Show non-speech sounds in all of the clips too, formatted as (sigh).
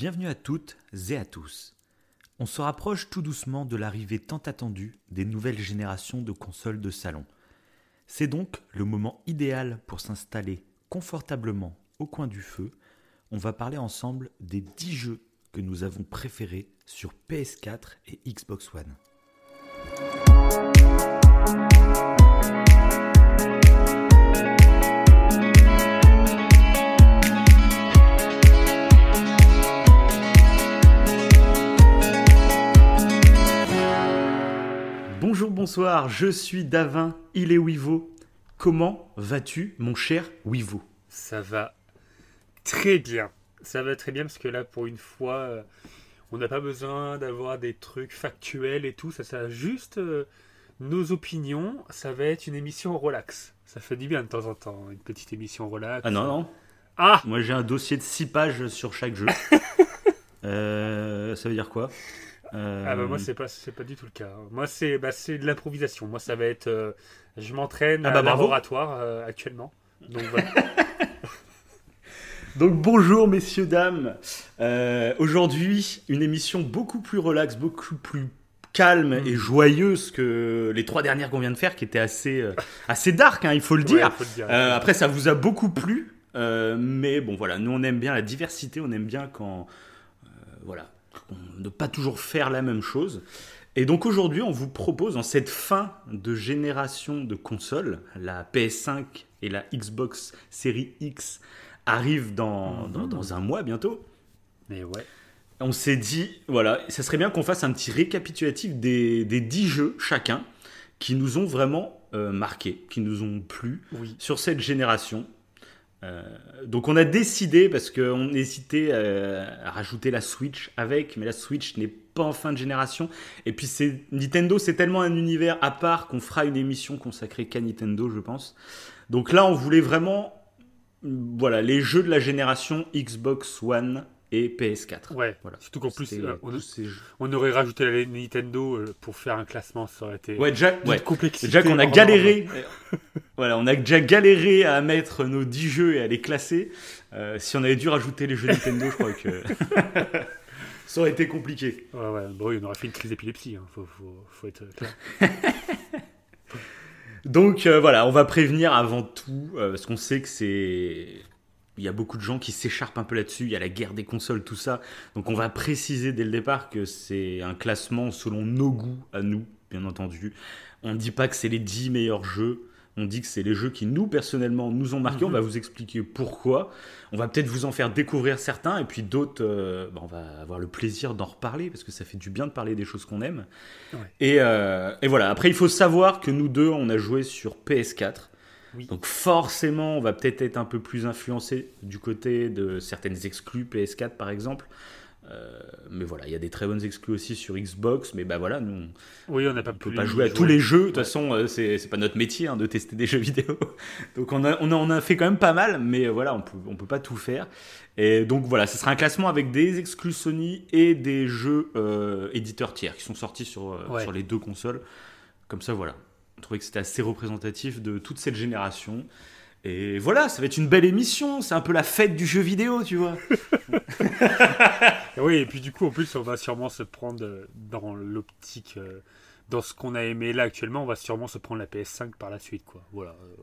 Bienvenue à toutes et à tous. On se rapproche tout doucement de l'arrivée tant attendue des nouvelles générations de consoles de salon. C'est donc le moment idéal pour s'installer confortablement au coin du feu. On va parler ensemble des 10 jeux que nous avons préférés sur PS4 et Xbox One. Bonjour, bonsoir, je suis Davin, il est Wivo. Comment vas-tu, mon cher Wivo? Ça va très bien. Ça va très bien parce que là, pour une fois, euh, on n'a pas besoin d'avoir des trucs factuels et tout. Ça, ça juste euh, nos opinions. Ça va être une émission relax. Ça fait du bien de temps en temps, une petite émission relax. Ah non, non. Ah Moi j'ai un dossier de 6 pages sur chaque jeu. (laughs) Euh, ça veut dire quoi? Euh, Ah bah moi c'est pas c'est pas du tout le cas. Moi c'est bah, c'est de l'improvisation. Moi ça va être euh, je m'entraîne Ah bah à laboratoire euh, actuellement. Donc voilà. (laughs) Donc bonjour messieurs, dames. Euh, Aujourd'hui, une émission beaucoup plus relaxe, beaucoup plus calme et joyeuse que les trois dernières qu'on vient de faire, qui étaient assez, euh, assez dark, hein, il faut le dire. Ouais, faut le dire. Euh, après, ça vous a beaucoup plu, euh, mais bon, voilà, nous on aime bien la diversité, on aime bien quand, euh, voilà, ne pas toujours faire la même chose. Et donc aujourd'hui, on vous propose, en cette fin de génération de consoles, la PS5 et la Xbox Series X arrivent dans, dans, dans un mois bientôt. Mais ouais. On s'est dit, voilà, ça serait bien qu'on fasse un petit récapitulatif des, des 10 jeux chacun qui nous ont vraiment euh, marqué, qui nous ont plu Oui. sur cette génération. Euh, donc on a décidé, parce qu'on hésitait euh, à rajouter la Switch avec, mais la Switch n'est pas en fin de génération. Et puis c'est Nintendo, c'est tellement un univers à part qu'on fera une émission consacrée qu'à Nintendo, je pense. Donc là, on voulait vraiment, voilà, les jeux de la génération Xbox One et PS4. Ouais. Voilà. Surtout qu'en plus euh, euh, on, aurait rajouté la Nintendo euh, pour faire un classement, ça aurait été Ouais, déjà, ouais. complexité. Déjà qu'on a galéré, (laughs) voilà, on a déjà galéré à mettre nos 10 jeux et à les classer. Euh, si on avait dû rajouter les jeux Nintendo, je crois que (laughs) ça aurait été compliqué. Ouais, ouais. Bon, on aurait fait une crise d'épilepsie. Hein. Faut, faut, faut être clair. (laughs) Donc euh, voilà, on va prévenir avant tout, euh, parce qu'on sait que c'est... Il y a beaucoup de gens qui s'écharpent un peu là-dessus, il y a la guerre des consoles, tout ça. Donc on va préciser dès le départ que c'est un classement selon nos goûts à nous, bien entendu. On ne dit pas que c'est les 10 meilleurs jeux, on dit que c'est les jeux qui nous, personnellement, nous ont marqué. On va vous expliquer pourquoi. On va peut-être vous en faire découvrir certains, et puis d'autres, euh, bah, on va avoir le plaisir d'en reparler, parce que ça fait du bien de parler des choses qu'on aime. Ouais. Et, euh, et voilà, après il faut savoir que nous deux, on a joué sur PS4. Oui. Donc forcément, on va peut-être être un peu plus influencé du côté de certaines exclus PS4 par exemple. Euh, mais voilà, il y a des très bonnes exclus aussi sur Xbox. Mais bah voilà, nous, Oui, on on peut pas jouer à tous les jeux. De toute Ouais. façon, euh, c'est c'est pas notre métier hein, de tester des (laughs) jeux vidéo. donc on, a, on, a, on a fait quand même pas mal, mais euh, voilà, on peut, on peut pas tout faire. Et donc voilà, ce sera un classement avec des exclus Sony et des jeux euh, éditeurs tiers qui sont sortis sur, euh, Ouais. sur les deux consoles. Comme ça, voilà. On trouvait que c'était assez représentatif de toute cette génération. Et voilà, ça va être une belle émission. C'est un peu la fête du jeu vidéo, tu vois. (laughs) Oui, et puis du coup, en plus, on va sûrement se prendre euh, dans l'optique, euh, dans ce qu'on a aimé là actuellement, on va sûrement se prendre la PS5 par la suite, quoi. Voilà. euh,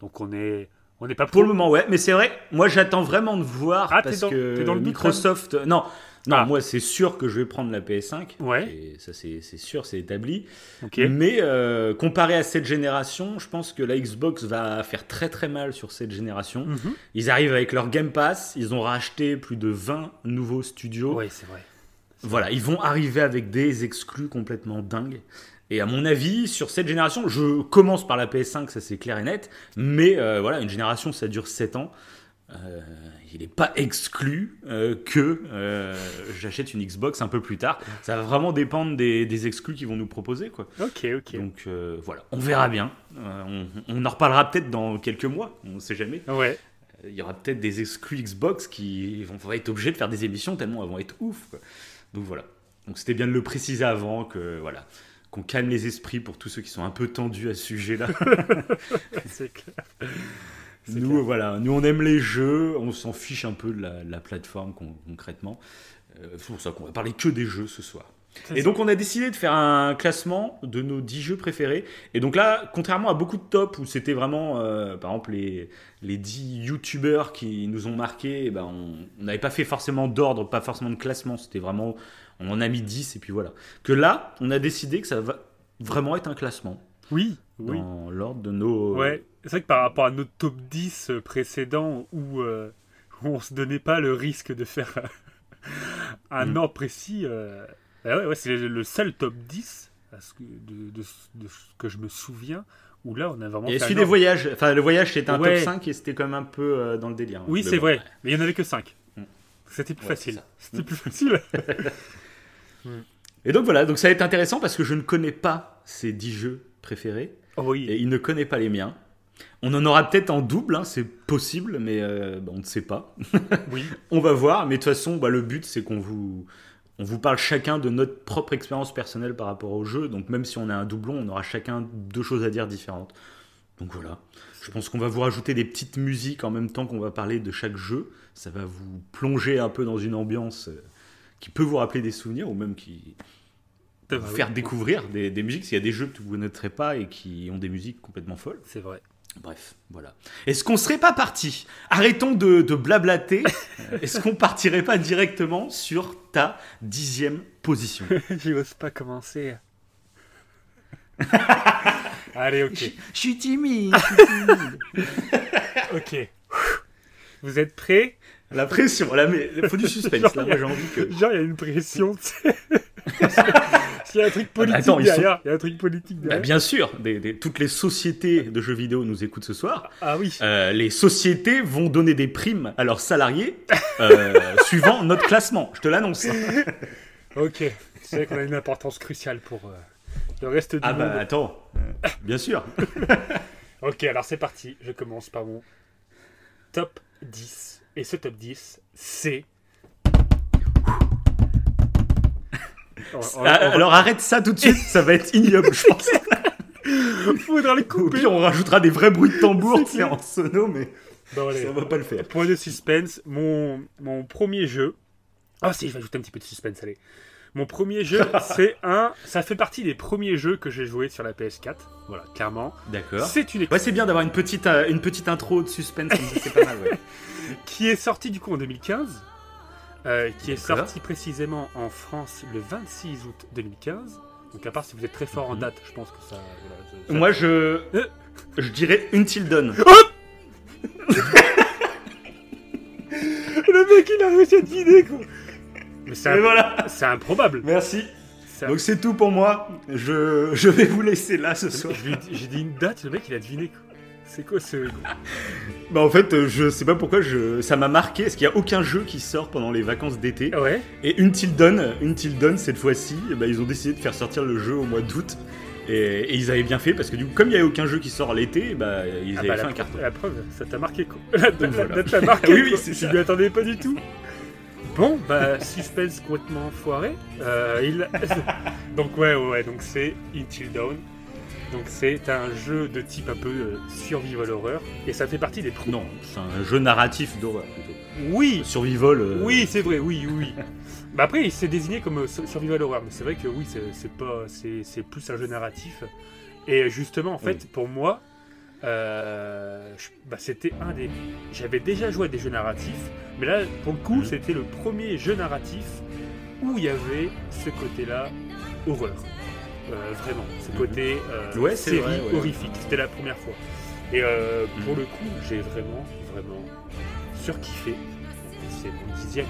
Donc on est, on n'est pas Pour le moment, ouais. Mais c'est vrai, moi j'attends vraiment de voir Ah, t'es parce dans- que dans le Microsoft. Non, non, Ah. moi c'est sûr que je vais prendre la PS5. Ouais. Et ça c'est sûr, c'est établi. Ok. Mais euh, comparé à cette génération, je pense que la Xbox va faire très très mal sur cette génération. Mhm. Ils arrivent avec leur Game Pass, ils ont racheté plus de 20 nouveaux studios. Ouais, c'est vrai. Voilà, ils vont arriver avec des exclus complètement dingues. Et à mon avis, sur cette génération, je commence par la PS5, ça c'est clair et net, mais euh, voilà, une génération ça dure 7 ans. Euh, il n'est pas exclu euh, que euh, j'achète une Xbox un peu plus tard. Ça va vraiment dépendre des, des exclus qu'ils vont nous proposer. Quoi. Ok, ok. Donc voilà, on verra bien. On, on en reparlera peut-être dans quelques mois, on ne sait jamais. Ouais. Il y aura peut-être des exclus Xbox qui vont vont être obligés de faire des émissions tellement elles vont être ouf. quoi. Donc voilà. Donc c'était bien de le préciser avant que voilà qu'on calme les esprits pour tous ceux qui sont un peu tendus à ce sujet-là. (laughs) c'est clair. (laughs) Nous, clair. voilà, nous on aime les jeux, on s'en fiche un peu de la, la plateforme con- concrètement. Euh, c'est pour ça qu'on va parler que des jeux ce soir. Et ça. donc on a décidé de faire un classement de nos 10 jeux préférés. Et donc là, contrairement à beaucoup de tops où c'était vraiment, euh, par exemple, les, les 10 youtubeurs qui nous ont marqués, eh ben, on n'avait pas fait forcément d'ordre, pas forcément de classement. C'était vraiment, on en a mis 10 et puis voilà. Que là, on a décidé que ça va vraiment être un classement Oui, oui. dans l'ordre de nos... Ouais, c'est vrai que par rapport à notre top 10 précédent où euh, (laughs) on se donnait pas le risque de faire un Mm. ordre précis, euh, bah ouais, ouais, c'est le, seul top 10 à ce que- de, de ce- de ce que je me souviens où là on a vraiment Et celui des voyages, enfin le voyage c'était un Ouais. top 5 et c'était quand même un peu euh, dans le délire. Oui, Mais c'est bon. vrai, mais il y en avait que 5. Mm. C'était plus Ouais, facile. C'était plus facile. (laughs) Et donc voilà, donc ça va être intéressant parce que je ne connais pas ces 10 jeux préférés Oh oui. et il ne connaît pas les miens. On en aura peut-être en double, hein, c'est possible, mais euh, bah, on ne sait pas. (laughs) Oui. On va voir, mais de toute façon, bah, le but c'est qu'on vous, on vous parle chacun de notre propre expérience personnelle par rapport au jeu. Donc même si on a un doublon, on aura chacun deux choses à dire différentes. Donc voilà. Je pense qu'on va vous rajouter des petites musiques en même temps qu'on va parler de chaque jeu. Ça va vous plonger un peu dans une ambiance euh, qui peut vous rappeler des souvenirs ou même qui Ah vous faire découvrir des, des musiques. S'il y a des jeux que vous ne noterez pas et qui ont des musiques complètement folles. C'est vrai. Bref, voilà. Est-ce qu'on serait pas parti? Arrêtons de, de blablater. (laughs) Est-ce qu'on partirait pas directement sur ta dixième position? (laughs) J'ose pas commencer. (laughs) Allez, ok. Je suis timide. Ok. Vous êtes prêts? La pression, là, mais il faut du suspense. Là, moi, j'ai envie que. Genre, il y a une pression, tu sais. Il y a un truc politique attends, sont- derrière. Il y a un truc politique Bah, derrière. bien sûr, des- des- toutes les sociétés de jeux vidéo nous écoutent ce soir. Ah oui. Euh, les sociétés vont donner des primes à leurs salariés euh, (laughs) suivant notre classement. Je te l'annonce. (laughs) Ok. C'est vrai qu'on a une importance cruciale pour euh, le reste du Ah monde. bah attends, (laughs) bien sûr. Ok, alors c'est parti. Je commence par mon top 10. Et ce top 10, c'est. On- on- Ah, alors arrête ça tout de suite, ça va être ignoble, je pense. (laughs) faudra le Au couper. pire, on rajoutera des vrais bruits de tambour, en sono, mais Bon, allez. ça va pas le faire. Point de suspense, mon, mon premier jeu. Ah si, je vais ajouter un petit peu de suspense, allez. Mon premier jeu, (laughs) c'est un. Ça fait partie des premiers jeux que j'ai joué sur la PS4. Voilà, clairement. D'accord. C'est une Ouais, c'est bien d'avoir une petite, euh, une petite intro de suspense, comme ça, c'est pas mal, ouais. (laughs) qui est sortie du coup en 2015. Euh, qui est sortie précisément en France le 26 août 2015. Donc à part si vous êtes très fort en Mhm. date, je pense que ça. voilà, je- ça- Moi, je, Euh. je dirais Until Dawn. (laughs) Le mec il a réussi à deviner quoi. Mais c'est voilà. improbable. Merci. Donc c'est tout pour moi. Je, je vais vous laisser là ce soir. J'ai dit une date, le mec il a deviné quoi. C'est quoi ce. Bah en fait, euh, je sais pas pourquoi je, ça m'a marqué, parce qu'il y a aucun jeu qui sort pendant les vacances d'été. Ouais? Et Until Dawn, Until Dawn cette fois-ci, ben, ils ont décidé de faire sortir le jeu au mois d'août. Et, et ils avaient bien fait parce que du coup, comme il n'y avait aucun jeu qui sort l'été, bah, ils Ah avaient bah, fait un carton. la preuve, ça t'a marqué quoi. (laughs) La, la- (laughs) voilà. la- t'a marqué. (laughs) Oui, oui, c'est Je ça. m'y attendais pas du tout. Bon, bah, suspense complètement foiré. Euh, il... donc, ouais, ouais, donc c'est Until Dawn. Donc, c'est un jeu de type un peu euh, survival horror. Et ça fait partie des premiers. Non, c'est un jeu narratif d'horreur plutôt. Oui, Survival. euh, oui, c'est vrai, oui, oui. (laughs) bah après, il s'est désigné comme euh, sur- survival horror, mais c'est vrai que oui, c'est c'est pas, c'est c'est plus un jeu narratif. Et justement, en fait, pour moi, euh, je- bah, c'était un des. J'avais déjà joué à des jeux narratifs, mais là, pour le coup, Mhm. c'était le premier jeu narratif où il y avait ce côté-là horreur. Euh, vraiment, ce côté euh, Ouais, série vrai, ouais. horrifique. C'était la première fois. Et euh, pour Mhm. le coup, j'ai vraiment, vraiment surkiffé. C'est mon dixième,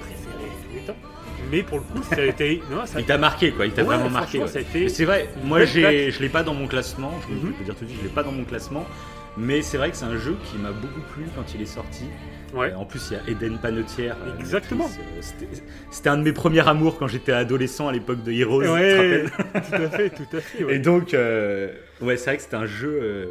préféré de tous les temps. Mais pour le coup, ça a été. (laughs) Non, ça Il t'a marqué quoi, il t'a Ouais, vraiment marqué. ouais. été C'est vrai, moi j'ai, je l'ai pas dans mon classement, je Mhm. peux dire tout de suite, je l'ai pas dans mon classement, mais c'est vrai que c'est un jeu qui m'a beaucoup plu quand il est sorti. Ouais. Euh, en plus, il y a Eden Panetière. euh, Exactement. euh, c'était- un de mes premiers amours quand j'étais adolescent à l'époque de Heroes. tu te Ouais, rappelles (laughs) tout à fait, tout à fait. ouais. Et donc, euh, ouais, c'est vrai que c'était un jeu euh,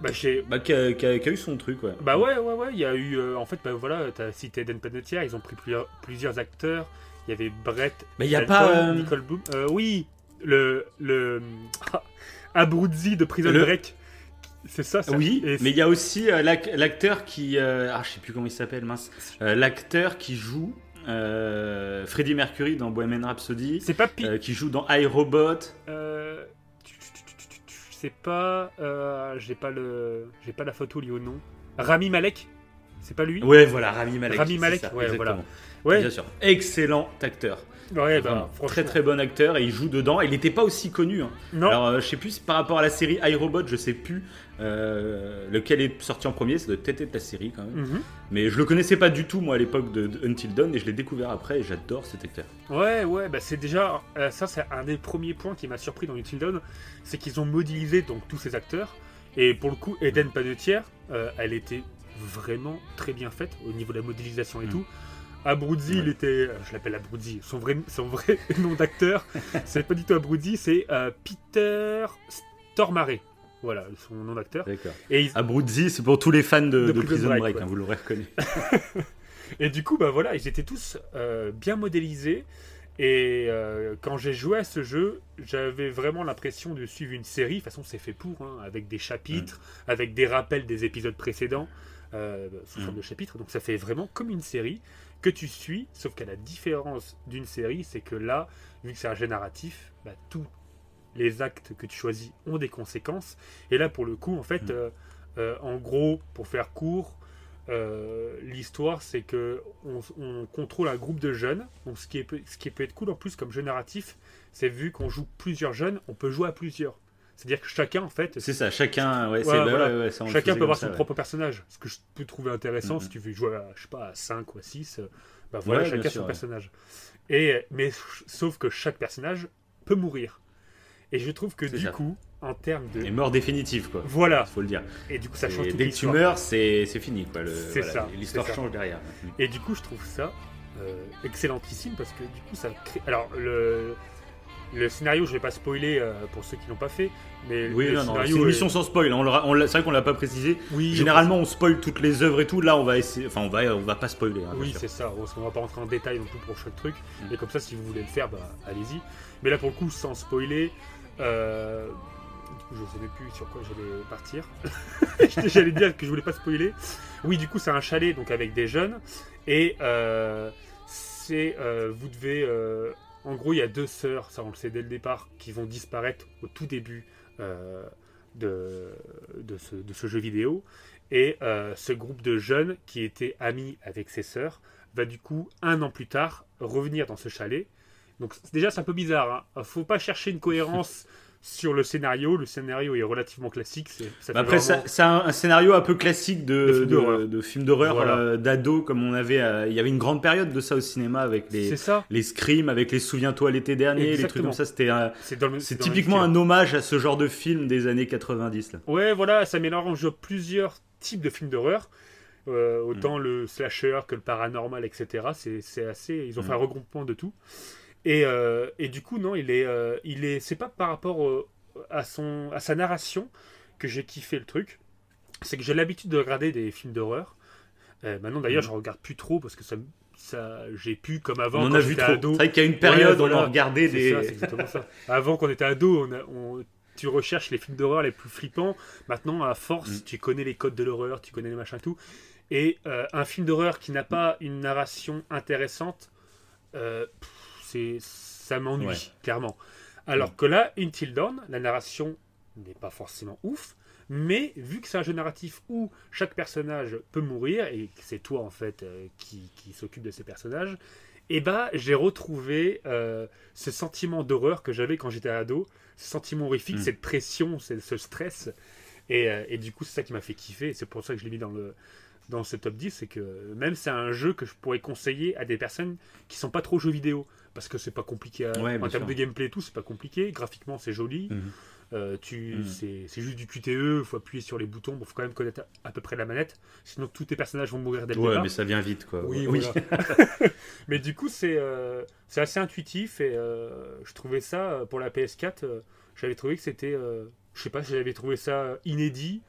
Bah, bah, qui, a, eu son truc, ouais. bah ouais, ouais, ouais, il y a eu. euh, en fait, bah voilà, t'as cité Eden Panettiere, ils ont pris plusieurs, plusieurs acteurs. Il y avait Brett. Mais il y a Dalton, pas. Nicole Bloom. Oui, le. le (laughs) Abruzzi de Prison Le- Break. C'est ça, ça. Oui, Et mais il y a aussi euh, l'ac- l'acteur qui. euh, ah, je sais plus comment il s'appelle, mince. Euh, l'acteur qui joue Freddie Mercury dans Bohemian Rhapsody, c'est pas euh, qui joue dans iRobot. C'est pas. J'ai pas le. J'ai pas la photo liée au nom. Rami Malek C'est pas lui? Ouais, voilà, Rami Malek. Rami Malek, ça, ouais, exactement. voilà. Ouais, Bien sûr. Excellent acteur. ouais, bah, très très bon acteur et il joue dedans. Il n'était pas aussi connu. hein. Non, Alors, euh, je sais plus par rapport à la série iRobot, je sais plus euh, lequel est sorti en premier. Ça doit peut-être être la série quand même. Mhm. Mais je le connaissais pas du tout moi à l'époque de, de Until Dawn et je l'ai découvert après et j'adore cet acteur. Ouais, ouais, bah c'est déjà. euh, ça, c'est un des premiers points qui m'a surpris dans Until Dawn. C'est qu'ils ont modélisé donc tous ces acteurs. Et pour le coup, Eden Panettiere, euh, elle était vraiment très bien faite au niveau de la modélisation et Mm. tout. Abruzzi, il Ouais. était. euh, je l'appelle Abruzzi. Son vrai, son vrai (laughs) nom d'acteur, (laughs) c'est pas du tout Abruzzi, c'est euh, Peter Stormare. Voilà, son nom d'acteur. D'accord. Et, ils- Abruzzi, c'est pour tous les fans de, De de Prison Break, Break, ouais. hein, vous l'aurez reconnu. (laughs) Et du coup, bah voilà, ils étaient tous euh, bien modélisés. Et euh, quand j'ai joué à ce jeu, j'avais vraiment l'impression de suivre une série. De toute façon, c'est fait pour, hein, avec des chapitres, avec des rappels des épisodes précédents, euh, sous forme Mm. de chapitres. Donc ça fait vraiment comme une série que tu suis. Sauf qu'à la différence d'une série, c'est que là, vu que c'est un jeu narratif, bah, tous les actes que tu choisis ont des conséquences. Et là, pour le coup, en fait, Mm. euh, euh, en gros, pour faire court, euh, l'histoire, c'est que on, on contrôle un groupe de jeunes. Donc, ce qui, est, ce qui peut être cool en plus comme jeu narratif, c'est vu qu'on joue plusieurs jeunes, on peut jouer à plusieurs. C'est-à-dire que chacun, en fait, C'est ça, chacun, ouais, voilà. ouais, ouais, ça, on le chacun peut avoir son propre personnage. Ce que je peux trouver intéressant, Mhm. si tu veux jouer à, je sais pas, à 5 ou à 6, euh, bah voilà, chacun sûr, son personnage. Et, mais sauf que chaque personnage peut mourir. Et je trouve que du ça. coup, en termes de. Et mort définitive, quoi. Voilà. Faut le dire. Et du coup, ça Et change toute dès que tu meurs, c'est fini, quoi. le- C'est voilà, ça, L'histoire change derrière. Et du coup, je trouve ça euh, excellentissime parce que du coup, ça crée. Alors, le, le scénario, je vais pas spoiler euh, pour ceux qui l'ont pas fait, mais Oui, le non, non, c'est une est- mission sans spoil. On l'aura- on l'a- c'est vrai qu'on l'a pas précisé. Oui, Généralement, on spoil toutes les œuvres et tout. Là, on va essayer. Enfin, on va, on va pas spoiler. hein, Oui, c'est ça. On ne va pas rentrer en détail non plus pour chaque truc. Mm. Et comme ça, si vous voulez le faire, bah, allez-y. Mais là, pour le coup, sans spoiler, euh, du coup, je ne même plus sur quoi j'allais partir. (laughs) j'allais dire que je voulais pas spoiler. Oui, du coup, c'est un chalet donc avec des jeunes. Et euh, c'est. euh, vous devez. euh, en gros, il y a deux sœurs, ça on le sait dès le départ, qui vont disparaître au tout début euh, de, ce, jeu vidéo. Et euh, ce groupe de jeunes qui étaient amis avec ses sœurs va du coup, un an plus tard, revenir dans ce chalet. Donc déjà, c'est un peu bizarre. Hein. Faut pas chercher une cohérence (laughs) sur le scénario. Le scénario est relativement classique. Ça Bah Après, vraiment- c'est un, un scénario un peu classique De de, film d'horreur. Voilà. euh, d'ado, comme on avait. euh, Il y avait une grande période de ça au cinéma avec les, ça. les screams, avec les Souviens-toi l'été dernier, les trucs comme ça. C'était C'est typiquement un hommage à ce genre de film des années 90. Là. Ouais, voilà, ça mélange plusieurs types de films d'horreur. Euh, autant le slasher que le paranormal, etc. C'est assez. Ils ont Mm. fait un regroupement de tout. Et, euh, et du coup, non, il est, euh, il est. C'est pas par rapport euh, à son, à sa narration que j'ai kiffé le truc. C'est que j'ai l'habitude de regarder des films d'horreur. Euh, maintenant, d'ailleurs, Mm. je regarde plus trop parce que ça, ça, j'ai pu comme avant. on en a vu trop. C'est vrai qu'il y a une période où on voilà. regardait C'est des. ça, c'est exactement ça. (laughs) Avant, quand on était ado, on a- on- tu recherches les films d'horreur les plus flippants. Maintenant, à force, Mm. tu connais les codes de l'horreur, tu connais les machins tout. Et un film d'horreur qui n'a pas une narration intéressante, pff, c'est ça m'ennuie, Ouais. clairement. Alors que là, Until Dawn, la narration n'est pas forcément ouf. Mais vu que c'est un jeu narratif où chaque personnage peut mourir et que c'est toi en fait euh, qui, qui s'occupe de ces personnages, et bah j'ai retrouvé euh, ce sentiment d'horreur que j'avais quand j'étais ado, ce sentiment horrifique, Mm. cette pression, ce, ce stress. Et, euh, et du coup, c'est ça qui m'a fait kiffer. et C'est pour ça que je l'ai mis dans le dans ce top 10, c'est que même c'est un jeu que je pourrais conseiller à des personnes qui sont pas trop jeux vidéo parce que c'est pas compliqué à- Ouais, en termes de gameplay et tout, c'est pas compliqué, graphiquement c'est joli. Euh, tu, Mhm. c'est, juste du QTE, il faut appuyer sur les boutons, il faut quand même connaître à, à peu près la manette, sinon tous tes personnages vont mourir dès le Ouais, départ. mais ça vient vite, quoi. Oui, oui. voilà. (laughs) (laughs) mais du coup, c'est, euh, c'est assez intuitif et euh, je trouvais ça, euh, pour la PS4, euh, j'avais trouvé que c'était, je sais pas, j'avais trouvé ça inédit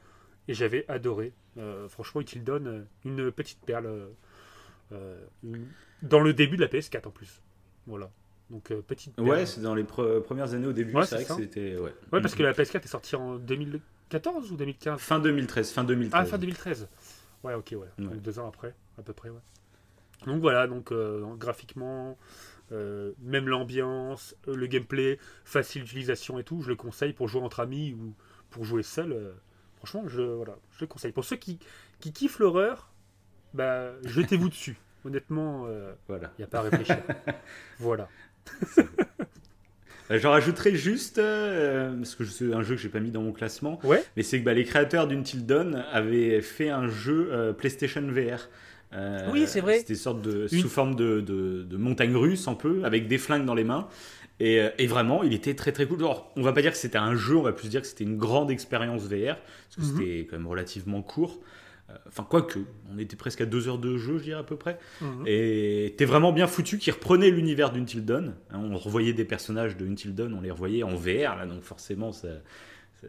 et j'avais adoré. Euh, franchement, il donne euh, une petite perle euh, euh, une- dans le début de la PS4 en plus. Voilà. Donc, euh, petite perle. Ouais, c'est dans les pre- premières années au début, Ouais, c'est vrai c'est que ça. c'était. Ouais. Ouais, parce que la PS4 est sortie en 2000 2014 ou 2015 Fin 2013, fin 2013. Ah, fin 2013. Ouais, ok, ouais. Donc, deux ans après, à peu près, ouais. Donc voilà, donc graphiquement, euh, même l'ambiance, le gameplay, facile d'utilisation et tout, je le conseille pour jouer entre amis ou pour jouer seul. euh, franchement, je, voilà, je le conseille. Pour ceux qui, qui kiffent l'horreur, bah, (laughs) jetez-vous dessus. Honnêtement, il Voilà. n'y a pas à réfléchir. (laughs) voilà. Euh, J'en rajouterai juste, euh, parce que c'est un jeu que j'ai pas mis dans mon classement, Ouais. mais c'est que bah, les créateurs d'Until Dawn avaient fait un jeu euh, PlayStation VR. Euh, Oui, c'est vrai. C'était sorte de, Une- sous forme de, de, de montagne russe, un peu, avec des flingues dans les mains. Et, euh, et vraiment, il était très très cool. Alors, on va pas dire que c'était un jeu, on va plus dire que c'était une grande expérience VR, parce que Mhm. c'était quand même relativement court. Euh, Enfin, quoique, on était presque à deux heures de jeu, je dirais à peu près. Mhm. Et t'es vraiment bien foutu qui reprenait l'univers d'Until Dawn. Hein, on revoyait des personnages de Until Dawn, on les revoyait en VR, là, donc forcément, ça, ça-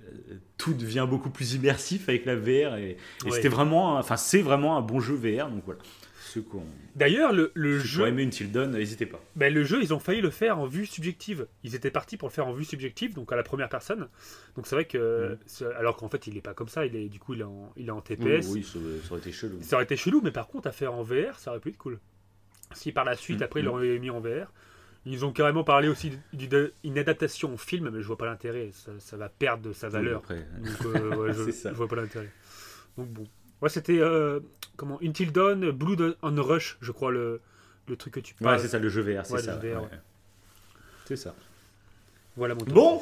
tout devient beaucoup plus immersif avec la VR. Et, et Ouais. c'était vraiment, enfin, c'est vraiment un bon jeu VR. Donc voilà. Ceux qui ont, D'ailleurs, le, le ceux qui ont jeu, aimé Until Dawn, n'hésitez pas. ben, le jeu, ils ont failli le faire en vue subjective. Ils étaient partis pour le faire en vue subjective, donc à la première personne. Donc c'est vrai que, c'est- alors qu'en fait, il est pas comme ça. Il est, du coup, il est en, il est en TPS. oui, ça, ça aurait été chelou. Ça aurait été chelou, mais par contre, à faire en VR, ça aurait pu être cool. Si par la suite, Mhm. après, ils l'auraient mis en VR. Ils ont carrément parlé aussi d'une adaptation en film, mais je vois pas l'intérêt. Ça, ça va perdre de sa valeur. Après, Donc, euh, ouais, (laughs) je, C'est ça. je vois pas l'intérêt. Donc bon. Ouais, c'était euh, comment Until Dawn, Blood on Rush, je crois, le, le truc que tu ouais, parles. c'est ça, le jeu VR, c'est Ouais, ça. ouais. ouais. C'est ça. Voilà mon top. Bon,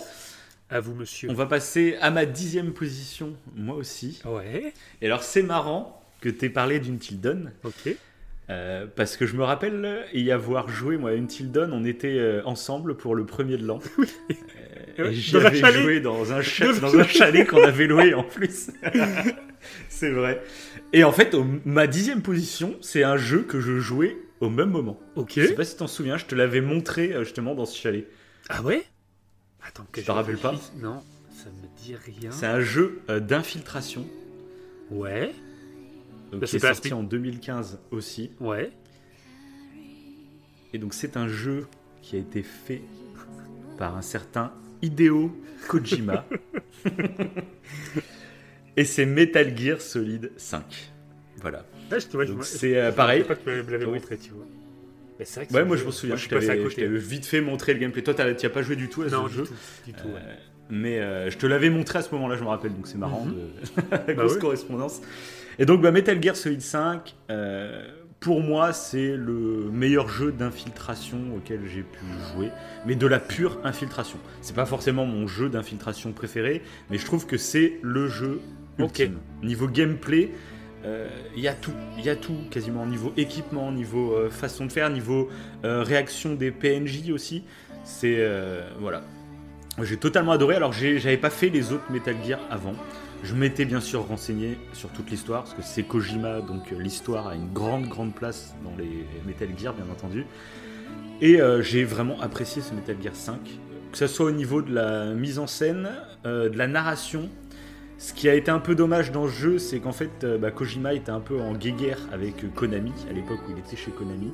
À vous, monsieur. on va passer à ma dixième position, moi aussi. Ouais, Et alors, c'est marrant que tu aies parlé d'Until Dawn. ok. Euh, parce que je me rappelle euh, y avoir joué, moi, à Until Dawn, on était euh, ensemble pour le premier de l'an. (laughs) Euh, Ouais, et j'y avais joué dans un, cha- dans un chalet qu'on avait loué en plus. (laughs) (laughs) c'est vrai. Et en fait, au- ma dixième position, c'est un jeu que je jouais au même moment. Ok. Je sais pas si t'en souviens, je te l'avais montré euh, justement dans ce chalet. Ah ouais? Attends, que je rappelles pas? réfléchisse. Non, ça me dit rien. C'est un jeu euh, d'infiltration, Ouais, donc Bah, qui est c'est pas sorti en 2015 aussi. ouais. Et donc c'est un jeu qui a été fait par un certain Hideo Kojima. (laughs) Et c'est Metal Gear Solid 5. Voilà. Donc me- c'est euh, je pareil. pas que tu me l'avais Oui. montré, tu vois. Mais c'est vrai que Ouais, moi je m'en souviens, je t'avais je côté. t'avais vite fait montrer le gameplay. Toi, t'as- tu as pas joué du tout à Non, ce du jeu. tout. Du tout, ouais. Euh, mais euh, je te l'avais montré à ce moment-là, je me rappelle, donc c'est marrant, de... (laughs) Bah grosse ouais. correspondance. Et donc bah, Metal Gear Solid 5, euh, pour moi, c'est le meilleur jeu d'infiltration auquel j'ai pu jouer, mais de la pure infiltration. C'est pas forcément mon jeu d'infiltration préféré, mais je trouve que c'est le jeu Ultime. Niveau gameplay, euh, il y a tout, il y a tout quasiment niveau équipement, niveau euh, façon de faire, niveau euh, réaction des PNJ aussi. C'est euh, voilà, j'ai totalement adoré. Alors j'avais pas fait les autres Metal Gear avant. Je m'étais bien sûr renseigné sur toute l'histoire parce que c'est Kojima, donc euh, l'histoire a une grande grande place dans les Metal Gear bien entendu. Et euh, j'ai vraiment apprécié ce Metal Gear 5, que ce soit au niveau de la mise en scène, euh, de la narration. Ce qui a été un peu dommage dans ce jeu, c'est qu'en fait, euh, bah, Kojima était un peu en guéguerre avec euh, Konami, à l'époque où il était chez Konami.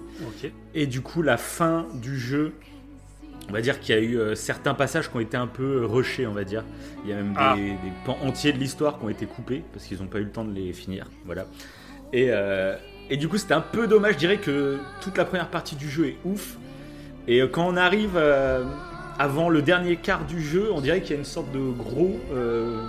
Et du coup, la fin du jeu, on va dire qu'il y a eu euh, certains passages qui ont été un peu rushés, on va dire. Il y a même Ah. des, des pans entiers de l'histoire qui ont été coupés parce qu'ils n'ont pas eu le temps de les finir. Voilà. Et, euh, et du coup, c'était un peu dommage. Je dirais que toute la première partie du jeu est ouf. Et quand on arrive euh, avant le dernier quart du jeu, on dirait qu'il y a une sorte de gros. euh,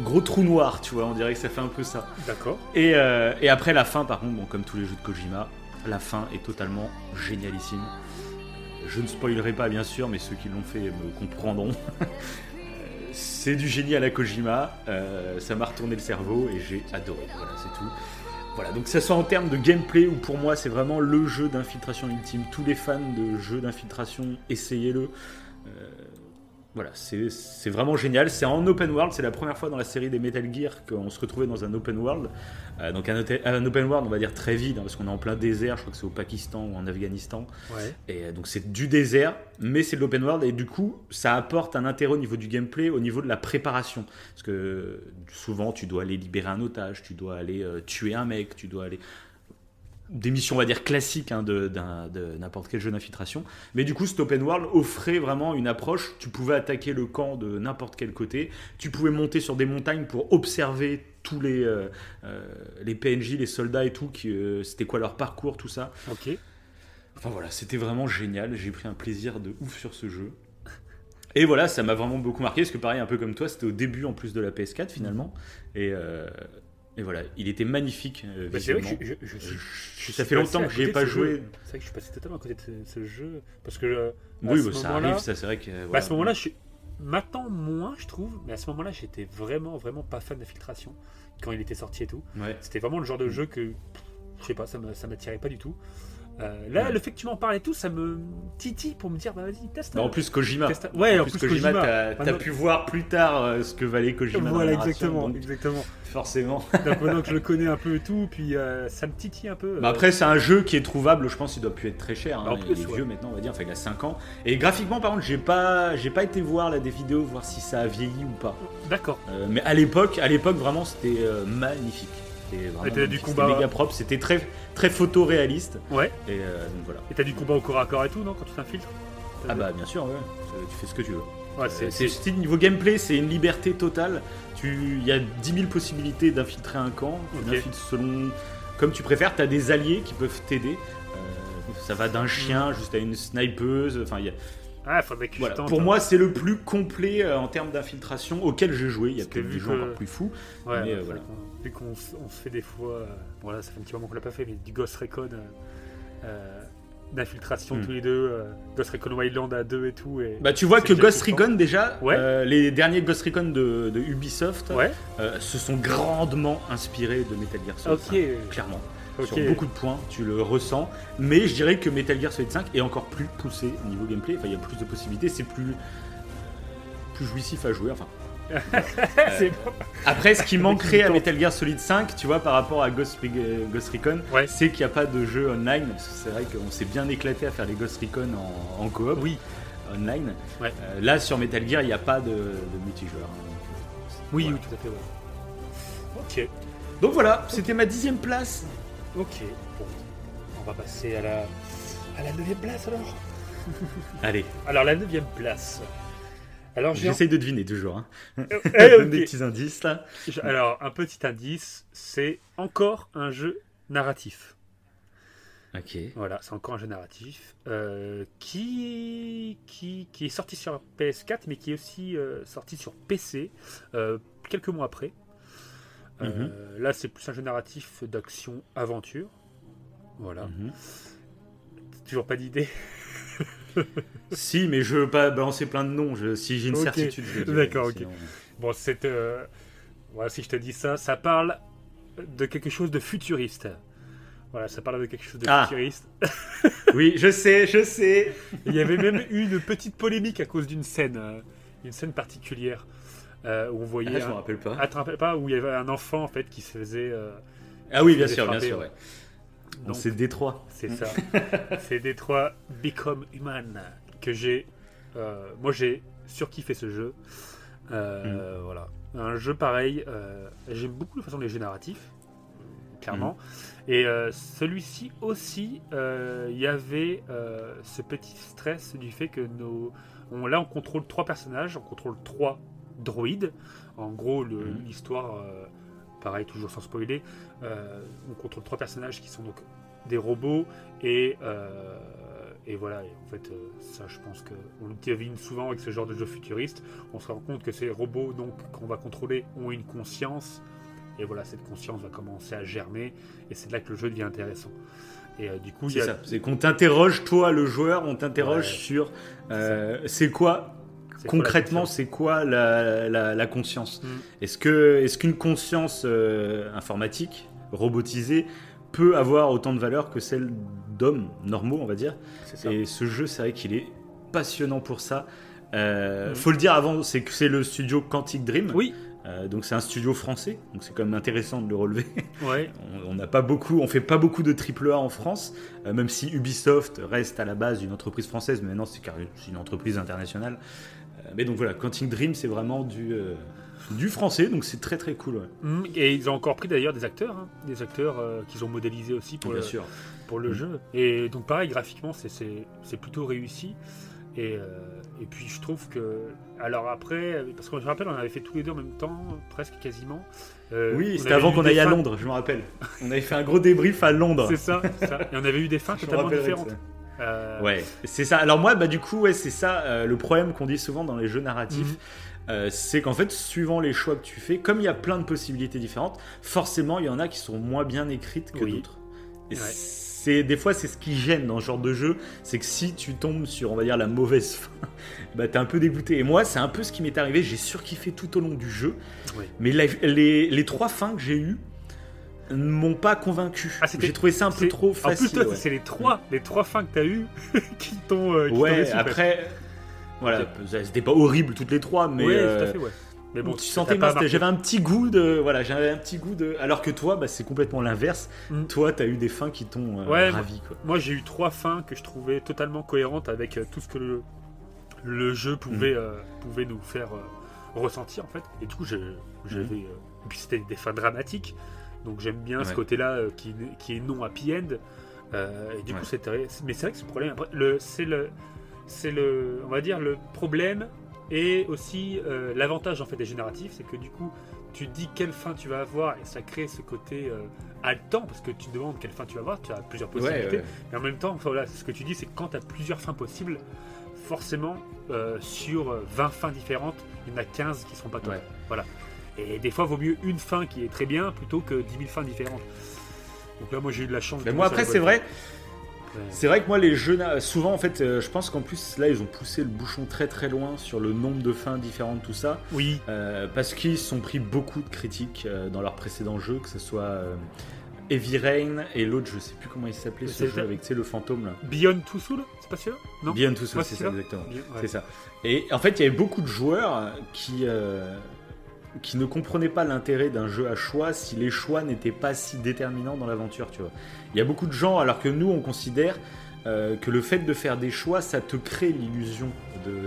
gros trou noir, tu vois. On dirait que ça fait un peu ça. D'accord. Et, euh, et après la fin, par contre, bon, comme tous les jeux de Kojima, la fin est totalement génialissime. Je ne spoilerai pas, bien sûr, mais ceux qui l'ont fait me comprendront. (laughs) Euh, c'est du génie à la Kojima, euh, ça m'a retourné le cerveau et j'ai adoré. Voilà, c'est tout. Voilà, donc ce soit en termes de gameplay ou pour moi, c'est vraiment le jeu d'infiltration ultime. Tous les fans de jeux d'infiltration, essayez-le. Voilà, c'est vraiment génial. C'est en open world, c'est la première fois dans la série des Metal Gear qu'on se retrouvait dans un open world. Euh, donc un, un open world, on va dire très vide, hein, parce qu'on est en plein désert, je crois que c'est au Pakistan ou en Afghanistan. Ouais. Et euh, donc c'est du désert, mais c'est de l'open world, et du coup, ça apporte un intérêt au niveau du gameplay, au niveau de la préparation. Parce que euh, souvent, tu dois aller libérer un otage, tu dois aller euh, tuer un mec, tu dois aller des missions, on va dire, classiques hein, de, n'importe quel jeu d'infiltration. Mais du coup, cet open world offrait vraiment une approche. Tu pouvais attaquer le camp de n'importe quel côté. Tu pouvais monter sur des montagnes pour observer tous les, euh, euh, les PNJ, les soldats et tout. Qui, euh, c'était quoi leur parcours, tout ça. Ok. Enfin voilà, c'était vraiment génial. J'ai pris un plaisir de ouf sur ce jeu. Et voilà, ça m'a vraiment beaucoup marqué parce que pareil, un peu comme toi, c'était au début en plus de la PS4 finalement. Et, euh, et voilà, il était magnifique euh, Bah, c'est vrai que je, ça fait longtemps que côté j'y ai de pas joué. C'est vrai que je suis passé totalement à côté de ce, ce jeu. Parce que euh, Oui, bah, ça arrive, ça c'est vrai que. bah, à ce moment-là, je suis. Maintenant, moins, je trouve. Mais à ce moment-là, j'étais vraiment, vraiment pas fan d'infiltration. Quand il était sorti et tout. Ouais. C'était vraiment le genre de jeu que. Je sais pas, ça m'attirait pas du tout. Euh, là, Ouais. le fait que tu m'en parles et tout, ça me titille pour me dire, bah vas-y, teste. Bah, en plus, Kojima. teste- Ouais, en plus, plus, Kojima, Kojima. t'as Maintenant- pu voir plus tard euh, ce que valait Kojima. Voilà, exactement, donc exactement. forcément. Donc maintenant que je le (laughs) connais un peu et tout, puis euh, ça me titille un peu. Bah après, c'est un jeu qui est trouvable, je pense qu'il doit plus être très cher. hein. En plus, il est ouais. vieux maintenant, on va dire, enfin il a 5 ans. Et graphiquement, par contre, j'ai pas, j'ai pas été voir là, des vidéos, voir si ça a vieilli ou pas. D'accord. Mais à l'époque, à l'époque, vraiment, c'était magnifique. C'était vraiment t'as du combat- méga propre, c'était très, très photoréaliste. Ouais. Et euh, donc voilà. Et t'as du combat au corps à corps et tout, non, quand tu t'infiltres Ah bah bien sûr, ouais. Euh, Tu fais ce que tu veux. Ouais, Euh, c'est. Niveau gameplay, c'est une liberté totale. Tu, il y a 10 000 possibilités d'infiltrer un camp. Tu Ok. l'infiltres selon comme tu préfères. Tu as des alliés qui peuvent t'aider. Euh, ça va d'un chien jusqu'à une snipeuse. Enfin, il y a- Ah, voilà. Pour hein. moi, c'est le plus complet euh, en termes d'infiltration auquel j'ai joué. Il y a peut-être des que- encore plus fous. Ouais, mais, euh, voilà. Vu qu'on se fait des fois. euh, voilà, ça fait un petit moment qu'on l'a pas fait, mais du Ghost Recon euh, euh, d'infiltration Hmm. tous les deux. Ghost Recon Wildland à deux et tout. Et... Bah, tu vois que Ghost. Recon, déjà, Ouais. les derniers Ghost Recon de, de Ubisoft Ouais, se sont grandement inspirés de Metal Gear Solid ok. 5, clairement. ok. sur beaucoup de points, tu le ressens. Mais je dirais que Metal Gear Solid 5 est encore plus poussé au niveau gameplay. Enfin, il y a plus de possibilités, c'est plus plus jouissif à jouer. Enfin, (laughs) bon. après, ce qui manquerait à. Metal Gear Solid 5, tu vois, par rapport à Ghost, Ghost Recon, Ouais. c'est qu'il n'y a pas de jeu online. Parce que c'est vrai qu'on s'est bien éclaté à faire les Ghost Recon en, en coop, Oui, online. Ouais. Euh, là, sur Metal Gear, il n'y a pas de, de multijoueur. hein. oui, Voilà. oui, tout à fait, ouais. Ok, Donc voilà, c'était ma dixième place. ok. Bon, on va passer à la, à la neuvième place alors. Allez, Alors, la neuvième place. Alors, j'essaye de deviner toujours. Hein. (laughs) Eh, Donne ok. des petits indices là. Alors, un petit indice, c'est encore un jeu narratif. Ok. Voilà, c'est encore un jeu narratif euh, qui, qui, qui est sorti sur PS4, mais qui est aussi euh, sorti sur PC euh, quelques mois après. Euh, Là, c'est plus un jeu narratif d'action-aventure. Voilà. Mhm. Toujours pas d'idée. (laughs) (laughs) Si, mais je veux pas balancer plein de noms. Je- si j'ai une certitude, je D'accord, ok. sinon- Bon, c'est. euh, voilà, si je te dis ça, ça parle de quelque chose de futuriste. Voilà, ça parle de quelque chose de Ah. futuriste. (laughs) Oui, je sais, je sais. Il y avait même eu une petite polémique à cause d'une scène, euh, une scène particulière, euh, où on voyait. Ah, je un- me rappelle pas. Ah, tu te rappelles pas où il y avait un enfant en fait qui se faisait. euh, Ah oui, bien sûr, bien sûr. ouais. Ouais. C'est Détroit. c'est ça. (laughs) c'est Détroit Become Human que j'ai. euh, moi j'ai surkiffé ce jeu. Euh, Mm. Voilà. Un jeu pareil. euh, J'aime beaucoup la façon jeux narratifs, euh, clairement. Mm. Et celui-ci aussi, il y avait ce petit stress du fait que nos. On, là, on contrôle trois personnages, on contrôle trois droïdes. En gros, Mhm. l'histoire, pareil, toujours sans spoiler, euh, on contrôle trois personnages qui sont donc des robots et. euh, et voilà, et en fait, euh, ça, je pense qu'on le devine souvent avec ce genre de jeu futuriste. On se rend compte que ces robots, donc, qu'on va contrôler, ont une conscience. Et voilà, cette conscience va commencer à germer. Et c'est là que le jeu devient intéressant. Et euh, du coup, C'est a. ça. C'est qu'on t'interroge, toi, le joueur, on t'interroge Ouais. sur euh, c'est quoi concrètement, c'est quoi la, la- la conscience Mm. Est-ce qu'une conscience euh, informatique robotisée peut avoir autant de valeur que celle d'hommes normaux, on va dire ça. Et ce jeu, c'est vrai qu'il est passionnant pour ça. Euh, Mhm. Faut le dire avant, c'est que c'est le studio Quantic Dream. Oui, Euh, donc c'est un studio français, donc c'est quand même intéressant de le relever. (laughs) ouais. on n'a pas beaucoup, on fait pas beaucoup de triple A en France, euh, même si Ubisoft reste à la base une entreprise française, mais maintenant c'est une entreprise internationale. Mais donc voilà, Quantic Dream, c'est vraiment du, euh, du français, donc c'est très très cool. ouais. Mm, Et ils ont encore pris d'ailleurs des acteurs, hein, des acteurs euh, qu'ils ont modélisés aussi pour Bien le, sûr. pour le Mm. jeu. Et donc pareil, graphiquement, c'est- plutôt réussi. Et, euh, et puis je trouve que... Alors après, parce que je me rappelle, on avait fait tous les deux en même temps, presque quasiment. Euh, Oui, c'était avant qu'on aille à Londres, je me rappelle. On avait fait un gros débrief à Londres. C'est ça. Et on avait eu des fins (laughs) totalement différentes. ça. Euh, Ouais, c'est ça. Alors moi, bah du coup, ouais, c'est ça euh, le problème qu'on dit souvent dans les jeux narratifs, Mhm. euh, c'est qu'en fait, suivant les choix que tu fais, comme il y a plein de possibilités différentes, forcément, il y en a qui sont moins bien écrites que Oui. d'autres. Et Ouais. c'est des fois, c'est ce qui gêne dans ce genre de jeu, c'est que si tu tombes sur, on va dire, la mauvaise (laughs) fin, bah t'es un peu dégoûté. Et moi, c'est un peu ce qui m'est arrivé. J'ai surkiffé tout au long du jeu, Oui. mais la- les, les trois fins que j'ai eues m'ont pas convaincu. Ah, j'ai trouvé ça un peu trop En facile. plus, toi, ouais. c'est les trois, les trois fins que t'as eues (laughs) qui t'ont euh, Ouais, après, voilà, c'était pas horrible toutes les trois, mais Ouais, euh, tout à fait, ouais. Mais bon, tu sentais t'a pas j'avais un petit goût de, voilà, j'avais un petit goût de, alors que toi, bah, c'est complètement l'inverse. Mm. Toi, t'as eu des fins qui t'ont euh, Ouais, ravi, quoi. Moi, j'ai eu trois fins que je trouvais totalement cohérentes avec euh, tout ce que le, le jeu Mm. pouvait, euh, pouvait nous faire euh, ressentir, en fait. Et du coup, j'ai- j'avais. euh, et puis, c'était des fins dramatiques. Donc, j'aime bien ce côté-là euh, qui, qui est non happy end. Euh, et du Ouais. coup, c'était. Mais c'est vrai que ce problème. C'est le. C'est le. On va dire le problème et aussi euh, l'avantage en fait des génératifs, c'est que du coup, tu dis quelle fin tu vas avoir et ça crée ce côté haletant parce que tu te demandes quelle fin tu vas avoir. Tu as plusieurs possibilités. Ouais. Mais en même temps, enfin, voilà, ce que tu dis, c'est que quand tu as plusieurs fins possibles, forcément, sur euh, 20 fins différentes, il y en a 15 qui sont pas. Ouais. Voilà. Et des fois, vaut mieux une fin qui est très bien plutôt que 10 000 fins différentes. Donc là, moi, j'ai eu de la chance. de Mais moi, après, c'est vrai, c'est vrai que moi, les jeux, souvent, en fait, euh, je pense qu'en plus, là, ils ont poussé le bouchon très très loin sur le nombre de fins différentes, tout ça. Oui, Euh, parce qu'ils se sont pris beaucoup de critiques euh, dans leurs précédents jeux, que ce soit Heavy Rain et l'autre, je sais plus comment il s'appelait ce jeu avec tu sais, le fantôme là. Beyond Two c'est pas sûr? Non? Ça, Ouais, c'est ça exactement. Ouais. C'est ça. Et en fait, il y avait beaucoup de joueurs qui, qui ne comprenaient pas l'intérêt d'un jeu à choix si les choix n'étaient pas si déterminants dans l'aventure, tu vois. Il y a beaucoup de gens, alors que nous, on considère euh, que le fait de faire des choix, ça te crée l'illusion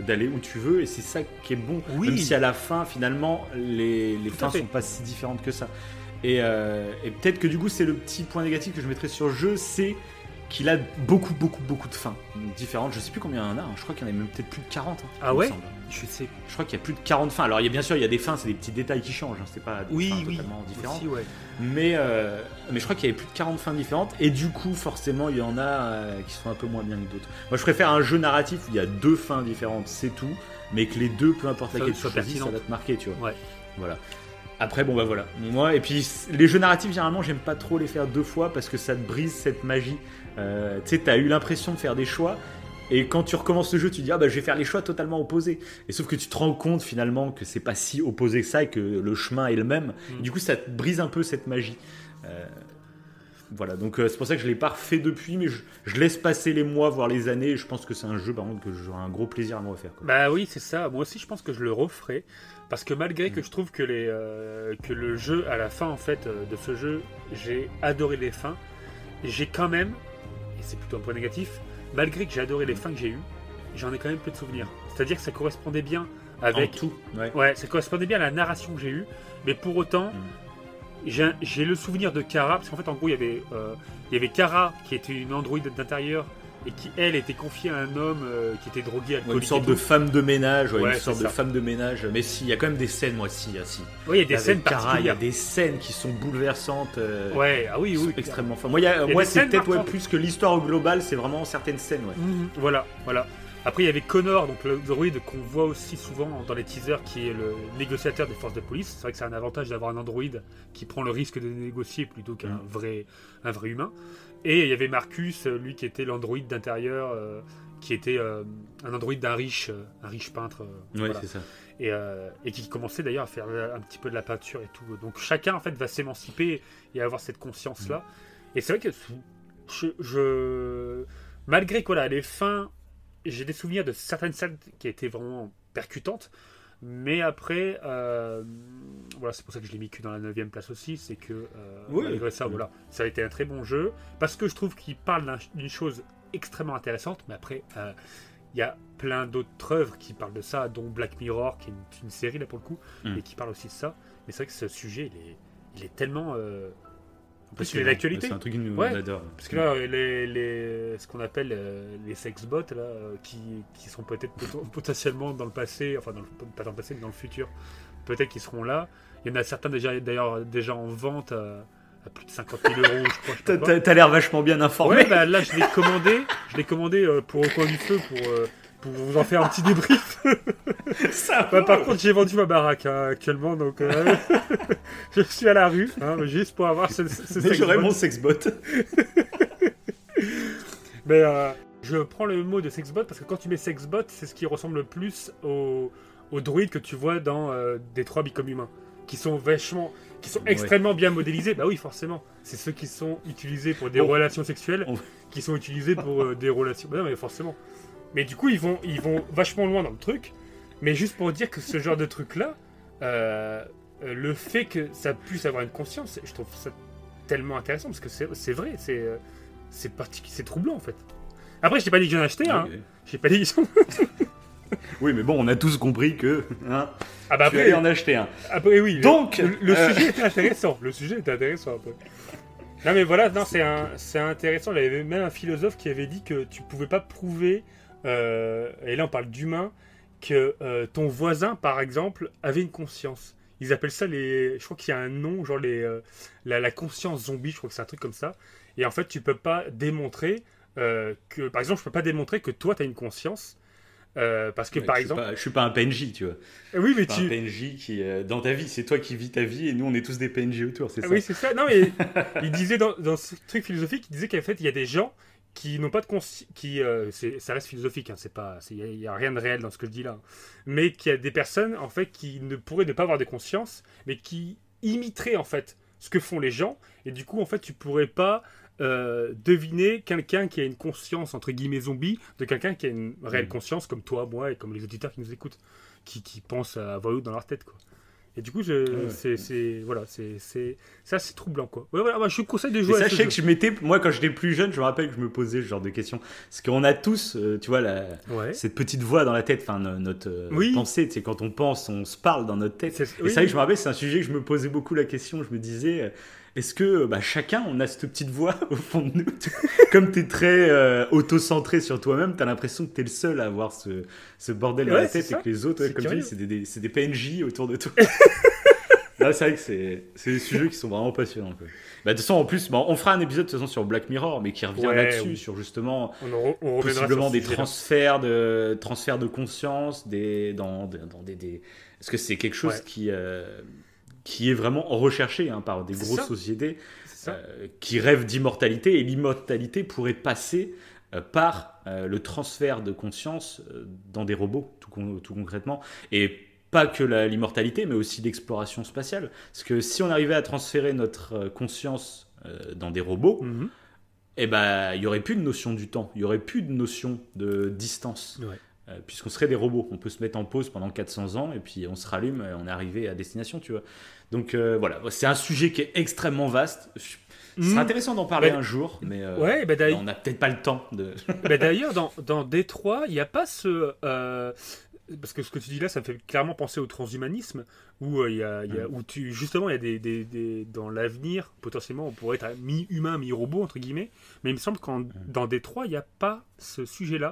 d'aller où tu veux, et c'est ça qui est bon. Oui. Même si à la fin, finalement, les, les fins sont pas si différentes que ça. Et, euh, et peut-être que du coup, c'est le petit point négatif que je mettrais sur le jeu, c'est qu'il a beaucoup, beaucoup, beaucoup de fins différentes. Je sais plus combien il y en a, hein. je crois qu'il y en a même peut-être plus de 40. hein, Ah ouais? Je sais. Je crois qu'il y a plus de 40 fins. Alors, il y a, bien sûr, il y a des fins, c'est des petits détails qui changent, hein, c'est pas des Oui, fins oui. totalement différentes. Aussi, ouais. Mais, euh, mais je crois qu'il y avait plus de 40 fins différentes, et du coup, forcément, il y en a euh, qui sont un peu moins bien que d'autres. Moi, je préfère un jeu narratif où il y a deux fins différentes, c'est tout, mais que les deux, peu importe laquelle tu choisis, ça va te marquer, tu vois. Ouais. Voilà. Après, bon, bah voilà. Moi, et puis, les jeux narratifs, généralement, j'aime pas trop les faire deux fois parce que ça te brise cette magie. Euh, tu sais, t'as eu l'impression de faire des choix. Et quand tu recommences le jeu, tu dis ah bah je vais faire les choix totalement opposés. Et sauf que tu te rends compte finalement que c'est pas si opposé que ça et que le chemin est le même. Et du coup, ça te brise un peu cette magie. Euh, voilà, donc euh, c'est pour ça que je l'ai pas refait depuis, mais je, laisse passer les mois, voire les années. Et je pense que c'est un jeu par contre que j'aurai un gros plaisir à me refaire. Bah oui, c'est ça. Moi aussi, je pense que je le referai. Parce que malgré que je trouve que, les, euh, que le jeu, à la fin en fait de ce jeu, j'ai adoré les fins, j'ai quand même, et c'est plutôt un point négatif, malgré que j'ai adoré les fins que j'ai eues, j'en ai quand même peu de souvenirs. C'est-à-dire que ça correspondait bien avec... En tout, ouais. Ouais, ça correspondait bien à la narration que j'ai eue, mais pour autant, j'ai un- j'ai le souvenir de Kara, parce qu'en fait, en gros, il y avait, euh, il y avait Kara qui était une androïde d'intérieur et qui, elle, était confiée à un homme euh, qui était drogué, Ouais, alcoolique. une sorte de femme de ménage, ouais, Ouais, une sorte de femme de ménage. Mais si, il y a quand même des scènes, moi, si, ah, si. Oui, il y a des scènes il y a des scènes qui sont bouleversantes. euh, Ouais, ah oui, oui. extrêmement fortes. Moi, y a- Il y a moi des c'est peut-être ouais, plus que l'histoire au global, c'est vraiment certaines scènes, ouais. Mhm, voilà, voilà. Après, il y avait Connor, donc le droïde qu'on voit aussi souvent dans les teasers, qui est le négociateur des forces de police. C'est vrai que c'est un avantage d'avoir un androïde qui prend le risque de négocier plutôt qu'un Mhm. vrai, un vrai humain. Et il y avait Marcus, euh, lui qui était l'androïde d'intérieur, euh, qui était euh, un androïde d'un riche, un riche peintre. euh, Ouais, voilà. c'est ça. et, et qui commençait d'ailleurs à faire un petit peu de la peinture et tout. Donc chacun en fait va s'émanciper et avoir cette conscience là. Et c'est vrai que je, je- malgré que voilà, les fins, j'ai des souvenirs de certaines scènes qui étaient vraiment percutantes. Mais après, euh, voilà, c'est pour ça que je l'ai mis que dans la 9 place aussi, c'est que euh, Oui. malgré ça, Oui. voilà, ça a été un très bon jeu parce que je trouve qu'il parle d'un- d'une chose extrêmement intéressante, mais après, euh, il y a plein d'autres œuvres qui parlent de ça, dont Black Mirror, qui est une, une série là pour le coup, Mm. et qui parle aussi de ça. Mais c'est vrai que ce sujet, il est, il est tellement. euh, En plus, il Passionnant. est d'actualité. C'est un truc que nous Ouais. on adore. Parce que là, les, les- ce qu'on appelle euh, les sexbots, là, euh, qui, qui sont peut-être (laughs) potentiellement dans le passé, enfin, dans le- pas dans le passé, mais dans le futur, peut-être qu'ils seront là. Il y en a certains déjà, d'ailleurs déjà en vente à, à plus de 50 000 euros, je crois. T'as- l'air vachement bien informé. Ouais, bah là, je l'ai commandé. Je l'ai commandé euh, pour au coin du feu pour, euh, pour vous en faire un petit débrief. (laughs) Ça Bah, par contre, j'ai vendu ma baraque hein, actuellement, donc euh, (laughs) je suis à la rue, hein, juste pour avoir ce, ce Mais j'aurais sexbot. mon sexbot. (laughs) Mais euh, je prends le mot de sexbot parce que quand tu mets sexbot, c'est ce qui ressemble le plus aux, aux druides que tu vois dans euh, Détroit Become Humain, qui sont vachement, qui sont Ouais. extrêmement bien modélisés. Bah oui, forcément. C'est ceux qui sont utilisés pour des On- relations sexuelles, qui sont utilisés pour euh, des relations. Bah non, mais forcément. Mais du coup, ils vont, ils vont vachement loin dans le truc. Mais juste pour dire que ce genre de truc-là, euh, euh, le fait que ça puisse avoir une conscience, je trouve ça tellement intéressant parce que c'est vrai, c'est euh, c'est c'est troublant en fait. Après, je t'ai pas dit que j'en achetais, hein. Oui, J'ai pas dit qu'ils (laughs) sont. Oui, mais bon, on a tous compris que. Hein, Ah bah tu après, en acheter un. après oui. le- Donc, le, le euh, sujet était intéressant. Le sujet était intéressant peu. Non mais voilà, non c'est c'est intéressant. Il y avait même un philosophe qui avait dit que tu pouvais pas prouver, euh, et là on parle d'humain, que euh, ton voisin par exemple avait une conscience. Ils appellent ça les, je crois qu'il y a un nom, genre les, euh, la, la conscience zombie. Je crois que c'est un truc comme ça. Et en fait, tu peux pas démontrer que, par exemple, je peux pas démontrer que toi tu as une conscience. euh, parce que Ouais, par je suis exemple, pas- je suis pas un PNJ, tu vois. oui, mais Pas tu, un PNJ qui, euh, dans ta vie, c'est toi qui vis ta vie et nous, on est tous des PNJ autour, c'est Ah ça Oui, c'est ça. Non, mais (laughs) il disait dans, dans ce truc philosophique, il disait qu'en fait, il y a des gens qui n'ont pas de conscience. qui euh, c'est- Ça reste philosophique, hein, c'est pas, il n'y a, rien de réel dans ce que je dis là. Mais qu'il y a des personnes, en fait, qui ne pourraient ne pas avoir de conscience, mais qui imiteraient, en fait, ce que font les gens. Et du coup, en fait, tu pourrais pas euh, deviner quelqu'un qui a une conscience, entre guillemets, zombie, de quelqu'un qui a une réelle Mm. conscience, comme toi, moi, et comme les auditeurs qui nous écoutent, qui, qui pensent à voix haute dans leur tête, quoi. Et du coup, je, Ouais. c'est, c'est, voilà, c'est, c'est, ça, c'est troublant, quoi. Ouais, voilà, moi, je conseille de jouer à ce sachez jeu. que je m'étais, moi quand j'étais plus jeune, je me rappelle que je me posais ce genre de questions. Parce qu'on a tous, euh, tu vois, la, Ouais. cette petite voix dans la tête, enfin no- notre euh, Oui. pensée, c'est quand on pense, on se parle dans notre tête. C'est- Et oui. c'est vrai que je me rappelle, c'est un sujet que je me posais beaucoup la question. Je me disais, euh, est-ce que bah, chacun, on a cette petite voix (laughs) au fond de nous Comme tu es très euh, auto-centré sur toi-même, tu as l'impression que tu es le seul à avoir ce, ce bordel dans Ouais, la c'est tête et que les autres, ouais, comme tu dis, c'est des, des- des PNJ autour de toi. (laughs) C'est vrai que c'est des sujets qui sont vraiment passionnants. quoi. Bah, de toute façon, en plus, bon, on fera un épisode de toute façon sur Black Mirror, mais qui revient Ouais, là-dessus, oui. sur justement On, on possiblement des transferts de transferts de conscience des dans, dans des, des- est-ce que c'est quelque chose Ouais. qui euh, qui est vraiment recherché hein, par des grosses ça. sociétés euh, qui rêvent d'immortalité et l'immortalité pourrait passer euh, par euh, le transfert de conscience dans des robots tout, con- tout concrètement et pas que l'immortalité mais aussi l'exploration spatiale parce que si on arrivait à transférer notre conscience dans des robots eh ben, il y aurait plus de notion du temps, il y aurait plus de notion de distance, Ouais. Puisqu'on serait des robots. On peut se mettre en pause pendant 400 ans et puis on se rallume et on est arrivé à destination, tu vois. Donc euh, voilà, c'est un sujet qui est extrêmement vaste. Ce Mhm. serait intéressant d'en parler Bah, un jour, mais euh, Ouais, bah, on n'a peut-être pas le temps de. (laughs) Bah, D'ailleurs, dans, dans Détroit, il n'y a pas ce. euh, parce que ce que tu dis là, ça me fait clairement penser au transhumanisme, où, euh, il y a, y a- où tu, justement, il y a des, des- des- dans l'avenir, potentiellement, on pourrait être mi-humain, mi-robot, entre guillemets. Mais il me semble qu'en dans Détroit, il n'y a pas ce sujet-là,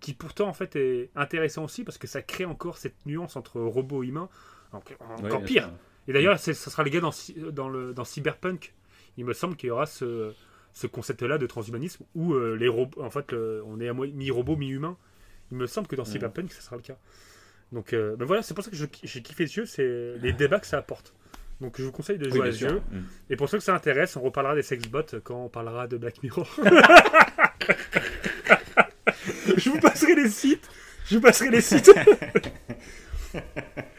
qui pourtant, en fait, est intéressant aussi, parce que ça crée encore cette nuance entre robot et humain, encore, encore Ouais, pire. Et d'ailleurs, ça sera les gars dans, dans, le, dans Cyberpunk. Il me semble qu'il y aura ce, ce concept-là de transhumanisme où euh, les robots, en fait, le- on est à mi-robot, mi-humain. Il me semble que dans Ouais. Cyberpunk, ça sera le cas. Donc, euh, ben voilà, c'est pour ça que j'ai kiffé ce jeu, c'est les débats que ça apporte. Donc, je vous conseille de oui, jouer bien à ce jeu. Mm. Et pour ceux que ça intéresse, on reparlera des sexbots quand on parlera de Black Mirror. (laughs) je vous passerai les sites. Je vous passerai les sites. (laughs)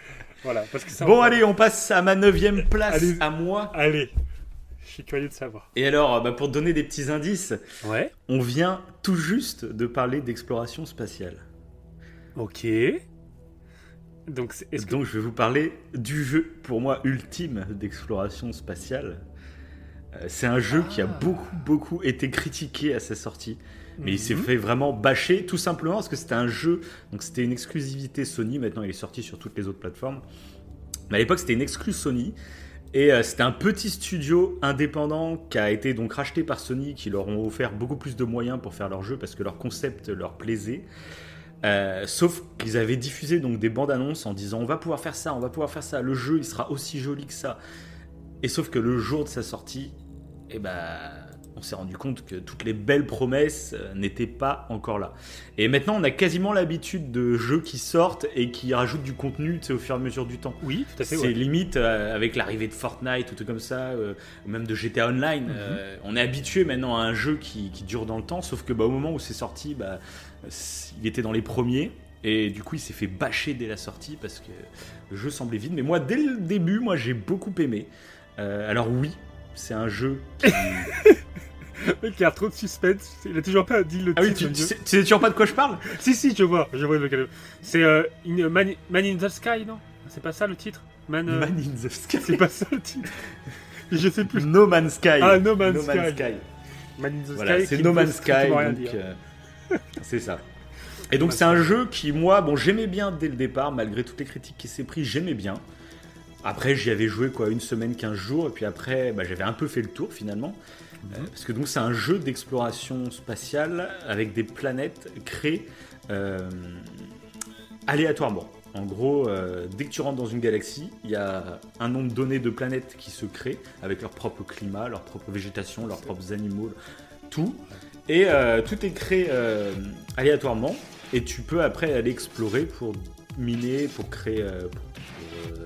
voilà, parce que ça. Bon, allez, on passe à ma neuvième place, Allez. à moi. Allez, je suis curieux de savoir. Et alors, euh, bah, pour te donner des petits indices, Ouais. on vient tout juste de parler d'exploration spatiale. Ok. Donc, c'est- est-ce que. Donc je vais vous parler du jeu, pour moi, ultime d'exploration spatiale. Euh, c'est un jeu qui a Ah. beaucoup, beaucoup été critiqué à sa sortie. Mais il s'est Mhm. fait vraiment bâcher, tout simplement parce que c'était un jeu, donc c'était une exclusivité Sony, maintenant il est sorti sur toutes les autres plateformes. Mais à l'époque c'était une exclus Sony, et euh, c'était un petit studio indépendant qui a été donc racheté par Sony, qui leur ont offert beaucoup plus de moyens pour faire leur jeu parce que leur concept leur plaisait. Euh, sauf qu'ils avaient diffusé donc des bandes annonces en disant on va pouvoir faire ça, on va pouvoir faire ça, le jeu il sera aussi joli que ça. Et sauf que le jour de sa sortie, eh ben, on s'est rendu compte que toutes les belles promesses euh, n'étaient pas encore là. Et maintenant, on a quasiment l'habitude de jeux qui sortent et qui rajoutent du contenu au fur et à mesure du temps. Oui, tout à fait. C'est ouais. limite euh, avec l'arrivée de Fortnite ou tout comme ça, euh, ou même de GTA Online. euh, on est habitué maintenant à un jeu qui, qui dure dans le temps, sauf que bah, au moment où c'est sorti, bah, il était dans les premiers. Et du coup, il s'est fait bâcher dès la sortie parce que le jeu semblait vide. Mais moi, dès le début, moi, j'ai beaucoup aimé. Alors oui, c'est un jeu qui... (laughs) Le (laughs) mec, il y a trop de suspense. Il a toujours pas dit le Ah oui, titre tu, sais, tu sais toujours pas de quoi je parle? Si, si, je vois. Je vois lequel. C'est euh, Man, Man in the Sky, non? C'est pas ça le titre? Man. euh, Man in the Sky. C'est pas ça le titre. (laughs) Je sais plus. No Man's Sky. Ah, No Man's Sky. Man in the Voilà, Sky. c'est No Man's Sky. donc, euh, (laughs) c'est ça. Et donc c'est un jeu qui, moi, bon, j'aimais bien dès le départ, malgré toutes les critiques qui s'est pris, j'aimais bien. Après, j'y avais joué quoi, une semaine, 15 jours, et puis après, bah, j'avais un peu fait le tour finalement. Euh, parce que donc c'est un jeu d'exploration spatiale avec des planètes créées euh, aléatoirement. En gros, euh, dès que tu rentres dans une galaxie, il y a un nombre donné de planètes qui se créent avec leur propre climat, leur propre végétation, leurs propres animaux, tout. Et tout est créé aléatoirement. Et tu peux après aller explorer pour miner, pour créer, pour,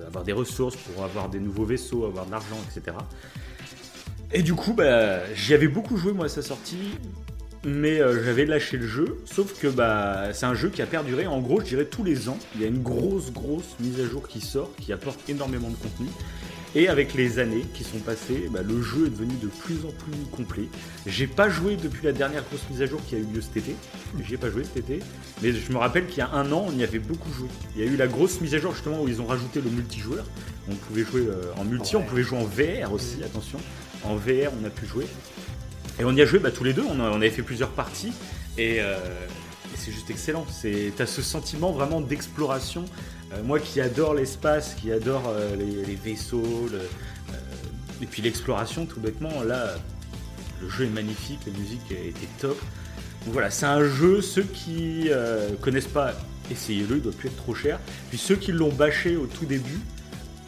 avoir des ressources, pour avoir des nouveaux vaisseaux, avoir de l'argent, etc. Et du coup, bah, j'y avais beaucoup joué moi à sa sortie, mais euh, j'avais lâché le jeu. Sauf que bah, c'est un jeu qui a perduré. En gros, je dirais tous les ans, il y a une grosse, grosse mise à jour qui sort, qui apporte énormément de contenu. Et avec les années qui sont passées, bah, le jeu est devenu de plus en plus complet. J'ai pas joué depuis la dernière grosse mise à jour qui a eu lieu cet été. J'y ai pas joué cet été. Mais je me rappelle qu'il y a un an, on y avait beaucoup joué. Il y a eu la grosse mise à jour justement où ils ont rajouté le multijoueur. On pouvait jouer euh, en multi, Ouais. on pouvait jouer en VR aussi, attention. En VR, on a pu jouer. Et on y a joué bah, tous les deux, on, avait fait plusieurs parties. Et, euh, c'est juste excellent. C'est- T'as ce sentiment vraiment d'exploration. Euh, moi qui adore l'espace, qui adore euh, les, vaisseaux, et puis l'exploration, tout bêtement, là, le jeu est magnifique, la musique était top. Donc voilà, c'est un jeu, ceux qui connaissent pas, essayez-le, il doit plus être trop cher. Puis ceux qui l'ont bâché au tout début,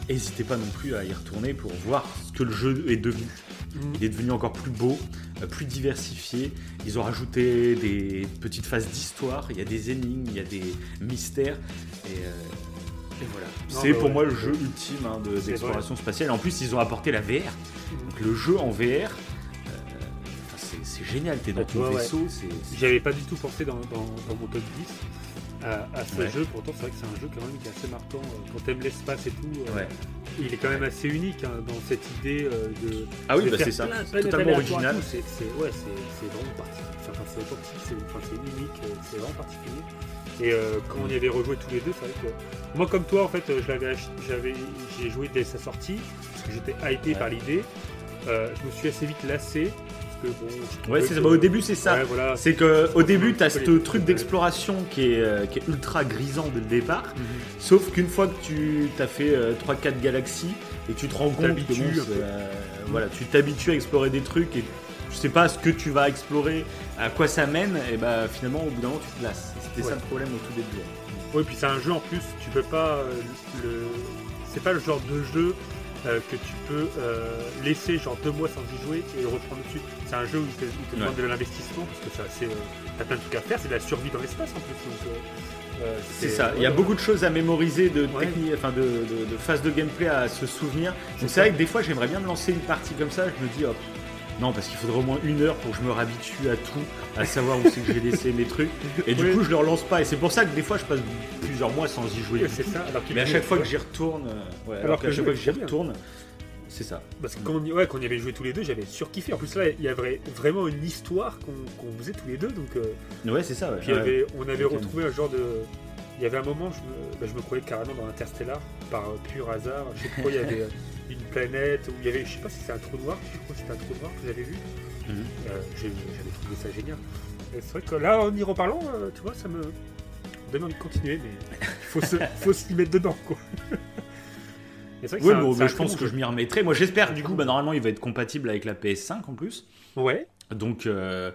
n'hésitez pas non plus à y retourner pour voir ce que le jeu est devenu. Mhm. Il est devenu encore plus beau, euh, plus diversifié. Ils ont rajouté des petites phases d'histoire, il y a des énigmes, il y a des mystères. Et, euh, et voilà. C'est bah pour ouais. moi le jeu ultime hein, de- d'exploration spatiale. En plus, ils ont apporté la VR. Donc le jeu en VR, euh, c'est- génial. T'es dans ton ouais. vaisseau. J'avais pas du tout pensé dans, dans, dans mon top 10 à, à ce Ouais. jeu. Pourtant, c'est vrai que c'est un jeu quand même qui est assez marquant. euh, Quand t'aimes l'espace et tout, euh, Ouais. il est quand même assez unique hein, dans cette idée euh, de. Ah oui, bah, c'est ça. plein totalement original. C'est ouais, vraiment particulier. Enfin, c'est authentique, c'est unique, c'est vraiment particulier. Et euh, quand on y avait rejoué tous les deux, c'est vrai que moi, comme toi, en fait, je l'avais ach- j'avais, j'ai joué dès sa sortie parce que j'étais hypé Ouais. par l'idée. Euh, je me suis assez vite lassé que bon. je Ouais, c'est que- ça. Bah, au début, c'est ça. Ouais, voilà. C'est que au début, t'as ce truc d'exploration qui est, euh, qui est ultra grisant dès le départ. Mhm. Sauf qu'une fois que tu as fait 3-4 galaxies et tu te rends compte que bon, euh, voilà, tu t'habitues à explorer des trucs et tu sais pas ce que tu vas explorer, à quoi ça mène, et bah finalement au bout d'un moment tu te lasses. C'était Ouais. ça le problème au tout début. Oui, puis c'est un jeu en plus, tu peux pas euh, le. C'est pas le genre de jeu euh, que tu peux euh, laisser genre deux mois sans y jouer et reprendre dessus. C'est un jeu où il te, il te demande Ouais. de l'investissement parce que c'est assez. euh, T'as plein de trucs à faire, c'est de la survie dans l'espace en plus. Donc, C'est ça, il y a beaucoup de choses à mémoriser, de Ouais. techniques, enfin de, de, de phases de gameplay à se souvenir. C'est Donc ça. c'est vrai que des fois j'aimerais bien me lancer une partie comme ça, je me dis hop, non parce qu'il faudrait au moins une heure pour que je me réhabitue à tout, à savoir où c'est que j'ai laissé mes trucs. Et du Oui. coup je le relance pas. Et c'est pour ça que des fois je passe plusieurs mois sans y jouer. C'est ça. Alors Mais à chaque fois que j'y retourne, euh, ouais, alors, Alors qu'à que chaque le fois jeu que j'y est trop bien. retourne, c'est ça. Parce que quand on, y, ouais, quand on y avait joué tous les deux, j'avais surkiffé. En plus là, il y avait vraiment une histoire qu'on faisait tous les deux. Donc, euh, Ouais, c'est ça. Ouais. Puis il y Ouais. avait- on avait retrouvé un genre de. Il y avait un moment, je me, bah, je me croyais carrément dans Interstellar, par euh, pur hasard. Je sais pas il y avait, (laughs) planète où il y avait, je sais pas si c'est un trou noir, je crois que c'était un trou noir que avez vu. Mhm. Euh, J'avais trouvé ça génial. C'est vrai que là, en y reparlant, euh, tu vois, ça me donne envie de continuer, mais il faut se, (laughs) faut s'y mettre dedans, quoi. Vrai que Ouais, c'est un- bon, c'est mais je pense que je m'y remettrai. Moi, j'espère, du coup, bah, normalement, il va être compatible avec la PS5 en plus. Ouais. Donc, euh,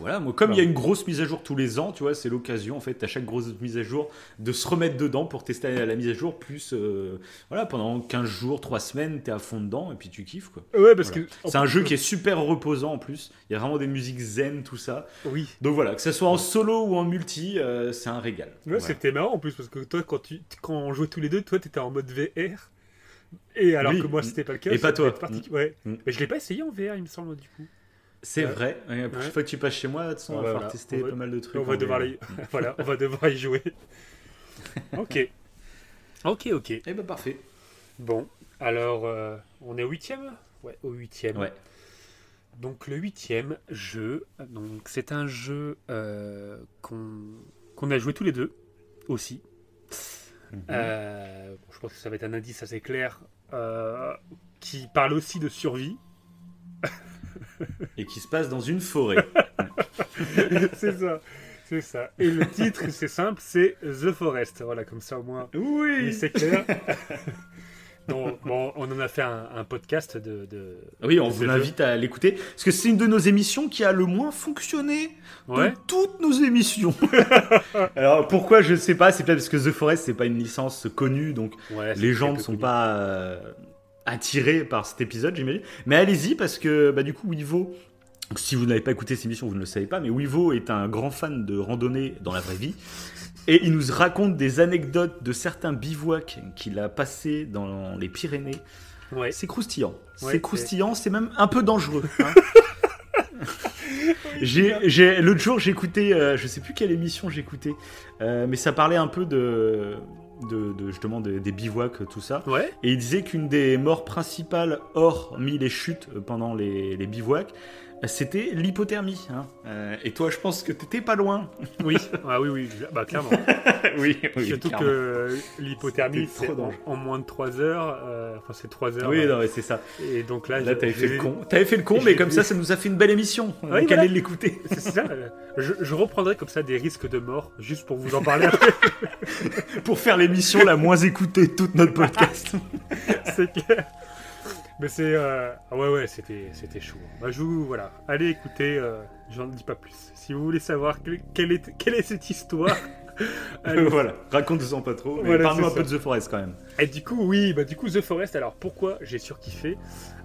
voilà, moi, comme il y a une grosse mise à jour tous les ans, tu vois, c'est l'occasion, en fait, à chaque grosse mise à jour, de se remettre dedans pour tester la mise à jour. Plus, euh, voilà, pendant 15 jours, 3 semaines, t'es à fond dedans et puis tu kiffes, quoi. Ouais, parce Voilà. que. C'est un jeu qui est super reposant en plus. Il y a vraiment des musiques zen, tout ça. Oui. Donc voilà, que ce soit en solo ou en multi, euh, c'est un régal. Ouais, Voilà. c'était marrant en plus parce que toi, quand, tu, quand on jouait tous les deux, toi, t'étais en mode VR. Et alors Oui. que moi, c'était pas le cas. Et pas toi. Ouais. Mm. Mais je l'ai pas essayé en VR, il me semble, du coup. C'est Ouais. vrai. Ouais, La prochaine Ouais. fois que tu passes chez moi, de toute façon, on va voilà. tester On va- pas mal de trucs. on va en devoir les... (laughs) voilà, on va devoir y jouer. (laughs) ok. Ok, ok. Eh ben parfait. Bon, alors, euh, on est au huitième? Ouais, au huitième. Ouais. Donc le huitième jeu, donc c'est un jeu euh, qu'on a joué tous les deux aussi. Mhm. Euh, bon, je pense que ça va être un indice assez clair euh, qui parle aussi de survie. (laughs) Et qui se passe dans une forêt. (laughs) c'est ça, c'est ça. Et le titre, c'est simple, c'est The Forest. Voilà, comme ça au moins, oui. c'est clair. Donc, bon, on en a fait un, un podcast de, de- Oui, on de vous invite à l'écouter. Parce que c'est une de nos émissions qui a le moins fonctionné Ouais. de toutes nos émissions. (laughs) Alors pourquoi je sais pas, c'est peut-être parce que The Forest c'est pas une licence connue, donc Ouais, les gens ne sont connu. pas euh, attirés par cet épisode, j'imagine. Mais allez-y parce que bah, du coup Wivo, si vous n'avez pas écouté cette émission, vous ne le savez pas, mais Wivo est un grand fan de randonnée dans la vraie vie. Et il nous raconte des anecdotes de certains bivouacs qu'il a passés dans les Pyrénées. Ouais. C'est croustillant. Ouais, c'est croustillant, c'est même un peu dangereux. hein. (laughs) L'autre jour, j'écoutais, euh, je sais plus quelle émission j'écoutais, euh, mais ça parlait un peu de, de, de, justement des, des bivouacs, tout ça. Ouais. Et il disait qu'une des morts principales, hormis les chutes pendant les, les bivouacs, c'était l'hypothermie. hein. Euh, et toi, je pense que t'étais pas loin. (laughs) Oui, ah oui, oui, bah clairement. (laughs) oui, Surtout que l'hypothermie, c'est en, moins de 3 heures. euh, Enfin, c'est 3 heures. Oui, euh, non, mais c'est ça. Et donc là, Là, t'avais fait le con. T'avais fait le con, mais comme ça, ça nous a fait une belle émission. On Oui, voilà. l'écouter. (laughs) C'est ça. Je, je reprendrai comme ça des risques de mort, juste pour vous en parler après. Pour faire l'émission la moins écoutée de toute notre podcast. c'est clair. Mais c'est. euh, ah ouais, ouais, c'était, c'était chaud. Bah, je vous. Voilà. Allez écouter, euh, j'en dis pas plus. Si vous voulez savoir quelle, quelle est, quelle est cette histoire. (laughs) allez. voilà, raconte-en pas trop, mais Voilà, parle-nous un peu de The Forest quand même. Et du coup, oui, bah du coup, The Forest, alors pourquoi j'ai surkiffé?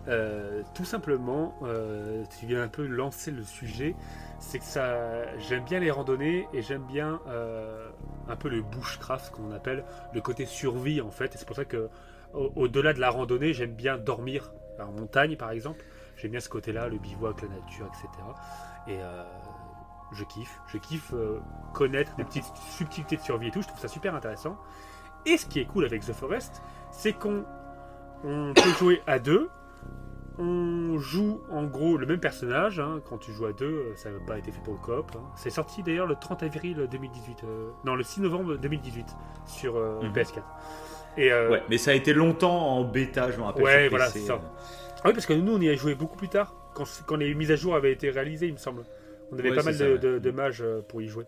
Euh, Tout simplement, euh, tu viens un peu lancer le sujet, c'est que ça, j'aime bien les randonnées et j'aime bien un peu le bushcraft, qu'on appelle, le côté survie en fait. Et c'est pour ça que, au-delà de la randonnée, j'aime bien dormir en montagne par exemple. J'aime bien ce côté-là, le bivouac, la nature, etc. Et euh, je kiffe, je kiffe euh, connaître des petites subtilités de survie et tout. Je trouve ça super intéressant. Et ce qui est cool avec The Forest, c'est qu'on on peut (coughs) jouer à deux. On joue en gros le même personnage. hein. Quand tu joues à deux, euh, ça n'a pas été fait pour le coop. hein. C'est sorti d'ailleurs le 30 avril 2018. euh, non, le 6 novembre 2018 sur Mhm. PS4. Et euh, Ouais, mais ça a été longtemps en bêta, je me rappelle. Ouais, sur voilà, PC, c'est ça. euh. ah oui, parce que nous, on y a joué beaucoup plus tard, quand, quand les mises à jour avaient été réalisées, il me semble. On avait Ouais, pas mal ça, de, ouais. de- de mages euh, pour y jouer.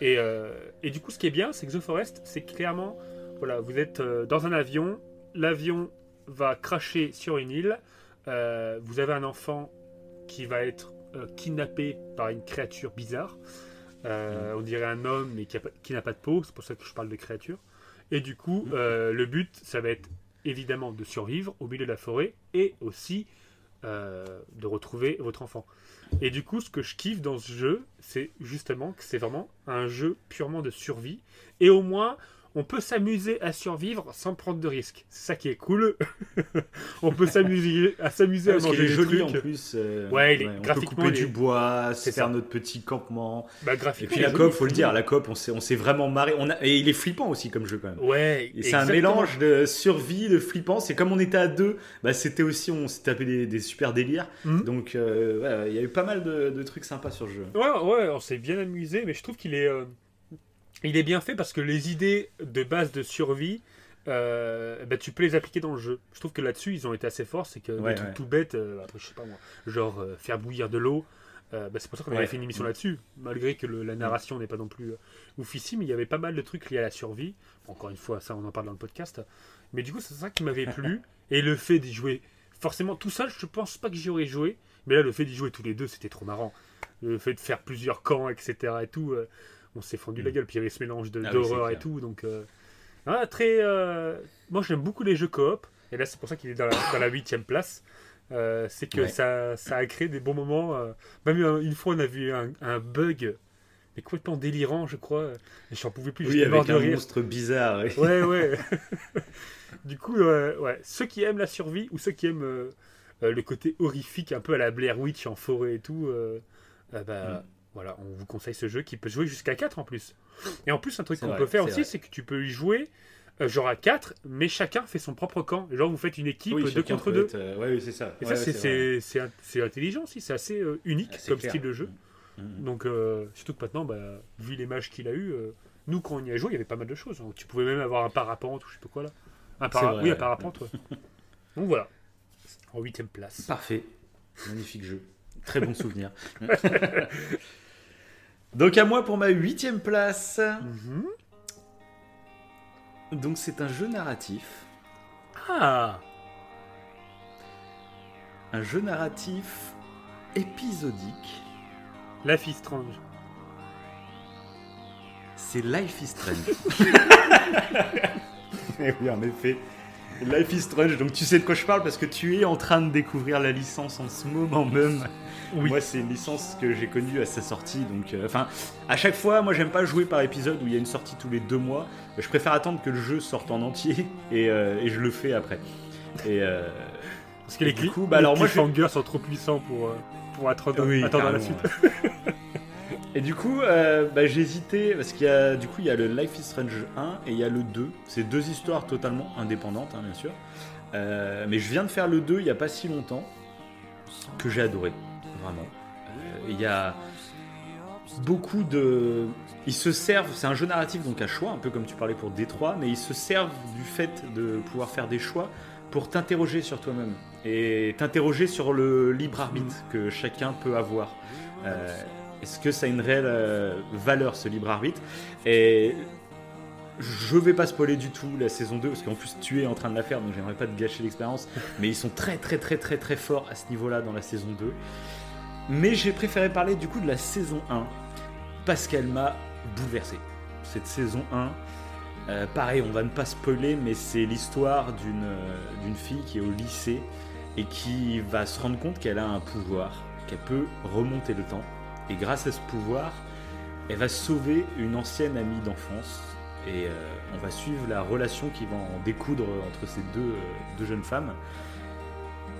Et, euh, et du coup, ce qui est bien, c'est que The Forest, c'est clairement, voilà, vous êtes dans un avion, l'avion va cracher sur une île, euh, vous avez un enfant qui va être euh, kidnappé par une créature bizarre. Euh, On dirait un homme, mais qui n'a pas de peau, c'est pour ça que je parle de créature. Et du coup, euh, le but, ça va être évidemment de survivre au milieu de la forêt et aussi euh, de retrouver votre enfant. Et du coup, ce que je kiffe dans ce jeu, c'est justement que c'est vraiment un jeu purement de survie. Et au moins, on peut s'amuser à survivre sans prendre de risques. C'est ça qui est cool. (laughs) on peut s'amuser à s'amuser à Parce qu'il manger des joli en plus. euh, Ouais, il est- on peut couper il du bois, faire ça. notre petit campement. Bah, Et puis la joli, faut le dire, la coop, on s'est, on s'est vraiment marré. On a, et il est flippant aussi comme jeu quand même. Ouais, Et c'est un mélange de survie, de flippant. C'est comme on était à deux, bah c'était aussi, on s'est tapé des, des super délires. Mhm. Donc euh, ouais, il y a eu pas mal de, de trucs sympas sur le jeu. Ouais, ouais, on s'est bien amusé, mais je trouve qu'il est, euh, il est bien fait parce que les idées de base de survie, euh, bah, tu peux les appliquer dans le jeu. Je trouve que là-dessus, ils ont été assez forts. C'est que Ouais, des trucs ouais. tout bêtes, euh, après, je sais pas moi, genre euh, faire bouillir de l'eau. bah, c'est pour ça qu'on avait fait une émission là-dessus, malgré que le- la narration n'est pas non plus euh, oufissime, il y avait pas mal de trucs liés à la survie. Encore une fois, ça on en parle dans le podcast. Mais du coup, c'est ça qui m'avait (laughs) plu. Et le fait d'y jouer, forcément tout seul, je pense pas que j'y aurais joué. Mais là, le fait d'y jouer tous les deux, c'était trop marrant. Le fait de faire plusieurs camps, etc. et tout, on s'est fendu la Mm. gueule. Puis il y avait ce mélange de- Ah d'horreur et tout. Donc, euh, ah, très. euh, Moi, j'aime beaucoup les jeux coop. Et là, c'est pour ça qu'il est dans la, huitième place. Euh, c'est que Ouais. ça, ça a créé des bons moments. euh, Même une fois, on a vu un, un bug, mais complètement délirant, je crois. Et j'en pouvais plus. Oui, avec de un rire. monstre bizarre. oui. Ouais, ouais. (laughs) (laughs) du coup, euh, ouais, ceux qui aiment la survie ou ceux qui aiment le côté horrifique, un peu à la Blair Witch en forêt et tout, bah, Mm. Voilà, on vous conseille ce jeu qui peut jouer jusqu'à 4 en plus. Et en plus, un truc qu'on peut faire aussi, c'est que tu peux y jouer euh, genre à 4, mais chacun fait son propre camp. Genre, vous faites une équipe Oui, 2 chacun contre peut 2. être, euh, ouais, oui, c'est ça. Et Ouais, ça, ouais, c'est- intelligent aussi, c'est assez euh, unique Ah, comme clair. style de jeu. Mm, mm. Donc, euh, surtout que maintenant, bah, vu l'image qu'il a eu, nous, quand on y a joué, il y avait pas mal de choses. Donc, tu pouvais même avoir un parapente ou je sais pas quoi là. Un para- vrai, oui, un parapente. (laughs) Donc voilà. En huitième place. Parfait. Magnifique jeu. Très bon souvenir. (laughs) Donc à moi pour ma huitième place. Mhm. Donc c'est un jeu narratif. Ah Un jeu narratif épisodique. Life is Strange. C'est Life is Strange. (laughs) (laughs) Eh oui, en effet. Life is Strange. Donc tu sais de quoi je parle parce que tu es en train de découvrir la licence en ce moment même. Oui. Moi, c'est une licence que j'ai connue à sa sortie. Donc, euh, enfin, à chaque fois, moi, j'aime pas jouer par épisode où il y a une sortie tous les deux mois. Je préfère attendre que le jeu sorte en entier (laughs) et, euh, et je le fais après. Et euh, Parce que les, du coup, bah les alors moi, je- sont trop puissants pour, euh, pour attendre, Oui, attendre la carrément, suite. (laughs) Et du coup, euh, bah, j'ai hésité parce qu'il y a du coup il y a le Life is Strange 1 et il y a le 2. C'est deux histoires totalement indépendantes, hein, bien sûr. Euh, mais je viens de faire le 2 il y a pas si longtemps que j'ai adoré, vraiment. Euh, Il y a beaucoup de, ils se servent. C'est un jeu narratif donc à choix, un peu comme tu parlais pour Détroit, mais ils se servent du fait de pouvoir faire des choix pour t'interroger sur toi-même et t'interroger sur le libre arbitre que chacun peut avoir. Euh, Est-ce que ça a une réelle euh, valeur ce libre arbitre? Et je vais pas spoiler du tout la saison 2 parce qu'en plus tu es en train de la faire donc j'aimerais pas te gâcher l'expérience. (laughs) Mais ils sont très très très très très forts à ce niveau là dans la saison 2 mais j'ai préféré parler du coup de la saison 1 parce qu'elle m'a bouleversé. Cette saison 1 euh, pareil on va ne pas spoiler mais c'est l'histoire d'une euh, d'une fille qui est au lycée et qui va se rendre compte qu'elle a un pouvoir qu'elle peut remonter le temps et grâce à ce pouvoir elle va sauver une ancienne amie d'enfance et euh, on va suivre la relation qui va en découdre entre ces deux, euh, deux jeunes femmes.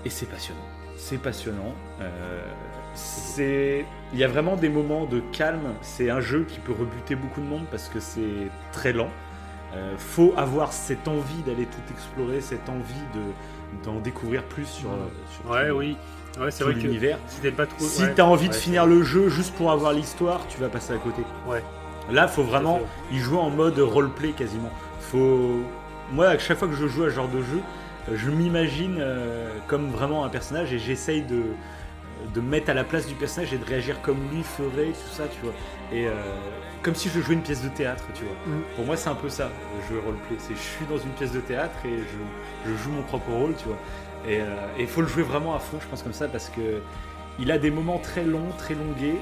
Et c'est passionnant. C'est passionnant. Euh, c'est... Il y a vraiment des moments de calme. C'est un jeu qui peut rebuter beaucoup de monde parce que c'est très lent. Euh, faut avoir cette envie d'aller tout explorer, cette envie de, d'en découvrir plus sur, sur Ouais, tout- oui. Ouais, c'est vrai que l'univers. si t'es pas trop. Si ouais, t'as envie de finir le jeu juste pour avoir l'histoire, tu vas passer à côté. Ouais. Là, faut vraiment y jouer en mode roleplay quasiment. Faut. Moi, à chaque fois que je joue à ce genre de jeu, je m'imagine euh, comme vraiment un personnage et j'essaye de de me mettre à la place du personnage et de réagir comme lui ferait, tout ça, tu vois. Et euh, comme si je jouais une pièce de théâtre, tu vois. Mm. Pour moi, c'est un peu ça, le jeu roleplay. C'est je suis dans une pièce de théâtre et je, je joue mon propre rôle, tu vois. Et il faut le jouer vraiment à fond, je pense comme ça, parce que il a des moments très longs, très longués,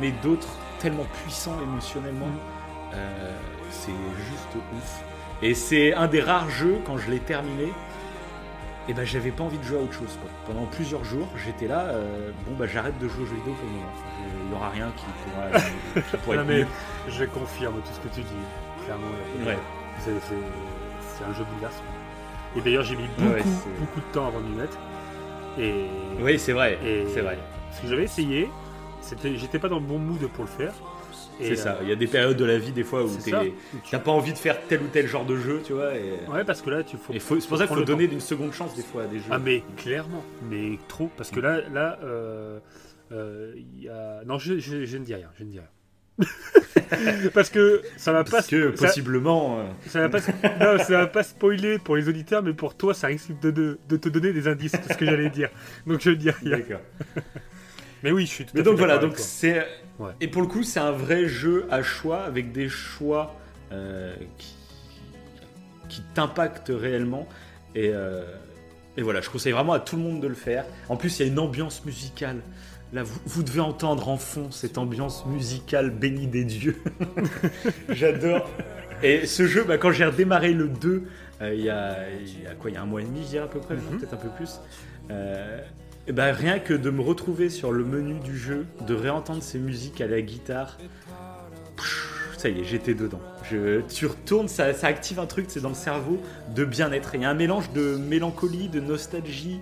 mais d'autres tellement puissants émotionnellement. Mm. Euh, c'est juste ouf. Et c'est un des rares jeux, quand je l'ai terminé, et ben j'avais pas envie de jouer à autre chose. quoi. Pendant plusieurs jours, j'étais là, euh, bon bah j'arrête de jouer aux jeux vidéo pour le moment. Il y aura rien qui pourra, (laughs) qui pourra Non, être mais je confirme tout ce que tu dis. Clairement, Ouais. c'est un jeu bouleversant. Et d'ailleurs, j'ai mis beaucoup, Ouais, c'est- beaucoup de temps avant de m'y mettre. Et, Oui, c'est vrai, et c'est vrai. Ce que j'avais essayé, j'étais pas dans le bon mood pour le faire. C'est ça. euh, Il y a des périodes de la vie des fois où. Où tu- t'as pas envie de faire tel ou tel genre de jeu, tu vois. Et, Ouais, parce que là, tu faut. c'est pour ça qu'il faut donner une seconde chance des fois à des jeux. Ah mais clairement, mais trop, parce que là, là, euh, euh, y a... non, je, je, je ne dis rien, je ne dis rien. (laughs) Parce que ça va pas. Parce que ça- possiblement. euh, Ça va pas, (laughs) non, ça va pas spoiler pour les auditeurs, mais pour toi, ça risque de, de- de te donner des indices, c'est ce que j'allais dire. Donc je dis rien. D'accord. (laughs) Mais oui, je suis tout Mais à donc fait voilà, donc c'est Ouais. et pour le coup c'est un vrai jeu à choix avec des choix euh, qui qui t'impactent réellement et euh, et voilà, je conseille vraiment à tout le monde de le faire. En plus, il y a une ambiance musicale. Là, vous, vous devez entendre en fond cette ambiance musicale bénie des dieux. (laughs) J'adore. Et ce jeu, bah, quand j'ai redémarré le 2, euh, il, y a, il y a quoi Il y a un mois et demi, je dirais à peu près, Mhm. peut-être un peu plus. Euh, et bah, rien que de me retrouver sur le menu du jeu, de réentendre ces musiques à la guitare, ça y est, j'étais dedans. Je, tu retournes, ça, ça active un truc, c'est dans le cerveau, de bien-être. Il y a un mélange de mélancolie, de nostalgie,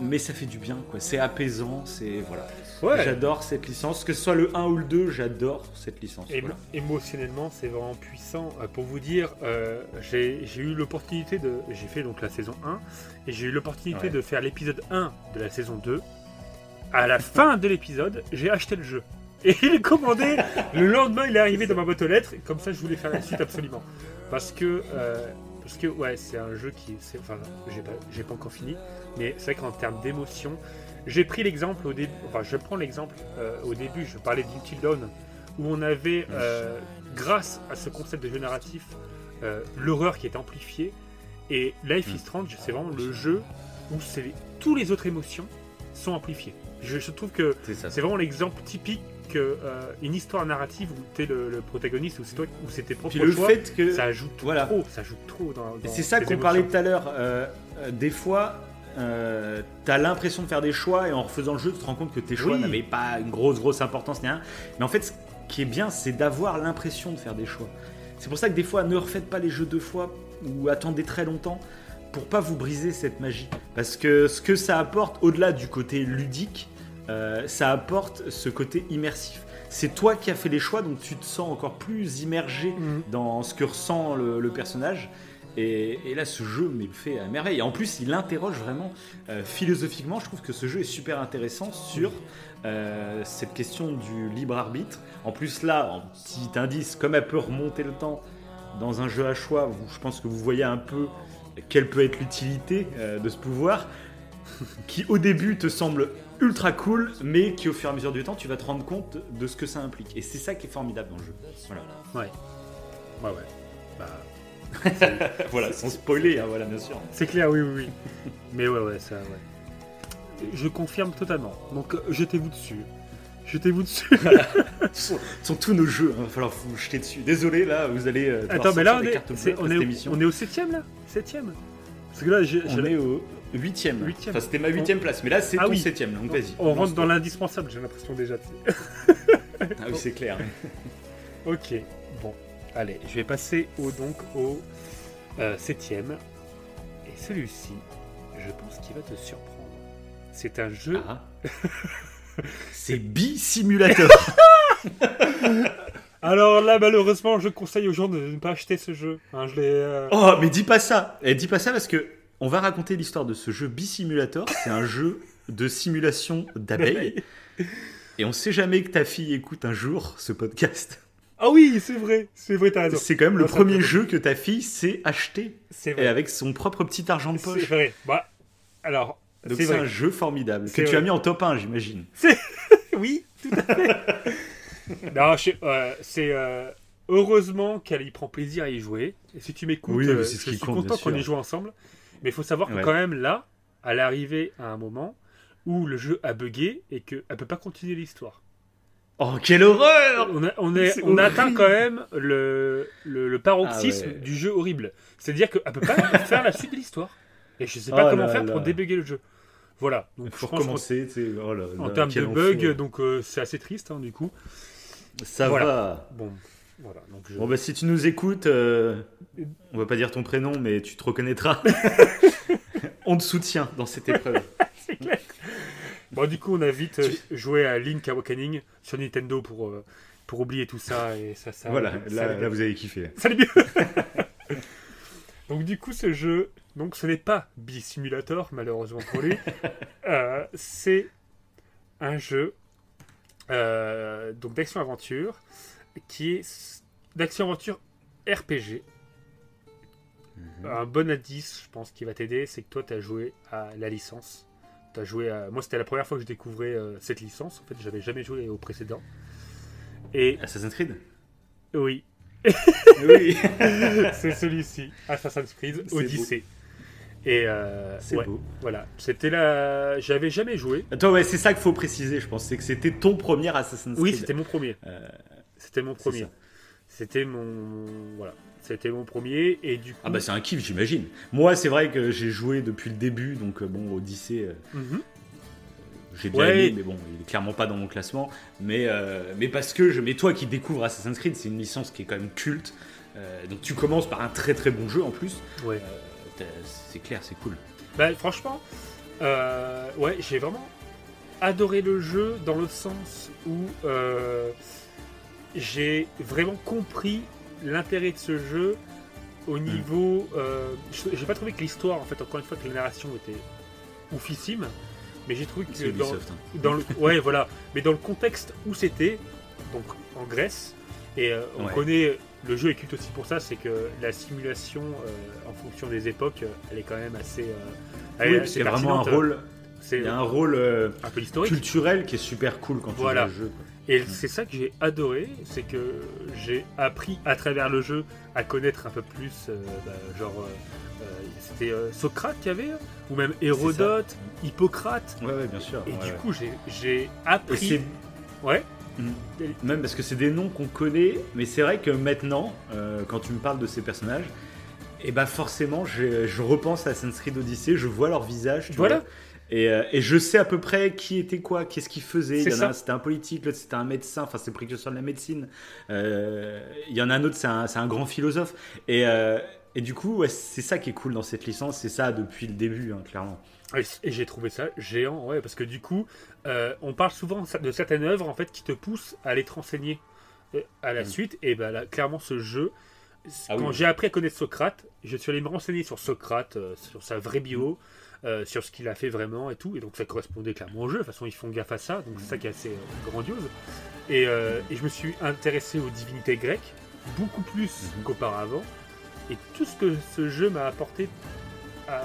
mais ça fait du bien, quoi. C'est apaisant, c'est voilà. Ouais. J'adore cette licence, que ce soit le 1 ou le 2, j'adore cette licence. Et voilà. émotionnellement, c'est vraiment puissant. Euh, pour vous dire, euh, j'ai j'ai eu l'opportunité de. J'ai fait donc la saison 1 et j'ai eu l'opportunité Ouais. de faire l'épisode 1 de la saison 2. À la fin de l'épisode, j'ai acheté le jeu. Et il est commandé. le lendemain, il est arrivé dans ma boîte aux lettres. et Comme ça, je voulais faire la suite absolument. Parce que. euh, parce que ouais, c'est un jeu qui, c'est- enfin, j'ai pas, j'ai pas encore fini, mais c'est vrai qu'en termes d'émotion, j'ai pris l'exemple au début, enfin, je prends l'exemple euh, au début, je parlais d'Until Dawn, où on avait, euh, grâce à ce concept de jeu narratif, euh, l'horreur qui est amplifiée, et Life is Strange, c'est vraiment le jeu où c'est tous les autres émotions sont amplifiées. Je, je trouve que c'est vraiment l'exemple typique que euh, une histoire narrative où tu es le, le protagoniste, où c'est toi, tes propres Puis le choix, fait que ça ajoute Voilà. trop, ça ajoute trop dans. C'est ça tes qu'on parlait tout à l'heure. euh, euh, des fois, euh, t'as l'impression de faire des choix et en refaisant le jeu, tu te rends compte que tes choix Oui. n'avaient pas une grosse, grosse importance ni rien. Mais en fait, ce qui est bien, c'est d'avoir l'impression de faire des choix. C'est pour ça que des fois, ne refaites pas les jeux deux fois ou attendez très longtemps pour pas vous briser cette magie. Parce que ce que ça apporte, au-delà du côté ludique, euh, ça apporte ce côté immersif. C'est toi qui as fait les choix, donc tu te sens encore plus immergé Mhm. dans ce que ressent le, le personnage. Et, et là, ce jeu le fait à merveille. Et en plus, il interroge vraiment euh, philosophiquement. Je trouve que ce jeu est super intéressant sur euh, cette question du libre arbitre. En plus, là, en petit indice, comme elle peut remonter le temps dans un jeu à choix, vous- je pense que vous voyez un peu quelle peut être l'utilité euh, de ce pouvoir, (laughs) qui au début te semble ultra cool, mais qui au fur et à mesure du temps, tu vas te rendre compte de ce que ça implique. Et c'est ça qui est formidable dans le jeu. Voilà. Ouais. Ouais, ouais. Bah, (laughs) voilà, sans spoiler, hein, voilà, bien sûr. c'est clair, oui, oui, oui. Mais ouais, ouais, ça, ouais. Je confirme totalement. Donc, euh, jetez-vous dessus. Jetez-vous dessus. (laughs) Ce sont, ce sont tous nos jeux, il va falloir vous jeter dessus. Désolé, là, vous allez. euh, Attends, mais là, on est, on, au, émission. on est au septième, là? Septième? Parce que là, j'ai, On j'ai- est au huitième. Huitième. Enfin, c'était ma huitième place, mais là, c'est Ah ton oui. septième, donc vas-y. on rentre dans l'indispensable, j'ai l'impression déjà. (laughs) Ah oui, c'est clair. (laughs) Ok, bon, allez, je vais passer au, donc au euh, septième. Et celui-ci, je pense qu'il va te surprendre. C'est un jeu. Ah. (laughs) c'est Bi-Simulator. Alors là, malheureusement, je conseille aux gens de ne pas acheter ce jeu. Hein, je euh, oh, mais dis pas ça. Et dis pas ça parce que on va raconter l'histoire de ce jeu Bi-Simulator. C'est un jeu de simulation d'abeilles. (laughs) Et on sait jamais que ta fille écoute un jour ce podcast. Ah oui, c'est vrai, c'est vrai, t'as raison. C'est quand même le premier jeu que ta fille s'est acheté. C'est Et vrai. avec son propre petit argent de C'est poche. vrai. Bah, alors, Donc c'est c'est un jeu formidable que C'est tu as mis en top 1, j'imagine. (laughs) Oui, tout à fait. (laughs) non, euh, c'est euh, heureusement qu'elle y prend plaisir à y jouer. Et si tu m'écoutes, Oui, euh, je c'est suis content qu'on y joue ensemble. Mais il faut savoir que Ouais. quand même là, elle est arrivée à un moment où le jeu a bugué et qu'elle peut pas continuer l'histoire. Oh, quelle horreur On a, on est, on atteint quand même le, le, le paroxysme Ah ouais. du jeu horrible. C'est-à-dire qu'elle peut pas (laughs) faire la suite de l'histoire. Et je sais pas Oh comment là faire là. pour débugger le jeu. Voilà. Donc, tu sais, oh En termes de enfer. donc euh, c'est assez triste hein, du coup. Ça Voilà. va. Bon, voilà. Donc je- Bon, bah, si tu nous écoutes, euh, on va pas dire ton prénom, mais tu te reconnaîtras. (laughs) on te soutient dans cette épreuve. C'est clair. Bon, du coup, on a vite euh, joué à Link Awakening sur Nintendo pour, euh, pour oublier tout ça et ça, ça. voilà, ça là, vous avez kiffé. Allait mieux. (laughs) donc, du coup, ce jeu, donc ce n'est pas B-Simulator, malheureusement pour lui. (laughs) Euh, c'est un jeu donc d'action-aventure, qui est d'action-aventure RPG. Mhm. Un bon indice, je pense, qui va t'aider, c'est que toi, tu as joué à la licence. As joué à... Moi, c'était la première fois que je découvrais euh, cette licence. En fait, j'avais jamais joué au précédent. Et Assassin's Creed oui, Oui. (laughs) c'est celui-ci, Assassin's Creed Odyssey. Et euh, C'est ouais, beau. voilà, c'était la. J'avais jamais joué. Toi, ouais, c'est ça qu'il faut préciser, je pense. C'est que c'était ton premier Assassin's Oui, Creed. c'était mon premier. Euh, C'était mon premier. C'était mon. Voilà. C'était mon premier. Et du coup. Ah bah c'est un kiff, j'imagine. Moi, c'est vrai que j'ai joué depuis le début, donc euh, bon, Odyssey, euh, Mhm. j'ai bien Ouais. aimé, mais bon, il est clairement pas dans mon classement. Mais, euh, mais parce que je, mais toi qui découvres Assassin's Creed, c'est une licence qui est quand même culte. Euh, donc tu commences par un très très bon jeu en plus. Ouais. Euh, c'est clair, c'est cool. Bah, franchement, ouais, j'ai vraiment adoré le jeu dans le sens où j'ai vraiment compris l'intérêt de ce jeu au niveau. euh, je- j'ai pas trouvé que l'histoire, en fait, encore une fois, que la narration était oufissime, mais j'ai trouvé que C'est dans, Ubisoft. hein. dans le, ouais, voilà, mais dans le contexte où c'était, donc en Grèce, et euh, on Ouais. connaît le jeu est culte aussi pour ça, c'est que la simulation euh, en fonction des époques, euh, elle est quand même assez. euh, elle Oui, est parce assez qu'il y a vraiment un rôle, C'est un rôle euh, un peu historique. culturel qui est super cool quand tu joues au jeu. quoi. Et c'est ça que j'ai adoré, c'est que j'ai appris à travers le jeu à connaître un peu plus, euh, bah, genre, euh, euh, c'était euh, Socrate qu'il y avait, ou même Hérodote, Hippocrate. Ouais, ouais, bien sûr. Et ouais, du ouais. coup, j'ai- appris. Ouais. Même parce que c'est des noms qu'on connaît, mais c'est vrai que maintenant, quand tu me parles de ces personnages, et bah forcément, je, je repense à Assassin's Creed Odyssey, je vois leur visage, tu Voilà. vois, et, euh, et je sais à peu près qui était quoi, qu'est-ce qu'il faisait. Il y en a un, c'était un politique, l'autre c'était un médecin, enfin c'est précurseur de la médecine. Euh, il y en a un autre, c'est un, grand philosophe. Et, euh, et du coup, ouais, c'est ça qui est cool dans cette licence, c'est ça depuis le début, hein, clairement. Et j'ai trouvé ça géant, ouais, parce que du coup, on parle souvent de certaines œuvres en fait qui te poussent à aller te renseigner à la Mm. suite. Et ben là, clairement, ce jeu, Ah quand oui. j'ai appris à connaître Socrate, je suis allé me renseigner sur Socrate, sur sa vraie bio, Mm. Euh, sur ce qu'il a fait vraiment et tout. Et donc ça correspondait clairement au jeu. De toute façon, ils font gaffe à ça, donc c'est ça qui est assez euh, grandiose. Et, euh, et je me suis intéressé aux divinités grecques beaucoup plus Mhm. qu'auparavant. Et tout ce que ce jeu m'a apporté à-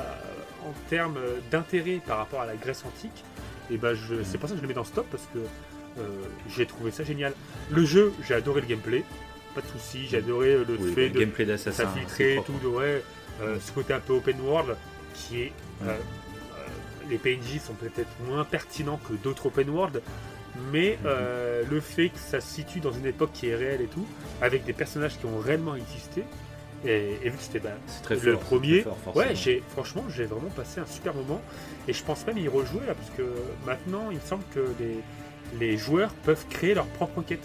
en termes d'intérêt par rapport à la Grèce antique, et ben je, c'est pour ça que je le mets dans ce top parce que j'ai trouvé ça génial. Le jeu, j'ai adoré le gameplay, pas de souci, j'ai adoré le Oui, fait le de s'infiltrer, tout, ouais, euh, ce côté un peu open world qui est. euh, Ouais. euh, les PNJ sont peut-être moins pertinents que d'autres open world, mais Mhm. euh, le fait que ça se situe dans une époque qui est réelle et tout, avec des personnages qui ont réellement existé, et, et vu que c'était bah, très le premier, très fort, forcément. ouais, j'ai franchement j'ai vraiment passé un super moment et je pense même y rejouer là parce que maintenant il me semble que les, les joueurs peuvent créer leur propre quête.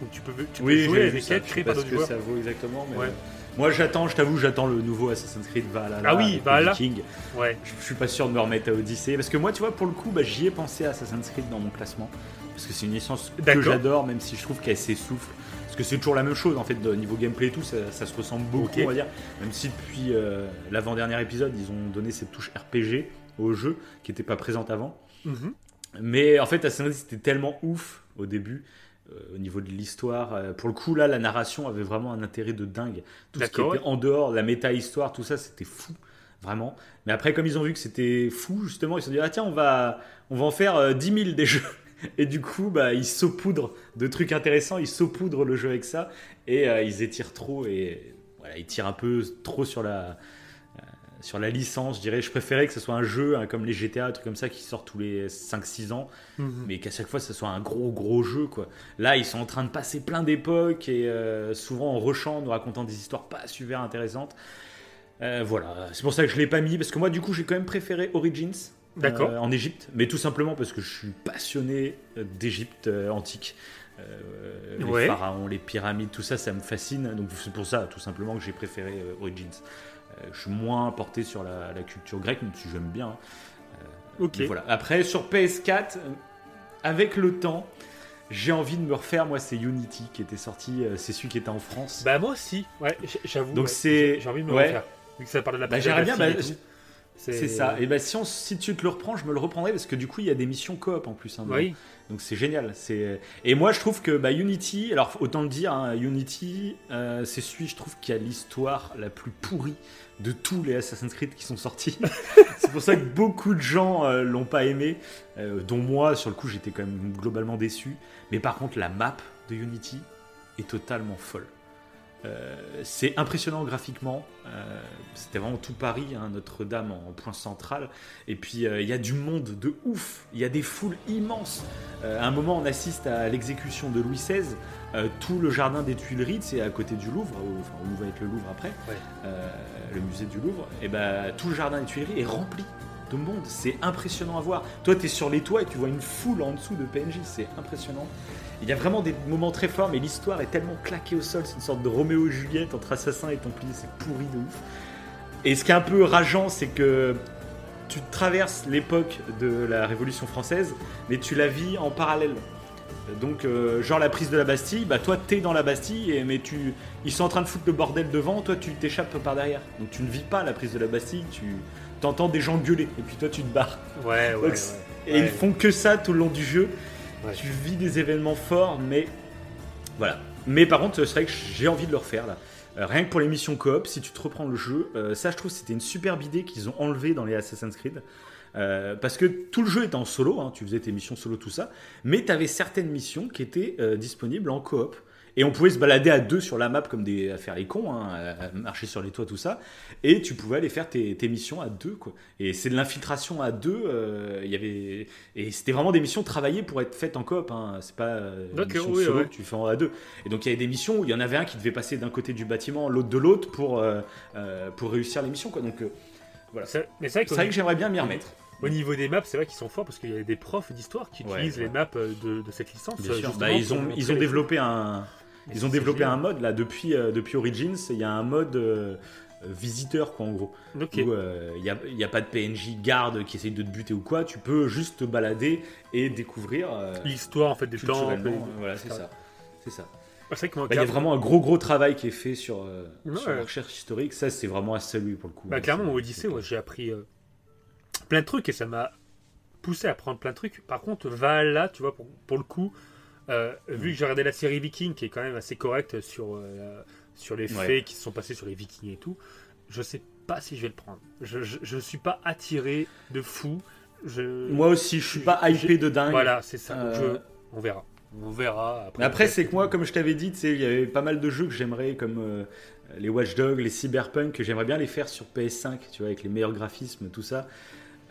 Donc tu peux, tu peux Oui, jouer à des quêtes créées par d'autres que joueurs. ça vaut exactement, mais Ouais. euh, moi j'attends, je t'avoue, j'attends le nouveau Assassin's Creed Valhalla. Ah oui, Valhalla. Vikings. Ouais. Je, je suis pas sûr de me remettre à Odyssey parce que moi, tu vois, pour le coup, bah, j'y ai pensé à Assassin's Creed dans mon classement parce que c'est une licence que j'adore, même si je trouve qu'elle s'essouffle. Parce que c'est toujours la même chose en fait, de niveau gameplay et tout, ça, ça se ressemble beaucoup, on va dire. Même si depuis euh, l'avant-dernier épisode, ils ont donné cette touche RPG au jeu qui n'était pas présente avant. Mhm. Mais en fait, Assassin's Creed, c'était tellement ouf au début. Euh, au niveau de l'histoire, Euh, pour le coup là, la narration avait vraiment un intérêt de dingue. Tout ce qui était en dehors, la méta-histoire, tout ça, c'était fou, vraiment. Mais après, comme ils ont vu que c'était fou, justement, ils se sont dit ah tiens, on va, on va en faire euh, 10 000 des jeux. (laughs) Et du coup, bah, ils saupoudrent de trucs intéressants, ils saupoudrent le jeu avec ça, et euh, ils étirent trop, et voilà, ils tirent un peu trop sur la, euh, sur la licence, je dirais. Je préférais que ce soit un jeu hein, comme les GTA, un truc comme ça, qui sortent tous les 5-6 ans, Mhm. mais qu'à chaque fois, ce soit un gros, gros jeu, quoi. Là, ils sont en train de passer plein d'époques, et euh, souvent en rushant, nous racontant des histoires pas super intéressantes. Euh, voilà, c'est pour ça que je l'ai pas mis, parce que moi, du coup, j'ai quand même préféré Origins. D'accord. euh, en Égypte, mais tout simplement parce que je suis passionné d'Égypte antique. Euh, les Ouais. pharaons, les pyramides, tout ça, ça me fascine. Donc c'est pour ça, tout simplement, que j'ai préféré euh, Origins. Euh, je suis moins porté sur la, la culture grecque, même si j'aime bien. hein. Ok. Mais voilà. Après, sur PS4, euh, avec le temps, j'ai envie de me refaire. Moi, c'est Unity qui était sorti. euh, c'est celui qui était en France. Bah moi aussi, ouais, j'avoue. Donc ouais, c'est- j'ai- envie de me ouais. refaire. Vu que ça parle de la Bah, j'aimerais bien, bah. C'est ça. Et ben si, on, si tu te le reprends, je me le reprendrai parce que du coup il y a des missions coop en plus. Hein, Oui. Donc c'est génial. Et moi je trouve que bah, Unity, alors autant le dire, hein, Unity, euh, c'est celui je trouve qui a l'histoire la plus pourrie de tous les Assassin's Creed qui sont sortis. (laughs) c'est pour ça que beaucoup de gens euh, l'ont pas aimé, euh, dont moi sur le coup j'étais quand même globalement déçu. Mais par contre la map de Unity est totalement folle. Euh, c'est impressionnant graphiquement. Euh, C'était vraiment tout Paris, hein, Notre-Dame en, en point central. Et puis euh, il y a du monde de ouf. Il y a des foules immenses. À un moment, on assiste à l'exécution de Louis XVI. Tout le jardin des Tuileries, c'est à côté du Louvre, où, enfin, où va être le Louvre après, Ouais. le musée du Louvre. Et ben tout le jardin des Tuileries est rempli de monde. C'est impressionnant à voir. Toi, tu es sur les toits et tu vois une foule en dessous de PNJ. C'est impressionnant. Il y a vraiment des moments très forts, mais l'histoire est tellement claquée au sol. C'est une sorte de Roméo et Juliette entre assassin et templier. C'est pourri de ouf. Et ce qui est un peu rageant, c'est que tu traverses l'époque de la Révolution française, mais tu la vis en parallèle. Donc, euh, genre la prise de la Bastille, bah toi t'es dans la Bastille, et, mais tu, ils sont en train de foutre le bordel devant, toi tu t'échappes par derrière. Donc tu ne vis pas la prise de la Bastille, tu t'entends des gens gueuler, et puis toi tu te barres. Ouais, ouais, Donc, ouais. Et ils font que ça tout le long du jeu. Tu vis des événements forts, mais voilà. Mais par contre, c'est vrai que j'ai envie de le refaire là. Euh, rien que pour les missions coop, si tu te reprends le jeu, euh, ça je trouve c'était une superbe idée qu'ils ont enlevé dans les Assassin's Creed. Euh, parce que tout le jeu était en solo, hein, tu faisais tes missions solo, tout ça, mais tu avais certaines missions qui étaient disponibles en coop. Et on pouvait se balader à deux sur la map comme des à faire les cons, hein, à marcher sur les toits, tout ça. Et tu pouvais aller faire tes, tes missions à deux, quoi. Et c'est de l'infiltration à deux. euh, Il y avait et c'était vraiment des missions travaillées pour être faites en coop. Hein. C'est pas euh, une mission oui, solo ouais. que tu fais en à deux. Et donc il y avait des missions où il y en avait un qui devait passer d'un côté du bâtiment, l'autre de l'autre pour euh, euh, pour réussir les missions, quoi. Donc euh, C'est- vrai que j'aimerais bien m'y remettre. au niveau des maps, c'est vrai qu'ils sont forts parce qu'il y a des profs d'histoire qui Ouais, utilisent ouais. les maps de, de cette licence. Bien sûr. Bah, ils ont ils ont développé un ils ont développé un mode là depuis euh, depuis Origins. Il y a un mode euh, euh, visiteur quoi en gros. Ok. où euh, il n'y a, il y a pas de PNJ garde qui essaye de te buter ou quoi, tu peux juste te balader et découvrir euh, L'histoire en fait des euh, voilà, c'est ça. C'est ça. Bah, Il y a vraiment un gros gros travail qui est fait sur, euh, Ouais. sur la recherche historique. Ça, c'est vraiment à saluer pour le coup. Bah, clairement, au c'est- ouais, j'ai appris euh, plein de trucs et ça m'a poussé à apprendre plein de trucs. Par contre, Valhalla, tu vois, pour, pour le coup, euh, vu que j'ai regardé la série Viking, qui est quand même assez correcte sur, euh, sur les Ouais. faits qui se sont passés sur les Vikings et tout, je sais pas si je vais le prendre. Je, je, je suis pas attiré de fou. Je... Moi aussi, je suis pas hypé de dingue. Voilà, c'est ça. Euh, je- On verra. On verra. Après, Mais après, c'est que moi, comme je t'avais dit, tu sais, il y avait pas mal de jeux que j'aimerais, comme euh, les Watch Dogs, les Cyberpunk, que j'aimerais bien les faire sur PS5, tu vois, avec les meilleurs graphismes, tout ça.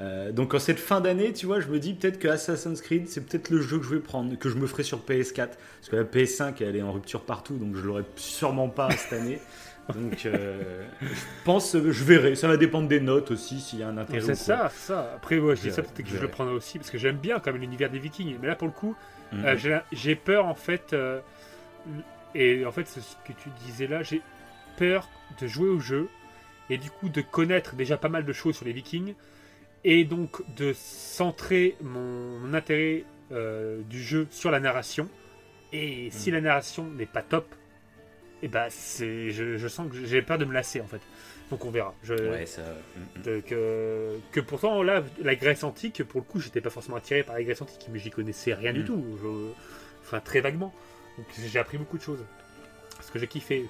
Euh, donc en cette fin d'année, tu vois, je me dis peut-être que Assassin's Creed, c'est peut-être le jeu que je vais prendre, que je me ferai sur PS4. Parce que la PS5, elle est en rupture partout, donc je l'aurai sûrement pas cette année. (laughs) Donc euh, je pense, je verrai. Ça va dépendre des notes aussi, s'il y a un intérêt. C'est ça, ça. Après, ouais, je dis ça peut-être que je le prendrai aussi parce que j'aime bien quand même l'univers des Vikings. Mais là, pour le coup, Mhm. Euh, j'ai- peur en fait, et en fait c'est ce que tu disais là, j'ai peur de jouer au jeu et du coup de connaître déjà pas mal de choses sur les Vikings et donc de centrer mon, intérêt euh, du jeu sur la narration. Et si la narration n'est pas top, et ben c'est, je, je sens que j'ai peur de me lasser en fait. Donc on verra. Je, Ouais, ça. mhm. de- que, que pourtant là la Grèce antique pour le coup j'étais pas forcément attiré par la Grèce antique mais j'y connaissais rien du tout Je- enfin très vaguement donc j'ai appris beaucoup de choses parce que j'ai kiffé.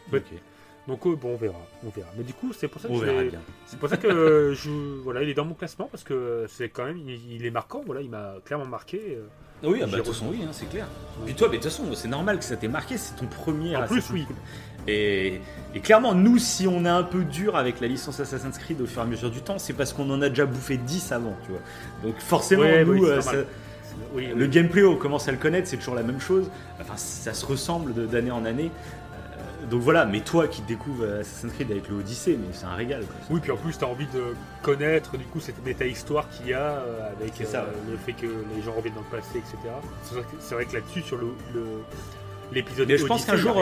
Donc euh, bon on verra on verra mais du coup c'est pour ça que On je verra bien. c'est pour ça que euh, (laughs) je voilà il est dans mon classement parce que c'est quand même il, il est marquant voilà il m'a clairement marqué euh. Oui, ah bah, de toute façon, oui, hein, c'est clair. Puis toi, mais de toute façon, c'est normal que ça t'ait marqué, c'est ton premier En plus, oui. Creed. Et, et clairement, nous, si on est un peu dur avec la licence Assassin's Creed au fur et à mesure du temps, c'est parce qu'on en a déjà bouffé 10 avant, tu vois. Donc forcément, Ouais, nous, oui, euh, normal. ça- oui, le oui. gameplay, on commence à le connaître, c'est toujours la même chose. Enfin, ça se ressemble d'année en année. Donc voilà, mais toi qui découvres euh, Assassin's Creed avec le Odyssey, mais c'est un régal. quoi. Oui, puis en plus, tu as envie de connaître du coup cette méta-histoire qu'il y a euh, avec ça, euh, le fait que les gens reviennent dans le passé, etc. C'est vrai que- là-dessus, sur le le- l'épisode Mais je pense qu'un jour,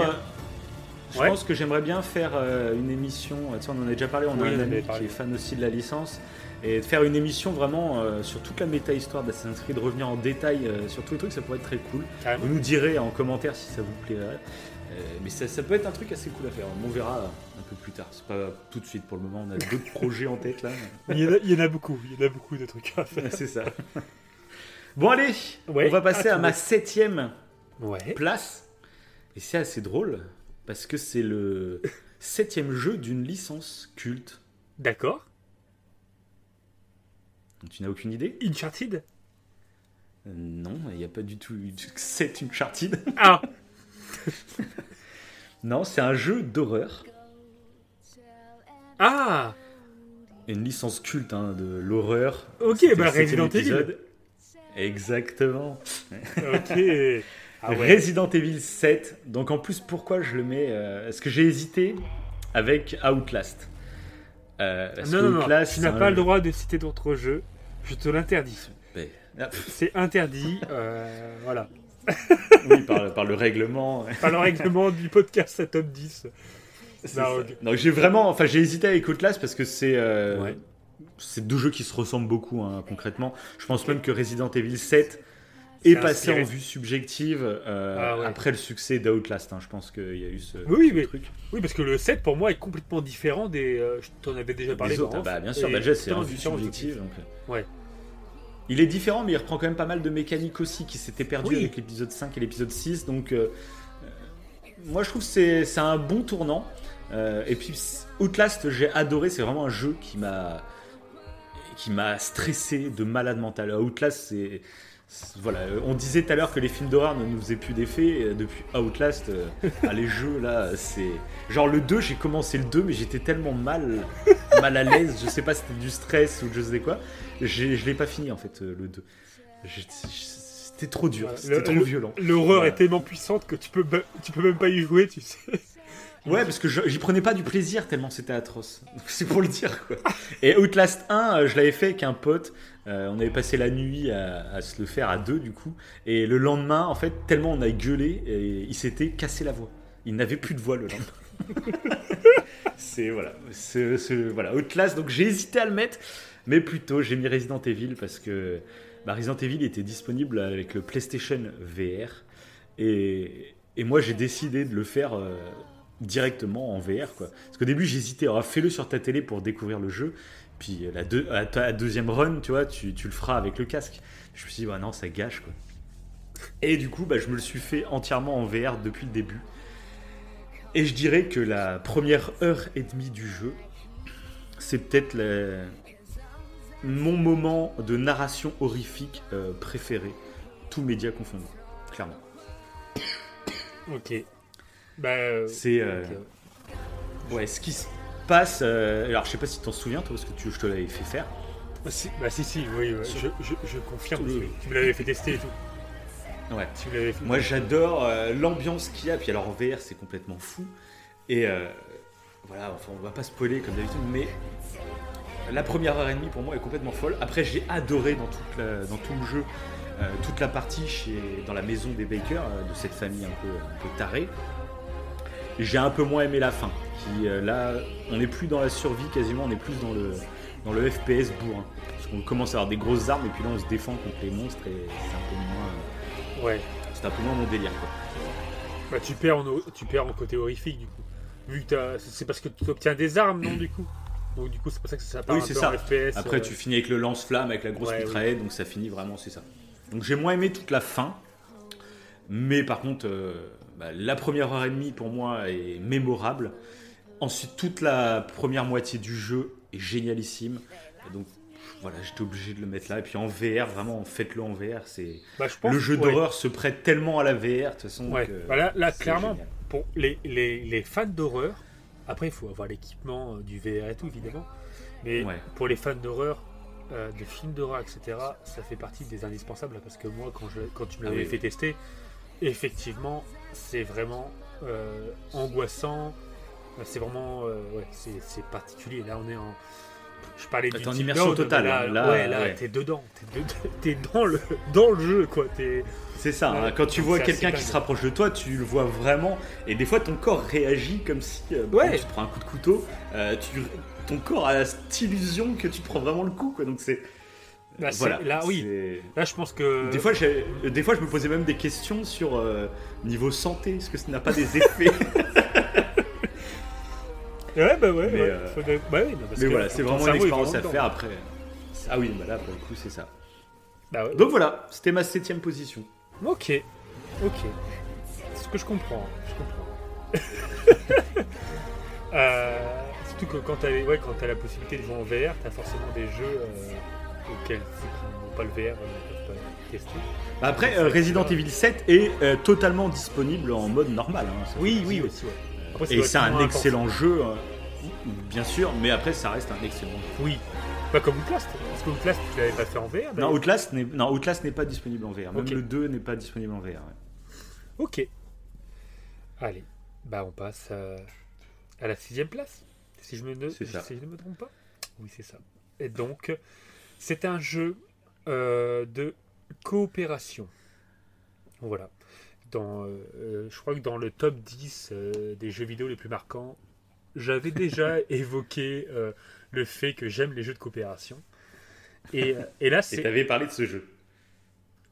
je Ouais. pense que j'aimerais bien faire euh, une émission. Tu sais, on en a déjà parlé. On Oui, a un ami qui est fan aussi de la licence. Et de faire une émission vraiment euh, sur toute la méta-histoire d'Assassin's Creed, de revenir en détail euh, sur tous les trucs, ça pourrait être très cool. Carrément. Vous nous direz en commentaire si ça vous plairait. Euh, mais ça, ça peut être un truc assez cool à faire. On verra un peu plus tard. C'est pas tout de suite pour le moment. On a (laughs) d'autres projets en tête là. Il y, en a, il y en a beaucoup, il y en a beaucoup de trucs à faire. (laughs) C'est ça. Bon allez, Ouais, on va passer à ma septième Ouais. place. Et c'est assez drôle parce que c'est le septième jeu d'une licence culte. D'accord. Tu n'as aucune idée? Uncharted? Euh, Non, il n'y a pas du tout. (laughs) C'est Uncharted. Ah (laughs) Non, c'est un jeu d'horreur. Ah Une licence culte hein, de l'horreur. Ok, bah Resident Evil. Exactement. Ok. (laughs) Ah ouais. Resident Evil 7. Donc en plus, pourquoi je le mets euh, Est-ce que j'ai hésité avec Outlast? Euh, Non, non, non, Outlast, tu c'est n'as pas le droit de citer d'autres jeux. Je te l'interdis. Mais- ah, C'est interdit. euh, voilà. (laughs) oui, par, par le règlement. (laughs) Par le règlement du podcast à top 10. C'est Non, j'ai vraiment, enfin j'ai hésité avec Outlast parce que c'est euh, Ouais. c'est deux jeux qui se ressemblent beaucoup hein, concrètement. Je pense même que Resident Evil 7 est passé inspiré. en vue subjective euh, Ah ouais. après le succès d'Outlast. hein. Je pense qu'il y a eu ce, Oui, ce mais- truc. Oui, parce que le 7 pour moi est complètement différent des. euh, je t'en avais déjà parlé. Autres, off, bah, bien sûr, bah, c'est en vue subjective. donc, euh. Ouais. Il est différent, mais il reprend quand même pas mal de mécaniques aussi qui s'étaient perdues Oui. avec l'épisode 5 et l'épisode 6. Donc, euh, euh, moi je trouve que c'est c'est un bon tournant. Euh, et puis, Outlast, j'ai adoré. C'est vraiment un jeu qui m'a qui m'a stressé de malade mental. Outlast, c'est. Voilà, euh, on disait tout à l'heure que les films d'horreur ne nous faisaient plus d'effet. et Depuis Outlast, euh, ah, les jeux là, c'est. Genre le 2, j'ai commencé le 2, mais j'étais tellement mal, mal à l'aise. Je sais pas si c'était du stress ou je sais quoi. Je l'ai pas fini en fait, euh, le 2. J'ai- C'était trop dur, c'était trop le- violent. L'horreur est tellement puissante que tu peux, tu peux même pas y jouer, tu sais. Ouais, parce que j'y prenais pas du plaisir tellement c'était atroce. (laughs) C'est pour le dire quoi. Et Outlast 1, euh, je l'avais fait avec un pote. Euh, on avait passé la nuit à, se le faire à deux du coup. Et le lendemain, en fait, tellement on a gueulé, il s'était cassé la voix. Il n'avait plus de voix le lendemain. (laughs) c'est voilà, voilà Outlast. Donc j'ai hésité à le mettre, mais plutôt j'ai mis Resident Evil parce que bah, Resident Evil était disponible avec le PlayStation VR et, et moi j'ai décidé de le faire euh, directement en VR quoi. Parce qu'au début j'hésitais, alors fais-le sur ta télé pour découvrir le jeu. Puis la, deux- à ta deuxième run, tu vois, tu, tu le feras avec le casque. Je me suis dit, bah non, ça gâche quoi. Et du coup, bah, je me le suis fait entièrement en VR depuis le début. Et je dirais que la première heure et demie du jeu, c'est peut-être mon moment de narration horrifique euh, préféré, tous médias confondus, clairement. Ok. Bah. euh, C'est euh, ouais, ce qui se passe. euh, alors, je sais pas si tu t'en souviens, toi, parce que tu, je te l'avais fait faire. Bah si, bah si, si, oui, ouais, je, je, je confirme. Oui, Tu, oui. tu me l'avais fait tester et tout. Ouais. Tu fait. Moi, j'adore euh, l'ambiance qu'il y a. Puis alors en VR, c'est complètement fou. Et euh, voilà, enfin, on va pas spoiler comme d'habitude, mais la première heure et demie pour moi est complètement folle. Après, j'ai adoré dans, toute la- dans tout le jeu euh, toute la partie chez, dans la maison des Baker, de cette famille un peu, un peu tarée. J'ai un peu moins aimé la fin. Qui, euh, là, on n'est plus dans la survie quasiment, on est plus dans le, dans le FPS bourrin. Parce qu'on commence à avoir des grosses armes et puis là, on se défend contre les monstres et c'est un peu moins, Ouais. c'est un peu moins mon délire. Quoi. Bah tu perds en, tu perds en côté horrifique du coup. Vu que c'est parce que tu obtiens des armes, non du coup? Donc du coup c'est pour ça que ça part Oui, un c'est peu ça. en FPS. Après, euh, tu finis avec le lance-flamme, avec la grosse Ouais, mitraillette, donc ça finit vraiment, c'est ça. Donc j'ai moins aimé toute la fin, mais par contre, euh, bah, la première heure et demie pour moi est mémorable. Ensuite, toute la première moitié du jeu est génialissime. Donc voilà, j'étais obligé de le mettre là. Et puis en VR, vraiment, faites-le en VR. C'est bah, le jeu ouais. d'horreur se prête tellement à la VR de toute façon. Ouais. que Bah, là, clairement, génial. pour les, les, les fans d'horreur, après il faut avoir l'équipement euh, du VR et tout évidemment, mais Ouais. pour les fans d'horreur, euh, de films d'horreur, etc., ça fait partie des indispensables parce que moi, quand, je, quand tu me Ah l'avais oui, fait oui. tester, effectivement, c'est vraiment euh, angoissant, Euh, c'est vraiment, euh, ouais, c'est particulier. Là, on est en, Je parlais T'es du en immersion totale, Là, hein. Là, ouais, là, ouais. t'es dedans. T'es de- (laughs) dans le, dans le jeu, quoi. T'es... C'est ça, hein, Ouais, quand tu vois quelqu'un qui se rapproche de toi, tu le vois vraiment, et des fois ton corps réagit comme si euh, Ouais. bon, tu te prends un coup de couteau, euh, tu, ton corps a cette illusion que tu prends vraiment le coup, quoi. Donc c'est Bah, c'est- voilà. là, oui. Là, je pense que. Des fois, des fois, je me posais même des questions sur euh, niveau santé, est-ce que ça n'a pas des effets? (laughs) Ouais, bah ouais. Mais, ouais. euh, de- bah oui, non, parce Mais que voilà, c'est vraiment une expérience à faire après. Ah oui, bah là, pour le coup, c'est ça. Bah ouais. Donc voilà, c'était ma septième position. Ok, ok. C'est ce que je comprends. Je comprends. (laughs) Euh, surtout que quand tu as, ouais, quand as la possibilité de jouer en VR, tu as forcément des jeux euh, auxquels qui n'ont pas le VR tester. Bah Après, euh, Resident Evil 7 est euh, totalement disponible en mode normal. hein, ça Oui, fait oui. Après, ça Et doit c'est être un moins excellent jeu, euh, bien sûr, mais après, ça reste un excellent jeu. Oui. Pas comme Outlast. Parce que Outlast, tu l'avais pas fait en VR. Non, d'ailleurs. Outlast n'est non, Outlast n'est pas disponible en VR. Même Ok. le 2 n'est pas disponible en VR. ouais. Ok. Allez, bah on passe à, à la sixième place. Si je, me ne, C'est ça. si je ne me trompe pas. Oui, c'est ça. Et donc, c'est un jeu euh, de coopération. Voilà. Dans, euh, euh, je crois que dans le top 10 euh, des jeux vidéo les plus marquants, j'avais déjà (laughs) évoqué euh, le fait que j'aime les jeux de coopération. Et, et là, Et c'est. t'avais parlé de ce jeu.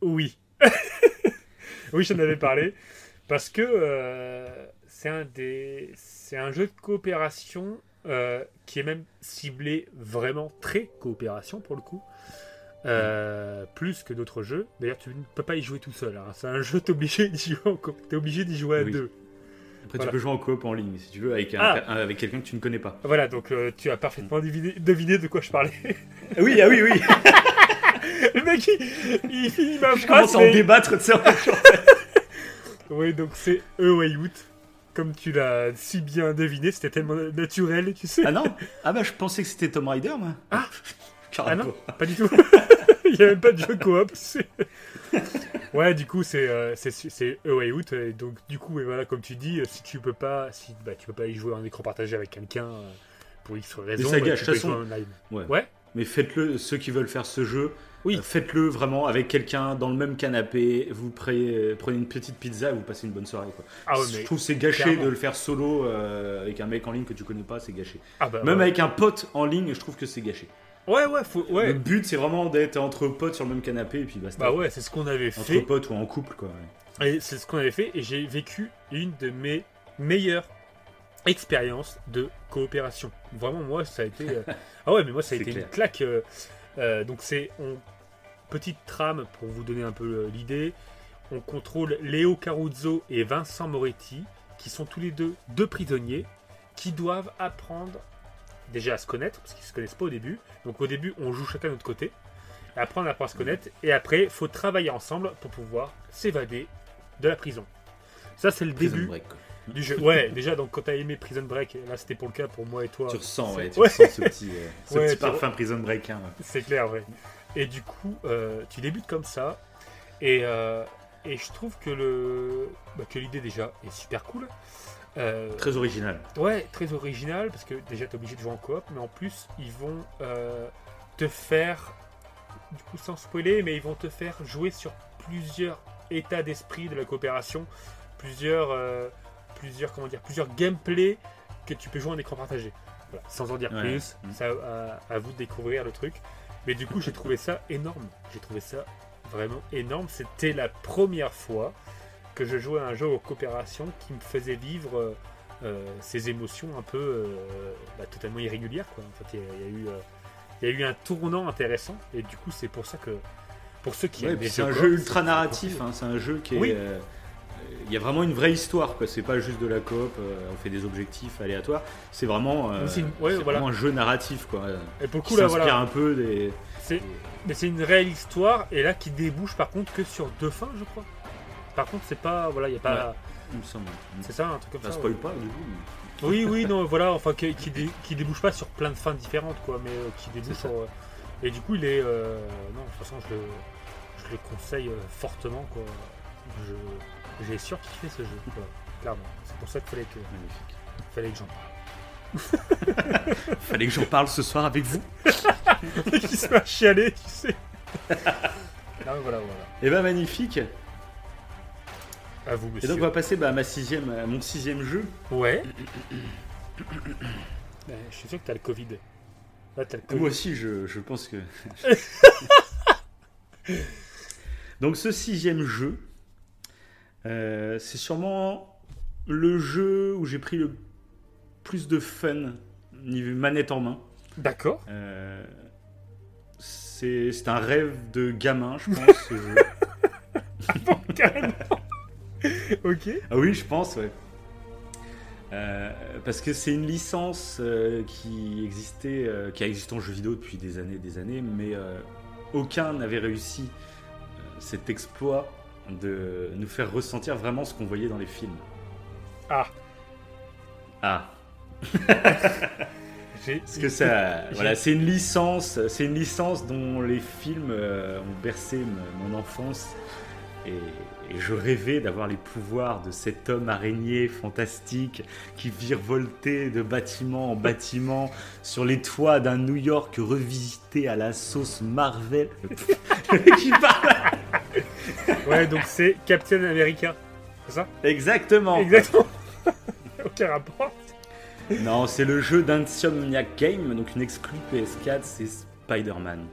Oui. (laughs) oui, j'en avais parlé. Parce que c'est un, des... c'est un jeu de coopération qui est même ciblé vraiment très coopération pour le coup. Euh, plus que d'autres jeux. D'ailleurs, tu ne peux pas y jouer tout seul. hein. C'est un jeu, t'es obligé d'y jouer, en obligé d'y jouer à Oui. deux. Après, Voilà. tu peux jouer en coop en ligne, si tu veux, avec, un- Ah. avec quelqu'un que tu ne connais pas. Voilà, donc euh, tu as parfaitement deviné, deviné de quoi je parlais. Oui, ah oui, oui. (laughs) le mec, il, il finit ma Je commence phrase. à en débattre, tu sais. (laughs) Oui, donc c'est A Way Out. Comme tu l'as si bien deviné, c'était tellement naturel, tu sais. Ah non Ah bah, je pensais que c'était Tom Rider, moi. Ah. (laughs) Ah non, pas du tout. Il n'y a même pas de jeu coop. (laughs) ouais, du coup, c'est euh, c'est A Way Out. Et donc, du coup, et voilà, comme tu dis, euh, si tu peux pas, si bah, tu peux pas y jouer en écran partagé avec quelqu'un euh, pour X raison, ça bah, gâche, tu peux y jouer en live. Ouais. Ouais. Mais faites-le, ceux qui veulent faire ce jeu, Oui. euh, faites-le vraiment avec quelqu'un dans le même canapé. Vous prenez, prenez une petite pizza et vous passez une bonne soirée. Quoi. Ah ouais, je trouve c'est gâché clairement. de le faire solo euh, avec un mec en ligne que tu connais pas, c'est gâché. ah bah, Même ouais. avec un pote en ligne, je trouve que c'est gâché. Ouais, ouais, faut, Le but, c'est vraiment d'être entre potes sur le même canapé et puis basta. Bah ouais, c'est ce qu'on avait Entre fait. potes ou en couple, quoi. ouais. Et c'est ce qu'on avait fait. Et j'ai vécu une de mes meilleures expériences de coopération. Vraiment, moi, ça a été. euh, (laughs) Ah ouais, mais moi, ça a été clair. une claque. euh, euh, donc, c'est. on- Petite trame pour vous donner un peu l'idée. On contrôle Léo Caruzzo et Vincent Moretti, qui sont tous les deux deux prisonniers, qui doivent apprendre déjà à se connaître, parce qu'ils se connaissent pas au début. Donc, au début, on joue chacun de notre côté. Après, on apprend à se connaître. Et après, faut travailler ensemble pour pouvoir s'évader de la prison. Ça, c'est le Prison début Break, du jeu. Ouais, (laughs) déjà, donc quand t'as aimé Prison Break, là c'était pour le cas pour moi et toi. Tu ressens, ouais, tu ouais. ressens ce petit, euh, (laughs) ce Ouais, petit tu- parfum Prison Break. hein. C'est clair, ouais. Et du coup, euh, tu débutes comme ça. Et, euh, et je trouve que le bah, que l'idée déjà est super cool. Euh, Très original. Ouais, très original parce que déjà t'es obligé de jouer en coop, mais en plus ils vont euh, te faire, du coup sans spoiler, mais ils vont te faire jouer sur plusieurs états d'esprit de la coopération, plusieurs, euh, plusieurs comment dire, plusieurs gameplays que tu peux jouer en écran partagé. Voilà, sans en dire Ouais. plus, Mm. ça à, à vous de découvrir le truc. Mais du coup j'ai trouvé ça énorme. J'ai trouvé ça vraiment énorme. C'était la première fois que je jouais à un jeu en coopération qui me faisait vivre euh, euh, ces émotions un peu euh, bah, totalement irrégulières. Quoi. En fait, il y, y a eu, euh, il y a eu un tournant intéressant et du coup, c'est pour ça que pour ceux qui Ouais, c'est un jeu ultra narratif, hein, c'est un jeu qui est. Oui. il y a vraiment une vraie histoire, quoi. C'est pas juste de la coop, on fait des objectifs aléatoires. C'est vraiment, une- ouais, voilà. vraiment un jeu narratif, quoi. Et pour coup, là, voilà, un peu des. mais c'est une réelle histoire et là qui débouche par contre que sur deux fins, je crois. Par contre, c'est pas voilà, il y a pas, Il me semble. c'est ça, un truc comme Ça ça. spoil ouais. pas, du coup. mais- Oui, (laughs) oui, non, voilà, enfin qui, qui, dé- qui débouche pas sur plein de fins différentes, quoi, mais euh, qui débouche sur. euh, et du coup, il est. euh, non, de toute façon, je le, je le conseille fortement, quoi. Je- J'ai surkiffé ce jeu, quoi, clairement. C'est pour ça qu'il fallait que, Magnifique. fallait que j'en parle. (laughs) Fallait que j'en parle ce soir avec vous. (laughs) qui se met à chialer, tu sais. Ah, voilà, voilà. Et ben magnifique. À vous, Et monsieur. donc on va passer bah, à, ma sixième, à mon sixième jeu. Ouais. (coughs) Ben, je suis sûr que t'as le Covid. Là, t'as le Covid. Moi aussi, je, je pense que. (laughs) Donc, ce sixième jeu, euh, c'est sûrement le jeu où j'ai pris le plus de fun niveau manette en main. D'accord. Euh, c'est c'est un rêve de gamin, je pense, ce jeu. (laughs) Carrément. (laughs) ok. Ah oui, je pense, ouais. Euh, parce que c'est une licence euh, qui existait, euh, qui a existé en jeu vidéo depuis des années, des années, mais aucun n'avait réussi cet exploit de nous faire ressentir vraiment ce qu'on voyait dans les films. Ah. Ah, (laughs) parce que ça, voilà, c'est une licence, c'est une licence dont les films ont bercé mon enfance. Et, et je rêvais d'avoir les pouvoirs de cet homme araignée fantastique qui virevoltait de bâtiment en bâtiment sur les toits d'un New York revisité à la sauce Marvel. (laughs) Qui parle Ouais, donc c'est Captain America. C'est ça? Exactement. Exactement. (laughs) Aucun rapport. Non, c'est le jeu d'Insomniac Game, donc une exclue PS4, c'est Spider-Man.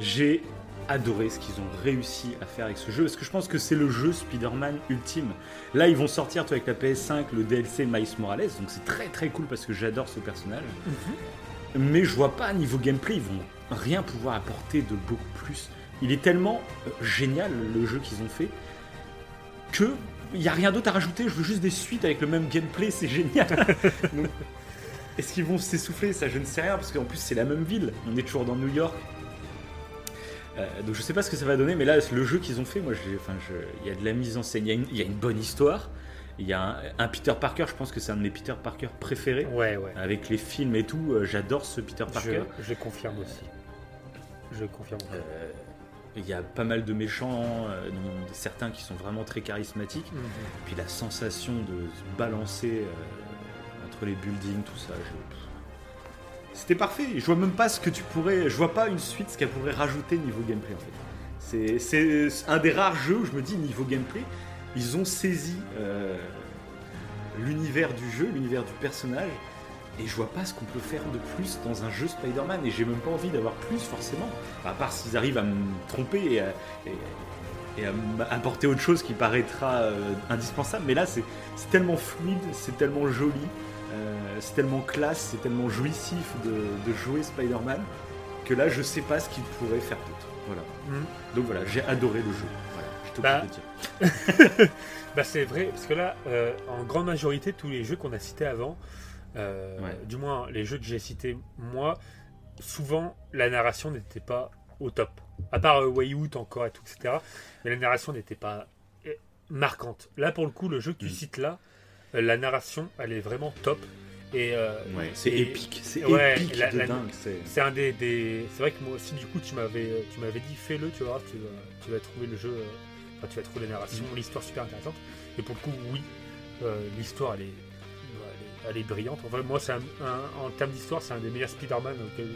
J'ai adoré ce qu'ils ont réussi à faire avec ce jeu, parce que je pense que c'est le jeu Spider-Man ultime. Là, ils vont sortir toi, avec la PS5 le DLC Miles Morales, donc c'est très très cool parce que j'adore ce personnage. Mais je vois pas niveau gameplay, ils vont rien pouvoir apporter de beaucoup plus. Il est tellement euh, génial le jeu qu'ils ont fait que il y a rien d'autre à rajouter. Je veux juste des suites avec le même gameplay, c'est génial. (laughs) Est-ce qu'ils vont s'essouffler? Ça, je ne sais rien parce qu'en plus c'est la même ville. On est toujours dans New York. Euh, donc je sais pas ce que ça va donner, mais là le jeu qu'ils ont fait, moi, il y a de la mise en scène, il y a une, il y a une bonne histoire. Il y a un, un Peter Parker, je pense que c'est un de mes Peter Parker préférés. Ouais, ouais. Avec les films et tout, euh, j'adore ce Peter Parker. Je, je confirme aussi. Je confirme. Euh, il y a pas mal de méchants, dont certains qui sont vraiment très charismatiques. Mhm. Puis la sensation de se balancer entre les buildings, tout ça. je- C'était parfait. Je vois même pas ce que tu pourrais. Je vois pas une suite ce qu'elle pourrait rajouter niveau gameplay en fait. C'est- un des rares jeux où je me dis niveau gameplay, ils ont saisi euh, l'univers du jeu, l'univers du personnage. Et je vois pas ce qu'on peut faire de plus dans un jeu Spider-Man. Et j'ai même pas envie d'avoir plus forcément. À part s'ils arrivent à me tromper et à, et- m'apporter autre chose qui paraîtra euh, indispensable. Mais là, c'est tellement fluide, c'est tellement joli, euh, c'est tellement classe, c'est tellement jouissif de, de jouer Spider-Man que là, je sais pas ce qu'il pourrait faire d'autre. Voilà. Mhm. Donc voilà, j'ai adoré le jeu. Voilà, je t'ai Bah, dire. (laughs) Bah c'est vrai, parce que là, euh, en grande majorité, tous les jeux qu'on a cités avant, euh, Ouais. du moins les jeux que j'ai cités moi, souvent la narration n'était pas au top. À part euh, Way Out encore et tout, etc. Mais la narration n'était pas marquante. Là, pour le coup, le jeu que tu Mm. cites là, la narration, elle est vraiment top. Et, euh, Ouais, c'est épique, c'est ouais, épique la- de la- dingue. c'est- un des, des- c'est vrai que moi aussi du coup tu m'avais euh, tu m'avais dit fais-le tu vas tu vas, tu vas trouver le jeu euh, enfin tu vas trouver la narration Mm. l'histoire super intéressante et pour le coup oui euh, l'histoire elle est, elle est elle est brillante enfin moi c'est en termes d'histoire c'est un des meilleurs Spider-Man auquel,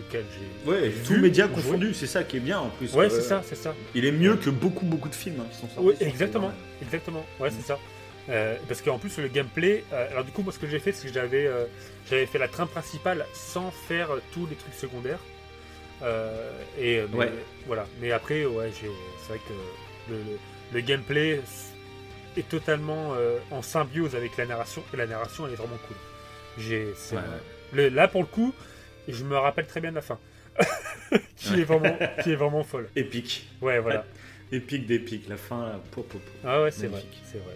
auquel j'ai Ouais, médias joué. confondus, c'est ça qui est bien en plus. ouais c'est ça c'est ça Il est mieux que beaucoup, beaucoup de films hein, qui sont sortis. oui exactement exactement ouais c'est ça Euh, parce qu'en plus le gameplay euh, alors du coup moi ce que j'ai fait c'est que j'avais euh, j'avais fait la trame principale sans faire euh, tous les trucs secondaires. Euh, et mais, Ouais. voilà. Mais après ouais c'est vrai que le, le- gameplay est totalement euh, en symbiose avec la narration et la narration elle est vraiment cool. J'ai Ouais, le- là pour le coup je me rappelle très bien de la fin. (laughs) Qui est vraiment qui est vraiment folle. Épique. ouais voilà. (laughs) Épique d'épique. La fin, là, po, po, po. ah ouais c'est vrai c'est vrai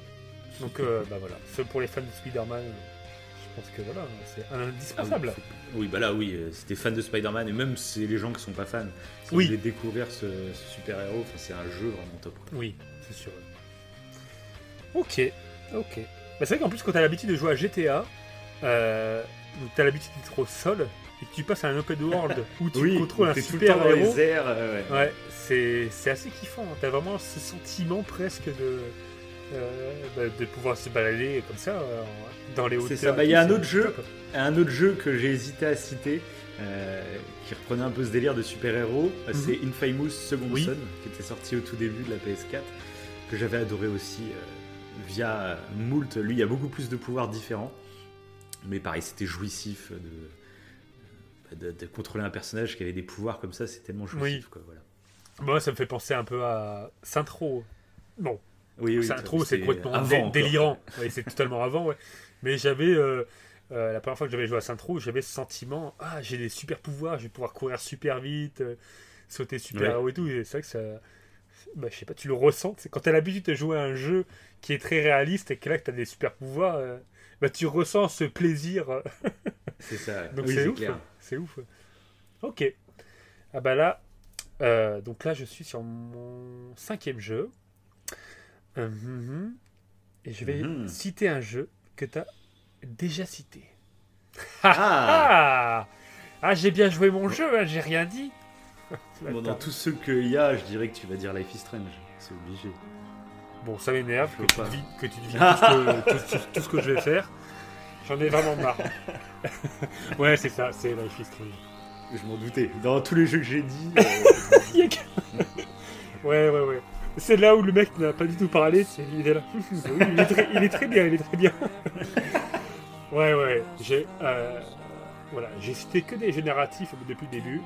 donc euh, bah voilà ce pour les fans de Spider-Man je pense que voilà c'est un indispensable Ah oui, oui, bah là, oui, euh, si t'es fan de Spider-Man, et même si c'est les gens qui sont pas fans, si Oui. vous voulez découvrir ce, ce super-héros, enfin, c'est un jeu vraiment top. quoi. Oui, c'est sûr. Ok, ok. Bah, c'est vrai qu'en plus, quand t'as l'habitude de jouer à GTA, euh, t'as l'habitude d'être au sol et que tu passes à un open world (laughs) où tu oui, contrôles un t'es tout le super temps dans héros. les airs. euh, ouais. Ouais, c'est c'est assez kiffant. hein. T'as vraiment ce sentiment presque de bah, de pouvoir se balader comme ça dans les hauteurs. C'est ça. Bah, il y a un autre jeu, un autre jeu que j'ai hésité à citer. qui reprenait un peu ce délire de super-héros, mhm. c'est Infamous Second Son, qui était sorti au tout début de la PS4, que j'avais adoré aussi via Moult. Lui, il y a beaucoup plus de pouvoirs différents, mais pareil, c'était jouissif de, de, contrôler un personnage qui avait des pouvoirs comme ça, c'est tellement jouissif. Quoi, voilà. Moi, ça me fait penser un peu à Saint-Tro. Non. Oui, oui, Saint-Tro, c'est complètement délirant. c'est totalement avant, ouais. Mais j'avais. Euh, euh, la première fois que j'avais joué à Saint-Tro, j'avais ce sentiment Ah, j'ai des super pouvoirs, je vais pouvoir courir super vite, euh, sauter super haut et tout. Et c'est vrai que ça. Bah, je sais pas, tu le ressens. C'est quand tu as l'habitude de jouer à un jeu qui est très réaliste et que là, tu as des super pouvoirs, bah, tu ressens ce plaisir. (laughs) c'est ça. Donc c'est ouf. C'est ouf. Ok. Ah bah là, donc là, je suis sur mon cinquième jeu. Euh, et je vais mhm. citer un jeu que tu as déjà cité. Ah, (laughs) ah j'ai bien joué mon jeu, hein, j'ai rien dit. dans tous ceux qu'il y a, je dirais que tu vas dire Life is Strange. C'est obligé. Bon, ça m'énerve que, que tu devines (laughs) tout, ce que je vais faire. J'en ai vraiment marre. (laughs) ouais, c'est ça, c'est Life is Strange. Je m'en doutais. Dans tous les jeux que j'ai dit. Euh, ouais, ouais, ouais. C'est là où le mec n'a pas du tout parlé. il, est là. (laughs) il, est très, il est très bien, il est très bien. (laughs) ouais, ouais. J'ai euh, voilà, j'ai cité que des génératifs depuis le début.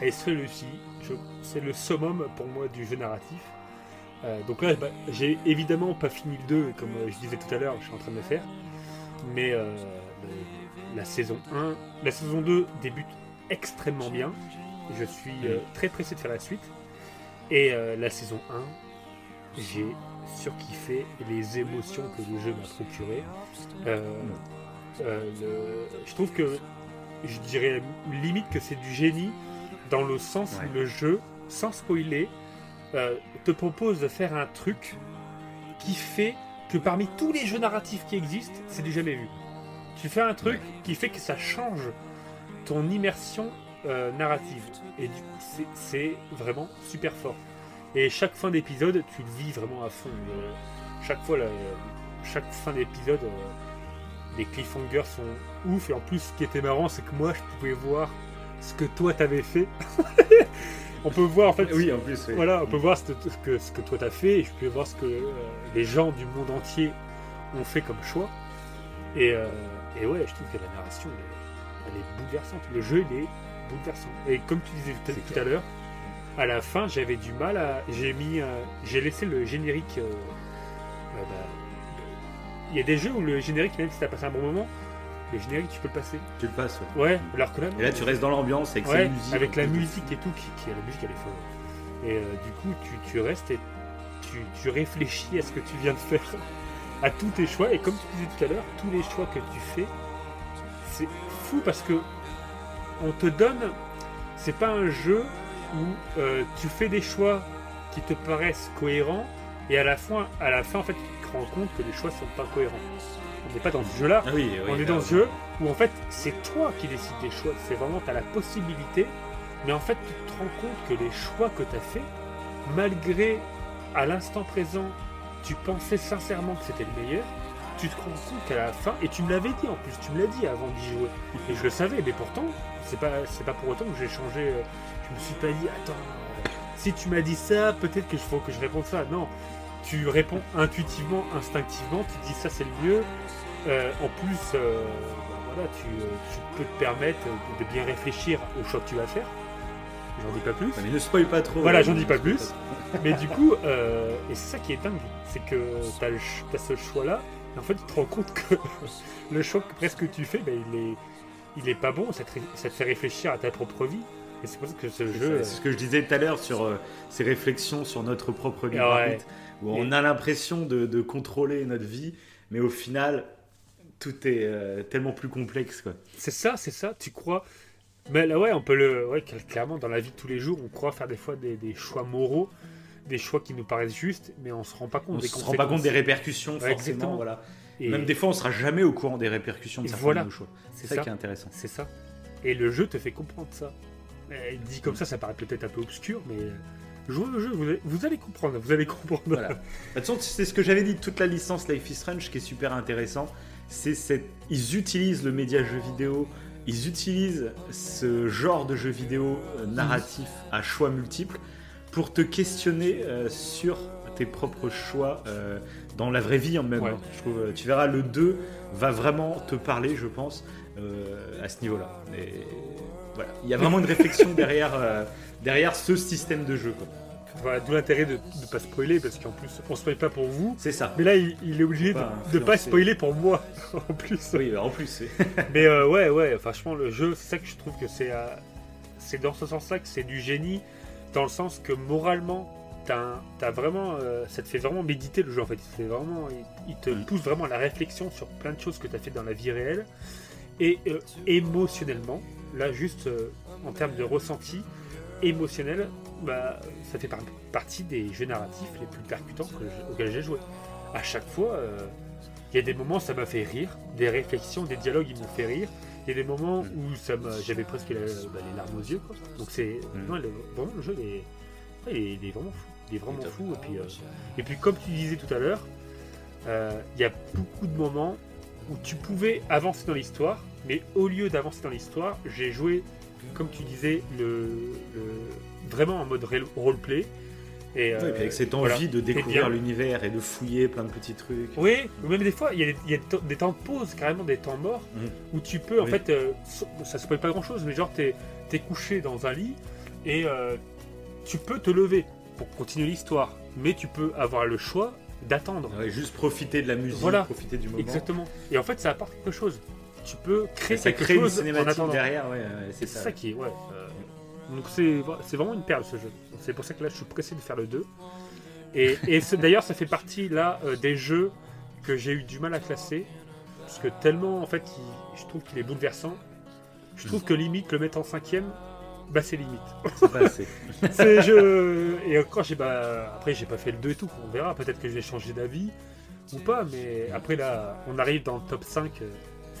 Et celui-ci, c'est le summum pour moi du jeu narratif. Euh, donc là, bah, j'ai évidemment pas fini le 2, comme je disais tout à l'heure, je suis en train de le faire. Mais la saison 1, la saison 2 débute extrêmement bien. Je suis euh, très pressé de faire la suite. Et euh, la saison 1, j'ai surkiffé les émotions que le jeu m'a procuré. Euh, je trouve que je dirais limite que c'est du génie dans le sens où le jeu, sans spoiler, te propose de faire un truc qui fait que parmi tous les jeux narratifs qui existent, c'est du jamais vu. Tu fais un truc qui fait que ça change ton immersion euh, narrative. Et du coup, c'est vraiment super fort. Et chaque fin d'épisode, tu le vis vraiment à fond. Euh, chaque fois, chaque fin d'épisode, euh, les cliffhangers sont ouf. Et en plus, ce qui était marrant, c'est que moi, je pouvais voir ce que toi t'avais fait. (laughs) on peut voir en fait. Oui, en plus. Voilà, on peut voir ce que, ce que toi t'as fait. Et je peux voir ce que les gens du monde entier ont fait comme choix. Et, et ouais, je trouve que la narration, elle est bouleversante. Le jeu, il est Et comme tu disais tout, à l'heure, à la fin, j'avais du mal à. J'ai mis. J'ai laissé le générique. Euh, euh, bah, il y a des jeux où le générique, même si t'as passé un bon moment, le générique, tu peux le passer. Tu le passes, ouais. Ouais, alors que là. Et là, tu restes dans l'ambiance avec ouais, musique. Avec la musique et tout, qui, qui, la musique, elle est folle. Et euh, du coup, tu, tu restes et tu, tu, réfléchis à ce que tu viens de faire, (laughs) à tous tes choix. Et comme tu disais tout à l'heure, tous les choix que tu fais, c'est fou parce que on te donne. C'est pas un jeu où euh, tu fais des choix qui te paraissent cohérents et à la fin, à la fin en fait, tu te rends compte que les choix sont pas cohérents. On n'est pas dans ce jeu-là. Ah on est dans ce jeu où en fait c'est toi qui décides des choix. C'est vraiment tu as la possibilité, mais en fait tu te rends compte que les choix que tu as fait, malgré à l'instant présent, tu pensais sincèrement que c'était le meilleur, tu te rends compte qu'à la fin, et tu me l'avais dit en plus, tu me l'as dit avant d'y jouer, et je le savais, mais pourtant, c'est pas, c'est pas pour autant que j'ai changé. Euh, je me suis pas dit, attends, euh, si tu m'as dit ça, peut-être qu'il faut que je réponde ça. Non, tu réponds intuitivement, instinctivement, tu dis ça c'est le mieux. Euh, en plus, bah, voilà, tu, peux te permettre de bien réfléchir au choix que tu vas faire. J'en dis pas plus. Mais ne spoil pas trop. Voilà, j'en dis pas plus. (laughs) Mais du coup, et c'est ça qui est dingue, c'est que tu as, as, ce choix-là, en fait, tu te rends compte que (laughs) le choix que presque tu fais, ben, il, est, il est pas bon, ça te, fait réfléchir à ta propre vie. Et c'est pour ça que ce jeu. C'est ce que je disais tout à l'heure sur euh, ces réflexions sur notre propre vie, où on a l'impression de, contrôler notre vie, mais au final, tout est euh, tellement plus complexe. C'est ça, c'est ça. Tu crois. Mais là, ouais, on peut le. Ouais, clairement, dans la vie de tous les jours, on croit faire des fois des, des choix moraux des choix qui nous paraissent justes, mais on se rend pas compte on se rend pas compte des répercussions forcément. Voilà. Et Même des fois, on sera jamais au courant des répercussions de certains voilà. choix. C'est ça, qui est intéressant. C'est ça. Et le jeu te fait comprendre ça. dit comme ça, ça paraît peut-être un peu obscur, mais jouez au jeu, vous allez, vous allez comprendre, vous allez comprendre. Voilà. (laughs) Bah, De toute façon, c'est ce que j'avais dit, toute la licence Life is Strange qui est super intéressant. C'est cette... Ils utilisent le média jeu vidéo, ils utilisent ce genre de jeu vidéo euh, narratif à choix multiples pour te questionner euh, sur tes propres choix euh, dans la vraie vie en même. Ouais. hein. Je trouve, euh, tu verras, le 2 va vraiment te parler, je pense, euh, à ce niveau-là. Et voilà. Il y a vraiment une réflexion (laughs) derrière, euh, derrière ce système de jeu. quoi. Voilà, d'où l'intérêt de ne pas spoiler, parce qu'en plus, on spoil pas pour vous. C'est ça. Mais là, il, il est obligé Pas de ne pas spoiler pour moi, (laughs) en plus. Oui, bah, en plus. (laughs) Mais euh, ouais, ouais, franchement, le jeu, c'est ça que je trouve que c'est. c'est dans ce sens-là que c'est du génie, dans le sens que moralement, t'as vraiment. euh, ça te fait vraiment méditer le jeu en fait. C'est vraiment, il, il te Mm. pousse vraiment à la réflexion sur plein de choses que t'as fait dans la vie réelle. Et euh, émotionnellement, là, juste euh, en termes de ressenti émotionnel, bah, ça fait par- partie des jeux narratifs les plus percutants que auxquels j'ai joué. À chaque fois. il y a des moments ça m'a fait rire, des réflexions, des dialogues ils m'ont fait rire. Il y a des moments Mm. où ça m'a- j'avais presque la- bah, les larmes aux yeux. Quoi. Donc c'est Mm. non, le- vraiment le jeu il est, ouais, il est, il est vraiment fou. Il est vraiment fou. Et puis, euh, et puis comme tu disais tout à l'heure, euh, il y a beaucoup de moments où tu pouvais avancer dans l'histoire, mais au lieu d'avancer dans l'histoire, j'ai joué, comme tu disais, le, le- vraiment en mode roleplay. Et, euh, puis avec cette voilà. envie de découvrir l'univers et de fouiller plein de petits trucs. Oui, ou même des fois, il y a, des, il y a des temps- de pause, carrément des temps morts, Mhm. où tu peux, en Oui. fait, euh, ça ne spoil pas grand chose, mais genre, t'es es couché dans un lit et euh, tu peux te lever pour continuer l'histoire, mais tu peux avoir le choix d'attendre. Ouais, juste profiter de la musique, Voilà. profiter du moment. Exactement. Et en fait, ça apporte quelque chose. Tu peux créer Ça quelque crée une chose en attendant. derrière, ouais, ouais, C'est ça. ça. qui est, ouais. euh, donc c'est vraiment une perle ce jeu. C'est pour ça que là je suis pressé de faire le 2. Et, et d'ailleurs ça fait partie là euh, des jeux que j'ai eu du mal à classer. Parce que tellement en fait il- je trouve qu'il est bouleversant. Je trouve que limite le mettre en cinquième, bah c'est limite. C'est pas assez. (laughs) C'est je... Et encore j'ai bah après j'ai pas fait le 2 et tout, on verra, peut-être que je vais changer d'avis ou pas, mais après là on arrive dans le top 5. euh,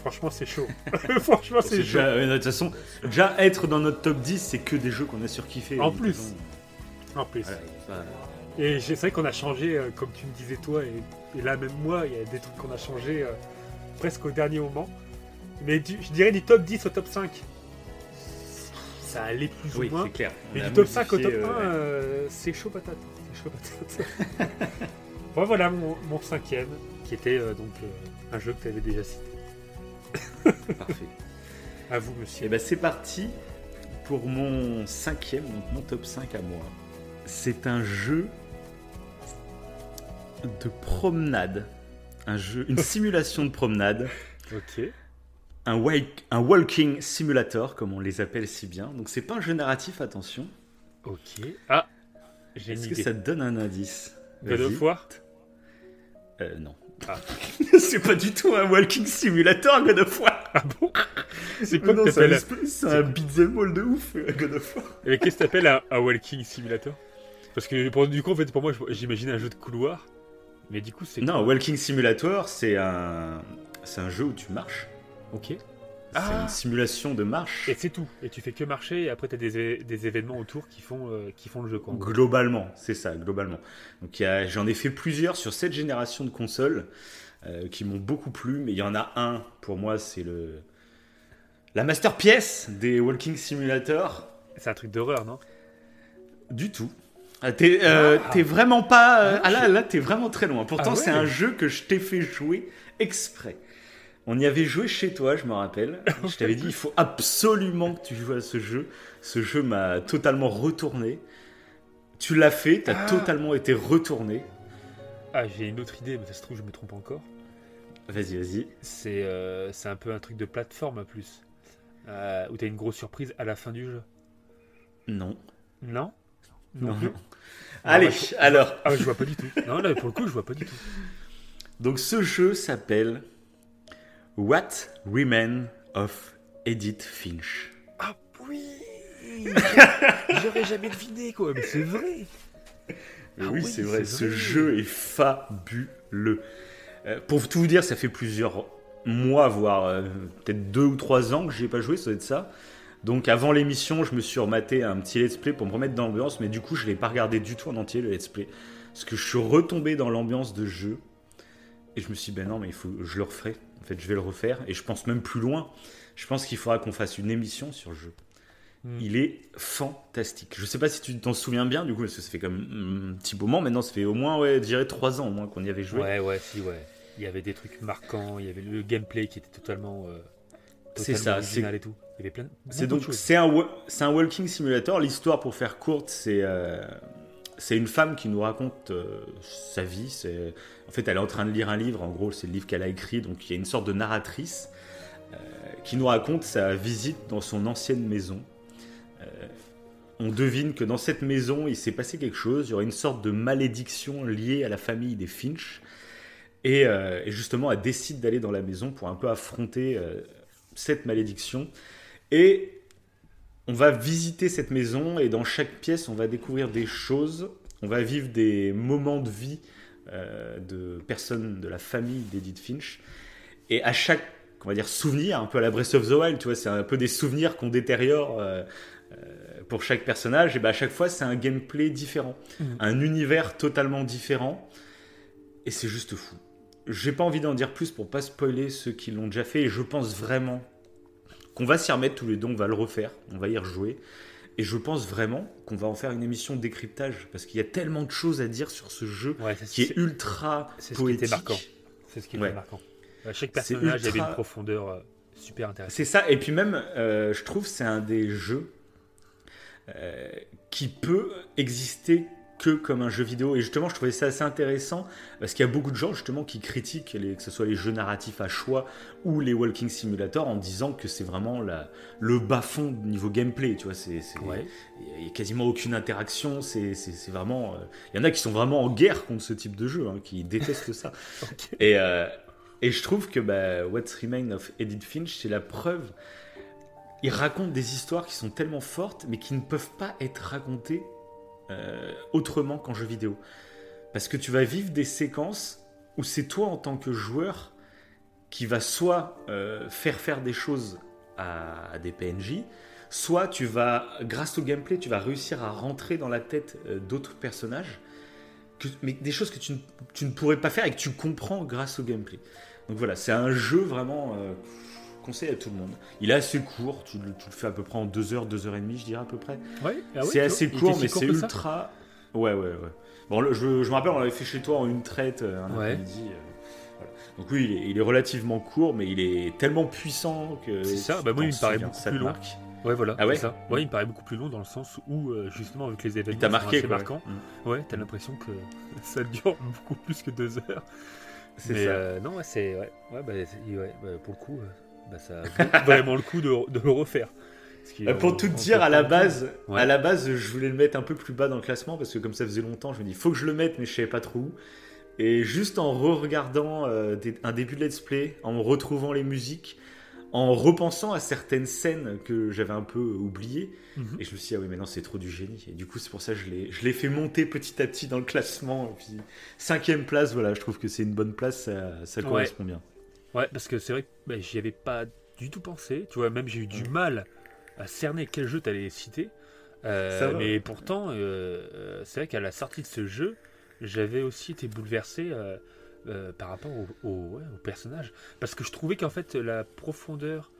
Franchement, c'est chaud. (laughs) Franchement, C'est chaud. déjà, de toute façon, déjà être dans notre top 10, c'est que des jeux qu'on a surkiffé. En plus. En plus. voilà, Et c'est vrai qu'on a changé, euh, comme tu me disais toi, et, et là même moi, il y a des trucs qu'on a changé euh, presque au dernier moment. Mais du- je dirais du top 10 au top 5. Ça allait plus Oui, ou moins. clair. Mais On a du top 5 au top 1, modifié, euh, euh, c'est chaud patate. C'est chaud patate. (laughs) bon, voilà mon, mon cinquième, qui était euh, donc euh, un jeu que tu avais déjà cité. (laughs) Parfait. À vous, monsieur. Et ben c'est parti pour mon cinquième, donc mon top 5 à moi. C'est un jeu de promenade. Un jeu, une (laughs) simulation de promenade. Ok. Un, wake- un walking simulator, comme on les appelle si bien. Donc c'est pas un jeu narratif, attention. Ok. Ah, j'ai Est-ce que idée. ça te donne un indice? God of. War Euh, non. Ah. (laughs) c'est pas du tout un walking simulator, God of War. Ah bon? C'est quoi que un, t'appelles espèce- c'est un beat'em all de ouf, euh, God of War. Et qu'est-ce que t'appelles un, un walking simulator? Parce que pour- du coup, en fait, pour moi, j'imagine un jeu de couloir. Mais du coup, c'est. Non, Walking Simulator, c'est un, c'est un jeu où tu marches. Ok. C'est Ah. une simulation de marche. Et c'est tout. Et tu fais que marcher et après, t'as des, é- des événements autour qui font, euh, qui font le jeu. Quoi. Globalement, c'est ça, globalement. Donc j'en ai fait plusieurs sur cette génération de consoles euh, qui m'ont beaucoup plu, mais il y en a un pour moi, c'est le la masterpiece des Walking Simulator. C'est un truc d'horreur, non? Du tout. Ah, T'es euh, Ah. vraiment pas. euh, Ah, là, là t'es vraiment très loin. Pourtant, ouais. c'est un jeu que je t'ai fait jouer exprès. On y avait joué chez toi, je me rappelle. Je t'avais dit, il faut absolument que tu joues à ce jeu. Ce jeu m'a totalement retourné. Tu l'as fait, t'as Ah. totalement été retourné. Ah, j'ai une autre idée, mais ça se trouve, je me trompe encore. Vas-y, vas-y. C'est euh, un peu un truc de plateforme, en plus. Euh, où t'as une grosse surprise à la fin du jeu. Non. Non? Non. Allez, bah, je- alors. Ah, je vois pas du tout. Non, là, pour le coup, je vois pas du tout. Donc, ce jeu s'appelle What Remains of Edith Finch. Ah oui (laughs) J'aurais jamais deviné, quoi. Mais c'est vrai Ah oui, oui, c'est vrai, ce vrai. jeu est fabuleux. Euh, pour tout vous dire, ça fait plusieurs mois, voire euh, peut-être deux ou trois ans que j'y ai pas joué, ça doit être ça. Donc avant l'émission, je me suis rematé un petit let's play pour me remettre dans l'ambiance, mais du coup, je l'ai pas regardé du tout en entier le let's play, parce que je suis retombé dans l'ambiance de jeu et je me suis dit ben non, mais il faut, je le referai. En fait, je vais le refaire et je pense même plus loin. Je pense qu'il faudra qu'on fasse une émission sur le jeu. Hmm. Il est fantastique. Je sais pas si tu t'en souviens bien, du coup, parce que ça fait comme un petit moment. Maintenant, ça fait au moins, ouais, je dirais trois ans au moins qu'on y avait joué. Ouais, ouais, si, ouais. Il y avait des trucs marquants, il y avait le gameplay qui était totalement. Euh, c'est ça, c'est et tout. Il y avait plein. C'est donc c'est un c'est un walking simulator. L'histoire, pour faire courte, c'est euh, c'est une femme qui nous raconte euh, sa vie. C'est en fait, elle est en train de lire un livre. En gros, c'est le livre qu'elle a écrit. Donc, il y a une sorte de narratrice qui nous raconte sa visite dans son ancienne maison on devine que dans cette maison, il s'est passé quelque chose. Il y aurait une sorte de malédiction liée à la famille des Finch. Et, euh, justement, elle décide d'aller dans la maison pour un peu affronter euh, cette malédiction. Et on va visiter cette maison et dans chaque pièce, on va découvrir des choses. On va vivre des moments de vie euh, de personnes de la famille d'Edith Finch. Et à chaque, on va dire, souvenir, un peu à la Breath of the Wild, tu vois, c'est un peu des souvenirs qu'on détériore pour chaque personnage, et ben à chaque fois, c'est un gameplay différent, mhm. un univers totalement différent, et c'est juste fou. J'ai pas envie d'en dire plus pour pas spoiler ceux qui l'ont déjà fait, et je pense vraiment qu'on va s'y remettre tous les deux, on va le refaire, on va y rejouer. Et je pense vraiment qu'on va en faire une émission de décryptage parce qu'il y a tellement de choses à dire sur ce jeu qui est, ultra poétique. C'est ce qui était marquant. chaque personnage avait une profondeur euh, super intéressante. C'est ça. Et puis même, euh, je trouve, c'est un des jeux euh, qui peut exister que comme un jeu vidéo. Et justement, je trouvais ça assez intéressant parce qu'il y a beaucoup de gens justement qui critiquent les, que ce soit les jeux narratifs à choix ou les walking simulators en disant que c'est vraiment la, le bas fond niveau gameplay. Tu vois, c'est, il n'y a quasiment aucune interaction. C'est, vraiment, euh, il y en a qui sont vraiment en guerre contre ce type de jeu, hein, qui (laughs) détestent ça. (laughs) Et euh, et je trouve que bah, What's Remain of Edith Finch, c'est la preuve il raconte des histoires qui sont tellement fortes, mais qui ne peuvent pas être racontées euh, autrement qu'en jeu vidéo. Parce que tu vas vivre des séquences où c'est toi en tant que joueur qui va soit euh, faire faire des choses à, des PNJ, soit tu vas, grâce au gameplay, tu vas réussir à rentrer dans la tête euh, d'autres personnages, mais des choses que tu ne, tu ne, pourrais pas faire et que tu comprends grâce au gameplay. Donc voilà, c'est un jeu vraiment conseille à tout le monde. Il est assez court, tu le, fais à peu près en 2 heures, 2 heures et demie, je dirais à peu près. Ouais, ah c'est assez court, mais c'est ultra. Ouais, ouais, ouais. Bon, je, je, me rappelle, on l'avait fait chez toi en une traite euh, un après-midi. Euh, donc oui, il est, relativement court, mais il est tellement puissant que. C'est ça. Bah moi, il me paraît beaucoup plus long. Ouais, voilà. Ah ouais. Ça. Ouais, il me paraît beaucoup plus long dans le sens où euh, justement avec les événements, marqué, marquant. Mm. Ouais, t'as l'impression que (laughs) ça dure beaucoup plus que deux heures. C'est ça. non, c'est ouais, ouais, bah, ouais bah, pour le coup bah, ça a vraiment le coup de, le refaire. Euh, pour tout dire, à la base, à la base, je voulais le mettre un peu plus bas dans le classement parce que comme ça faisait longtemps, je me dis faut que je le mette, mais je savais pas trop où. Et juste en re-regardant euh, un début de let's play, en retrouvant les musiques, en repensant à certaines scènes que j'avais un peu oubliées, mhm. et je me suis dit ah oui mais non c'est trop du génie. Et du coup c'est pour ça que je l'ai fait monter petit à petit dans le classement. Et puis cinquième place, voilà, je trouve que c'est une bonne place, ça, ça correspond bien. Ouais, parce que c'est vrai que bah, j'y avais pas du tout pensé. Tu vois, même j'ai eu du mal à cerner quel jeu t'allais citer. Euh, mais pourtant, euh, euh, c'est vrai qu'à la sortie de ce jeu, j'avais aussi été bouleversé par rapport au, au, personnage. Parce que je trouvais qu'en fait, la profondeur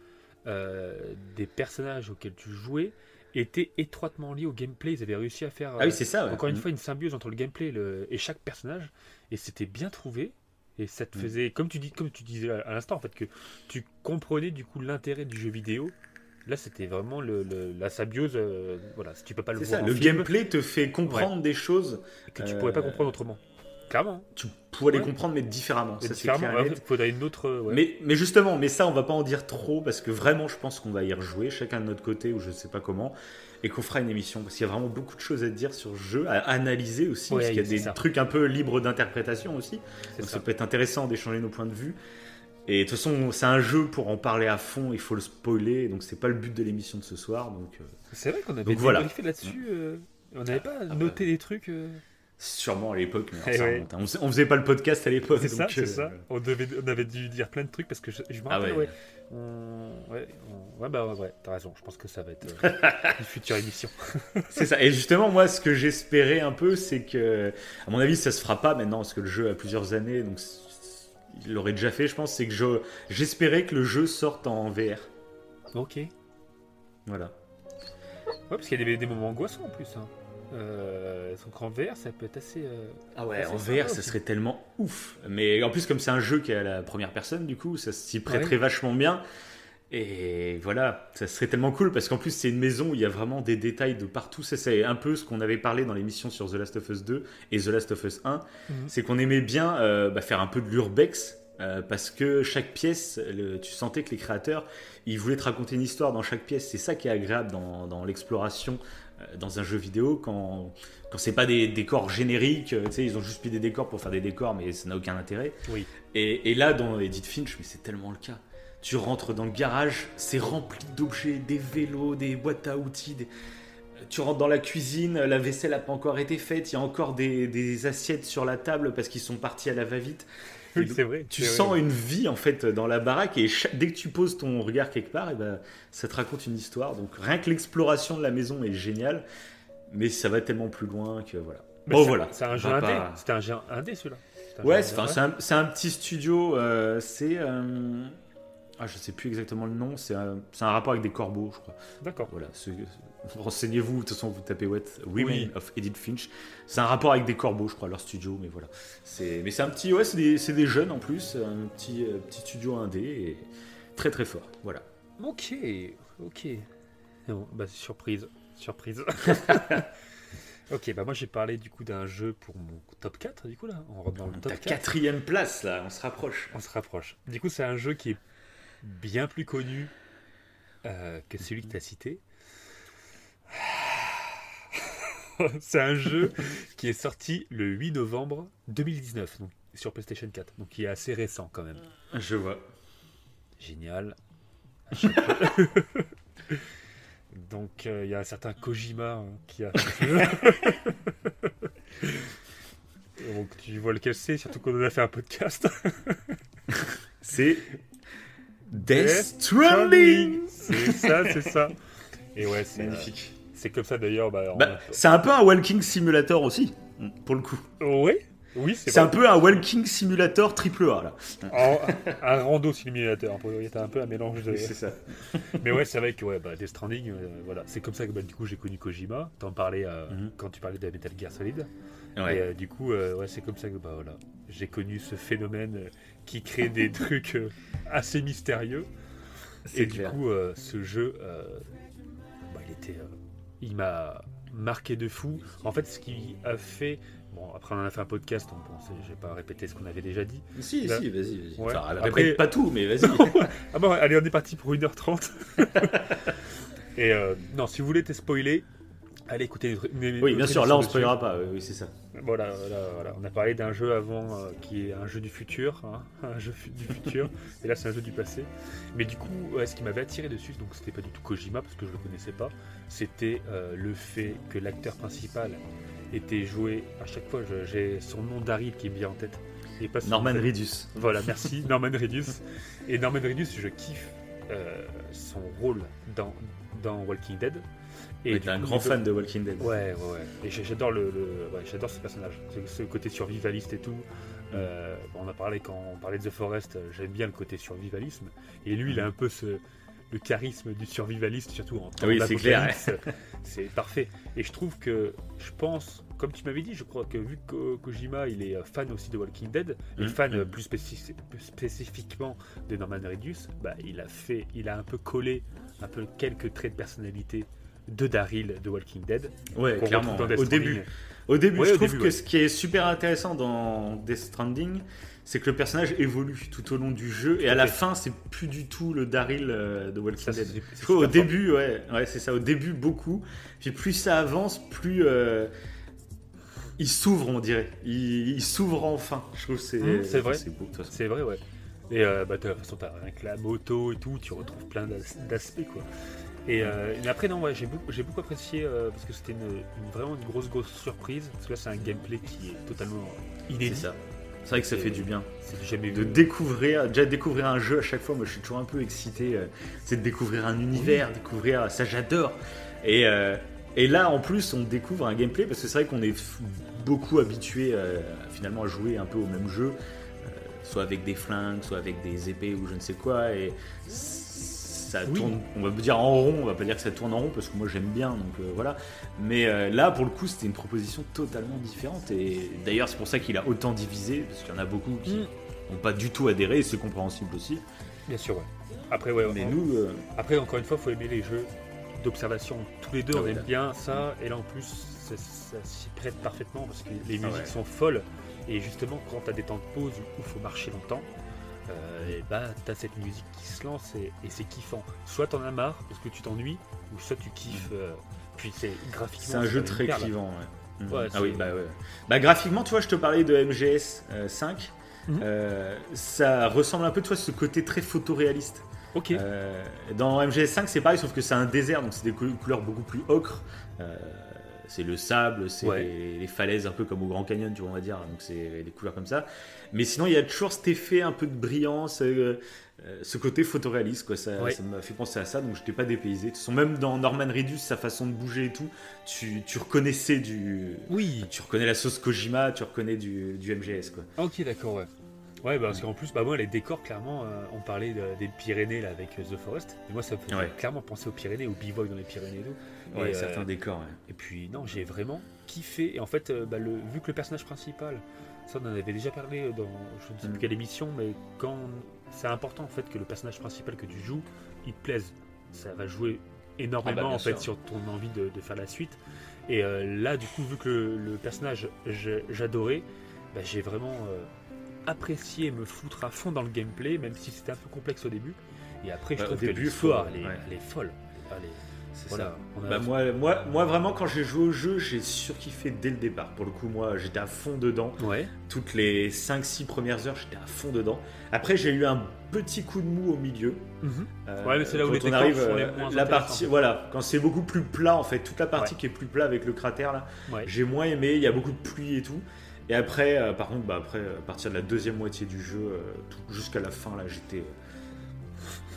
des personnages auxquels tu jouais était étroitement liée au gameplay. Ils avaient réussi à faire, ah oui, encore une mm. fois, une symbiose entre le gameplay et chaque personnage. Et c'était bien trouvé. Et ça te mm. faisait, comme tu, dis, comme tu disais à l'instant, en fait, que tu comprenais du coup l'intérêt du jeu vidéo. Là, c'était vraiment le, la sabiose. Euh, voilà, si tu peux pas le voir. Ça, le gameplay te fait comprendre des choses que tu pourrais pas euh, comprendre autrement. Clairement. Tu pourrais les comprendre, mais différemment. Ça, différemment. Il faudrait une autre. Mais, mais justement, mais ça, on va pas en dire trop parce que vraiment, je pense qu'on va y rejouer, chacun de notre côté ou je sais pas comment et qu'on fera une émission parce qu'il y a vraiment beaucoup de choses à dire sur le jeu, à analyser aussi, parce qu'il y a des trucs un peu libres d'interprétation aussi. Donc ça. peut être intéressant d'échanger nos points de vue. Et de toute façon, c'est un jeu pour en parler à fond, il faut le spoiler, donc c'est pas le but de l'émission de ce soir. Donc euh. c'est vrai qu'on avait voilà. là-dessus. Euh, on n'avait pas ah bah. noté des trucs. Euh. Sûrement à l'époque, mais Eh ça ouais. hein. on, faisait- on faisait pas le podcast à l'époque. C'est ça, euh, ça. On, devait, on avait dû dire plein de trucs parce que je, je me Ah rappelle, ouais. ouais. Ouais, on- ouais, bah ouais, ouais, t'as raison. Je pense que ça va être euh, (laughs) une future émission. (laughs) C'est ça. Et justement, moi, ce que j'espérais un peu, c'est que, à mon avis, ça se fera pas maintenant parce que le jeu a plusieurs années, donc il l'aurait déjà fait, je pense. C'est que je- j'espérais que le jeu sorte en VR. Ok. Ouais, Voilà. parce qu'il y a des, des moments angoissants en plus. Hein. Euh, donc en VR, ça peut être assez. euh, Ah ouais, assez en VR, ça serait tellement ouf. Mais en plus, comme c'est un jeu qui est à la première personne, du coup, ça s'y prêterait Ouais. vachement bien. Et voilà, ça serait tellement cool parce qu'en plus, c'est une maison où il y a vraiment des détails de partout. Ça, c'est un peu ce qu'on avait parlé dans l'émission sur The Last of Us 2 et The Last of Us 1. Mhm. C'est qu'on aimait bien euh, bah, faire un peu de l'urbex. euh, parce que chaque pièce, le- tu sentais que les créateurs, ils voulaient te raconter une histoire dans chaque pièce. C'est ça qui est agréable dans, dans l'exploration dans un jeu vidéo quand, quand c'est pas des décors génériques. euh, Tu sais, ils ont juste mis des décors pour faire des décors, mais ça n'a aucun intérêt. Oui. Et, et là, dans Edith Finch, mais c'est tellement le cas. Tu rentres dans le garage, c'est rempli d'objets, des vélos, des boîtes à outils. des- Tu rentres dans la cuisine, la vaisselle n'a pas encore été faite, il y a encore des, des assiettes sur la table parce qu'ils sont partis à la va-vite. (laughs) Et Oui, donc, c'est vrai. Tu sens vrai. une vie en fait dans la baraque et dès que tu poses ton regard quelque part, et ben, ça te raconte une histoire. Donc rien que l'exploration de la maison est géniale, mais ça va tellement plus loin que voilà. Mais bon c'est- voilà. C'est un jeu indé. pas- C'était un jeu indé celui-là. Ouais, c'est indé, enfin, c'est un, petit studio. euh, c'est euh, ah je sais plus exactement le nom. C'est un, rapport avec des corbeaux, je crois. D'accord. Voilà. ce- (laughs) Renseignez-vous. De toute façon, vous tapez what Women Oui. of Edith Finch. C'est un rapport avec des corbeaux, je crois, leur studio. Mais voilà. Mais c'est un petit ouais, c'est des, c'est des jeunes en plus, un petit euh, petit studio indé et très très fort. Voilà. Ok, ok. Bon, bah, surprise, surprise. (laughs) ok, bah moi j'ai parlé du coup d'un jeu pour mon top 4, du coup là, on rentre dans le top Ta 4. quatrième place là, on se rapproche. On se rapproche. Du coup, c'est un jeu qui est bien plus connu euh, que celui que tu as cité. (laughs) c'est un jeu qui est sorti le 8 novembre 2019, donc sur PlayStation 4, donc qui est assez récent quand même. Je vois. Génial. (laughs) Donc euh, il y a un certain Kojima hein, qui a. (laughs) Donc tu vois lequel c'est, surtout qu'on en a fait un podcast. C'est Death Death Stranding. C'est ça, c'est ça. Et ouais, c'est euh, Magnifique. C'est comme ça d'ailleurs. Bah, Bah, a- c'est un peu un walking simulator aussi, pour le coup. Oui, oui, c'est un peu un walking simulator triple A là. En- un rando simulateur. Pour y a un peu un mélange de. C'est ça. Mais ouais, c'est vrai que ouais, bah, Death Stranding, euh, voilà, c'est comme ça que bah, du coup j'ai connu Kojima. T'en parlais euh, Mhm. quand tu parlais de Metal Gear Solid. Ouais. Et euh, du coup, ouais, c'est comme ça que bah, voilà, j'ai connu ce phénomène qui crée des (laughs) trucs assez mystérieux. Et du coup, ce jeu, bah, il était, il m'a marqué de fou. En fait, ce qui a fait, bon, après on en a fait un podcast, bon, c'est- je vais pas répéter ce qu'on avait déjà dit. Si, Là- si, vas-y, vas-y. Ouais. Enfin, Après- répète pas tout, mais vas-y. (laughs) Ah bon, allez, on est parti pour 1h30. (laughs) Et euh, non, si vous voulez te spoiler, allez écouter. notre- une- oui, notre bien sûr, là on dessus. spoilera pas, oui, c'est ça. Voilà, voilà, voilà. On a parlé d'un jeu avant euh, qui est un jeu du futur, hein, (laughs) un jeu du futur, et là c'est un jeu du passé. Mais du coup, ouais, ce qui m'avait attiré dessus, donc c'était pas du tout Kojima parce que je le connaissais pas, c'était euh, le fait que l'acteur principal était joué. À chaque fois, j'ai son nom d'Harry qui me vient en tête. Et pas son Norman nom. Reedus. Voilà, (laughs) merci Norman Reedus. Et Norman Reedus, je kiffe euh, son rôle dans, dans Walking Dead. Et du t'es un coup, grand fan de Walking Dead. Ouais, ouais, ouais. Et j'adore le, le- ouais, j'adore ce personnage. Ce, ce côté survivaliste et tout. Euh, on a parlé quand on parlait de The Forest. euh, J'aime bien le côté survivalisme. Et lui, il a un peu ce, le charisme du survivaliste, surtout en temps oui, c'est clair, d'apocalypse. C'est parfait. Et je trouve que, je pense, comme tu m'avais dit, je crois que vu que Ko- Kojima, il est euh, fan aussi de Walking Dead, et Mhm. fan euh, plus, plus spécifiquement de Norman Reedus, bah, il a fait, il a un peu collé un peu quelques traits de personnalité de Daryl de Walking Dead. Ouais, clairement. retrouve dans Death Au début, au début, Ouais, je au trouve début, que ouais. ce qui est super intéressant dans Death Stranding, c'est que le personnage évolue tout au long du jeu et à la fin, c'est plus du tout le Daryl euh, de Walking Ça, Dead. au fort. début, ouais, ouais c'est ça. Au début, beaucoup. Puis plus ça avance, plus euh, il s'ouvre, on dirait. Il, il s'ouvre enfin. Je trouve c'est Mmh, c'est vrai. C'est beau. vrai, ouais. Et euh, bah, de toute façon, t'as rien que la moto et tout, tu retrouves plein d'as- d'aspects, quoi. Et euh, mais après, non, ouais, j'ai beaucoup, j'ai beaucoup apprécié euh, parce que c'était une, une- vraiment une grosse, grosse surprise. Parce que là, c'est un gameplay qui est totalement C'est inédit. ça. C'est vrai que ça fait du bien. Jamais De vu. découvrir, déjà découvrir un jeu à chaque fois, moi je suis toujours un peu excité. euh, c'est de découvrir un univers, découvrir. Ça j'adore. Et, euh, et là en plus, on découvre un gameplay parce que c'est vrai qu'on est beaucoup habitué finalement à jouer un peu au même jeu, soit avec des flingues, soit avec des épées ou je ne sais quoi. Et ça Oui. tourne, on va dire en rond, on va pas dire que ça tourne en rond parce que moi j'aime bien, donc euh, voilà. Mais euh, là pour le coup, c'était une proposition totalement différente. Et d'ailleurs, c'est pour ça qu'il a autant divisé parce qu'il y en a beaucoup qui Mm. n'ont pas du tout adhéré, et c'est compréhensible aussi. Bien sûr, ouais. Après, ouais. Mais on- nous, euh, Après, encore une fois, faut aimer les jeux d'observation. Tous les deux, Ah on ouais, aime là. bien ça. Et là, en plus, ça, ça s'y prête parfaitement parce que les Ah musiques ouais. sont folles. Et justement, quand tu as des temps de pause où il faut marcher longtemps, et bah, tu as cette musique qui se lance et, et c'est kiffant. Soit t'en as marre parce que tu t'ennuies, ou soit tu kiffes. euh, puis c'est graphiquement. c'est un jeu très perle. clivant. ouais. Mhm. Ouais, ah oui, bah ouais. Bah graphiquement, tu vois, je te parlais de MGS euh, 5. Mhm. Euh, ça ressemble un peu, tu vois, ce côté très photoréaliste. Ok. Euh, dans MGS5, c'est pareil, sauf que c'est un désert, donc c'est des cou- couleurs beaucoup plus ocre. Euh, c'est le sable, c'est Ouais. les, les falaises, un peu comme au Grand Canyon, tu vois, on va dire. Donc c'est des couleurs comme ça. Mais sinon, il y a toujours cet effet un peu de brillance, euh, euh, ce côté photoréaliste, quoi. Ça m'a fait penser à ça, donc je t'ai pas dépaysé. De toute façon, même dans Norman Reedus, sa façon de bouger et tout, tu, tu reconnaissais du. Oui. Tu reconnais la sauce Kojima, tu reconnais du, du MGS, quoi. Ok, d'accord, ouais. Ouais, bah, parce qu'en plus, bah, moi, les décors, clairement, euh, on parlait de- des Pyrénées là, avec euh, The Forest. Et moi, ça me fait Ouais. clairement penser aux Pyrénées, au bivouac dans les Pyrénées et tout. Ouais, Et, certains euh, décors, ouais. Et puis, non, j'ai vraiment kiffé. Et en fait, bah, le, vu que le personnage principal, ça, on en avait déjà parlé dans je ne sais Mm. plus quelle émission, mais quand c'est important, en fait, que le personnage principal que tu joues, il te plaise. Ça va jouer énormément, Ah bah, en fait, sûr. sur ton envie de, de faire la suite. Et euh, là, du coup, vu que le, le personnage, j'adorais, bah, j'ai vraiment euh, apprécié me foutre à fond dans le gameplay, même si c'était un peu complexe au début. Et après, je Bah, au trouve que début, l'histoire, elle, est- ouais. elle est folle. Elle est- C'est voilà, ça. Bah moi, moi, moi vraiment quand j'ai joué au jeu, j'ai surkiffé dès le départ. Pour le coup, moi j'étais à fond dedans. Ouais. Toutes les 5-6 premières heures, j'étais à fond dedans. Après, j'ai eu un petit coup de mou au milieu. Mhm. Euh, Ouais, mais c'est là où quand les on arrive, sont les euh, moins la partie, voilà, quand c'est beaucoup plus plat en fait, toute la partie Ouais. qui est plus plat avec le cratère là, Ouais. j'ai moins aimé. Il y a beaucoup de pluie et tout. Et après, euh, par contre, bah après, à partir de la deuxième moitié du jeu, euh, tout- jusqu'à la fin là, j'étais euh,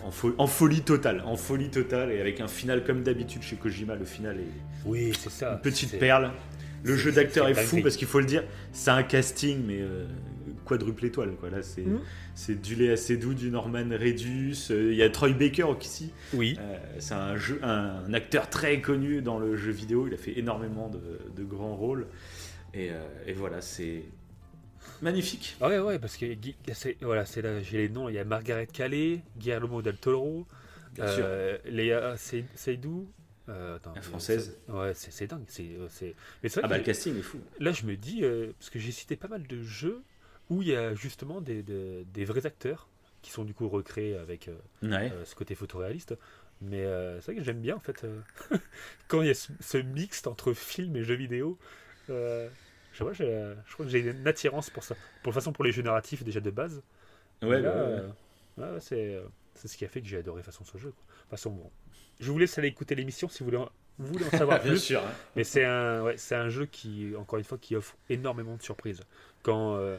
en, fo- en folie totale, en folie totale, et avec un final comme d'habitude chez Kojima, le final est Oui, c'est ça. une petite perle. Le jeu d'acteur est fou parce qu'il faut le dire, c'est un casting mais euh, quadruple étoile quoi. Là c'est Mhm. c'est du Léa Seydoux, du Norman Reedus, euh, il y a Troy Baker aussi. Oui. Euh, c'est un, jeu, un acteur très connu dans le jeu vidéo. Il a fait énormément de, de grands rôles et, euh, et voilà c'est magnifique. Ouais, ouais, parce que c'est- voilà, c'est là, j'ai les noms. Il y a Margaret Calais, Guillermo del Toro, Bien sûr. euh, Léa Sey- Seydoux. euh, attends, La française. ça- Ouais, c'est c'est dingue. c'est euh, c'est- Mais c'est Ah bah le casting est fou. là, je me dis, euh, parce que j'ai cité pas mal de jeux où il y a justement des, des- des vrais acteurs qui sont du coup recréés avec euh, Ouais. euh, ce côté photoréaliste. Mais euh, c'est vrai que j'aime bien en fait euh, (laughs) quand il y a ce, ce mixte entre film et jeux vidéo. Euh, je, pas, j'ai- je crois que j'ai une attirance pour ça. Pour de toute façon, pour les jeux narratifs déjà de base. Ouais, là, ouais. euh, ouais, ouais, c'est euh, c'est ce qui a fait que j'ai adoré façon ce jeu. quoi. De toute façon, bon. Je vous laisse aller écouter l'émission si vous voulez en, vous voulez en savoir (laughs) Bien plus. sûr. hein. Mais c'est un, ouais, c'est un jeu qui, encore une fois, qui offre énormément de surprises. Quand euh,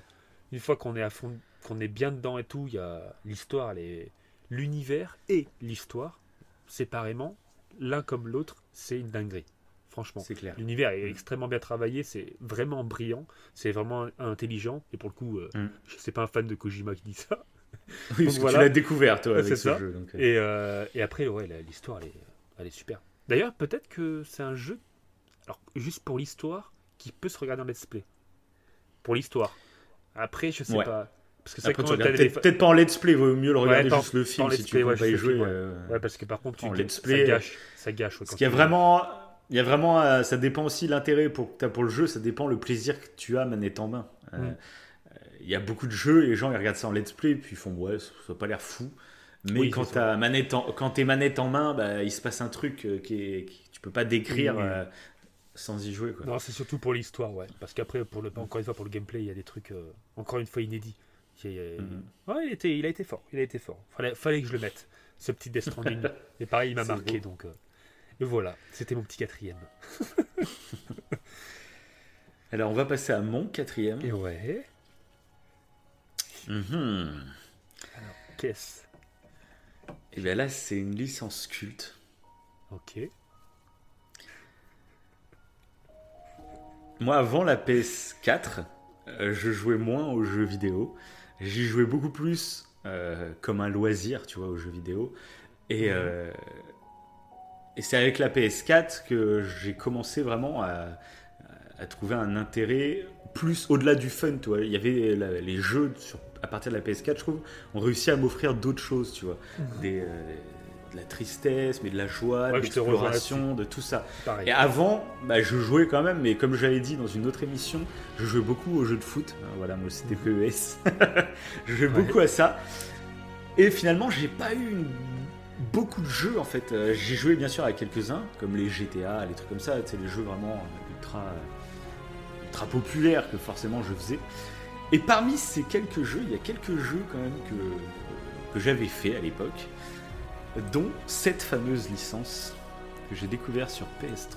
une fois qu'on est à fond, qu'on est bien dedans et tout, il y a l'histoire, est- l'univers et l'histoire séparément, l'un comme l'autre, c'est une dinguerie. Franchement, C'est clair. l'univers est extrêmement bien travaillé, c'est vraiment brillant, c'est vraiment intelligent. Et pour le coup, euh, Mm. je sais pas un fan de Kojima qui dit ça. (laughs) Oui, parce que voilà. tu l'as découvert toi (laughs) avec c'est ce ça. jeu. donc, euh. Et, euh, et après, ouais, l'histoire, elle est, elle est super. D'ailleurs, peut-être que c'est un jeu, alors juste pour l'histoire, qui peut se regarder en let's play. Pour l'histoire. Après, je sais Ouais. pas. Parce que Après, tu regardes peut-être pas en let's play, vaut mieux le Ouais, regarder juste le film si let's tu play, veux ouais, pas y jouer. euh, Ouais, parce que par contre, tu, En let's ça play, gâche. Ça gâche. ouais, Parce quand qu'il y a tu- vraiment, il y a vraiment, euh, ça dépend aussi l'intérêt pour que t'as pour le jeu, ça dépend le plaisir que tu as manette en main. Euh, Mm. euh, Il y a beaucoup de jeux, les gens ils regardent ça en let's play, puis ils font ouais, ça n'a pas l'air fou. Mais Oui, quand ça. t'as manette en, quand t'es manette en main, bah, il se passe un truc qui est, qui- tu peux pas décrire Oui, oui. sans y jouer quoi. Non, c'est surtout pour l'histoire, ouais. Parce qu'après, pour le, encore une fois, pour le gameplay, il y a des trucs, encore une fois, inédits. Il, a- Mhm. ouais, il, était, il a été fort. Il a été fort. Fallait, fallait que je le mette. Ce petit Death Stranding. (laughs) Et pareil, il m'a marqué. beau. Donc, euh, voilà, c'était mon petit quatrième. (laughs) Alors, on va passer à mon quatrième. Et ouais. Mhm. Alors, qu'est-ce? Et bien là, c'est une licence culte. Ok. Moi, avant la PS4, euh, je jouais moins aux jeux vidéo. J'y jouais beaucoup plus euh, comme un loisir, tu vois, aux jeux vidéo. Et, euh, et c'est avec la PS4 que j'ai commencé vraiment à, à trouver un intérêt plus au-delà du fun, tu vois. Il y avait la- les jeux sur- à partir de la PS4, je trouve, ont réussi à m'offrir d'autres choses, tu vois. Des, euh, de la tristesse, mais de la joie, Ouais, de l'exploration, de tout ça. Pareil. Et avant, bah, je jouais quand même, mais comme j'avais dit dans une autre émission, je jouais beaucoup aux jeux de foot. Euh, Voilà, moi c'était PES. (laughs) je jouais Ouais. beaucoup à ça. Et finalement, j'ai pas eu une- beaucoup de jeux en fait. Euh, J'ai joué bien sûr à quelques-uns, comme les GTA, les trucs comme ça, c'est les jeux vraiment euh, ultra, ultra populaires que forcément je faisais. Et parmi ces quelques jeux, il y a quelques jeux quand même que, j'avais fait à l'époque, dont cette fameuse licence que j'ai découvert sur PS3.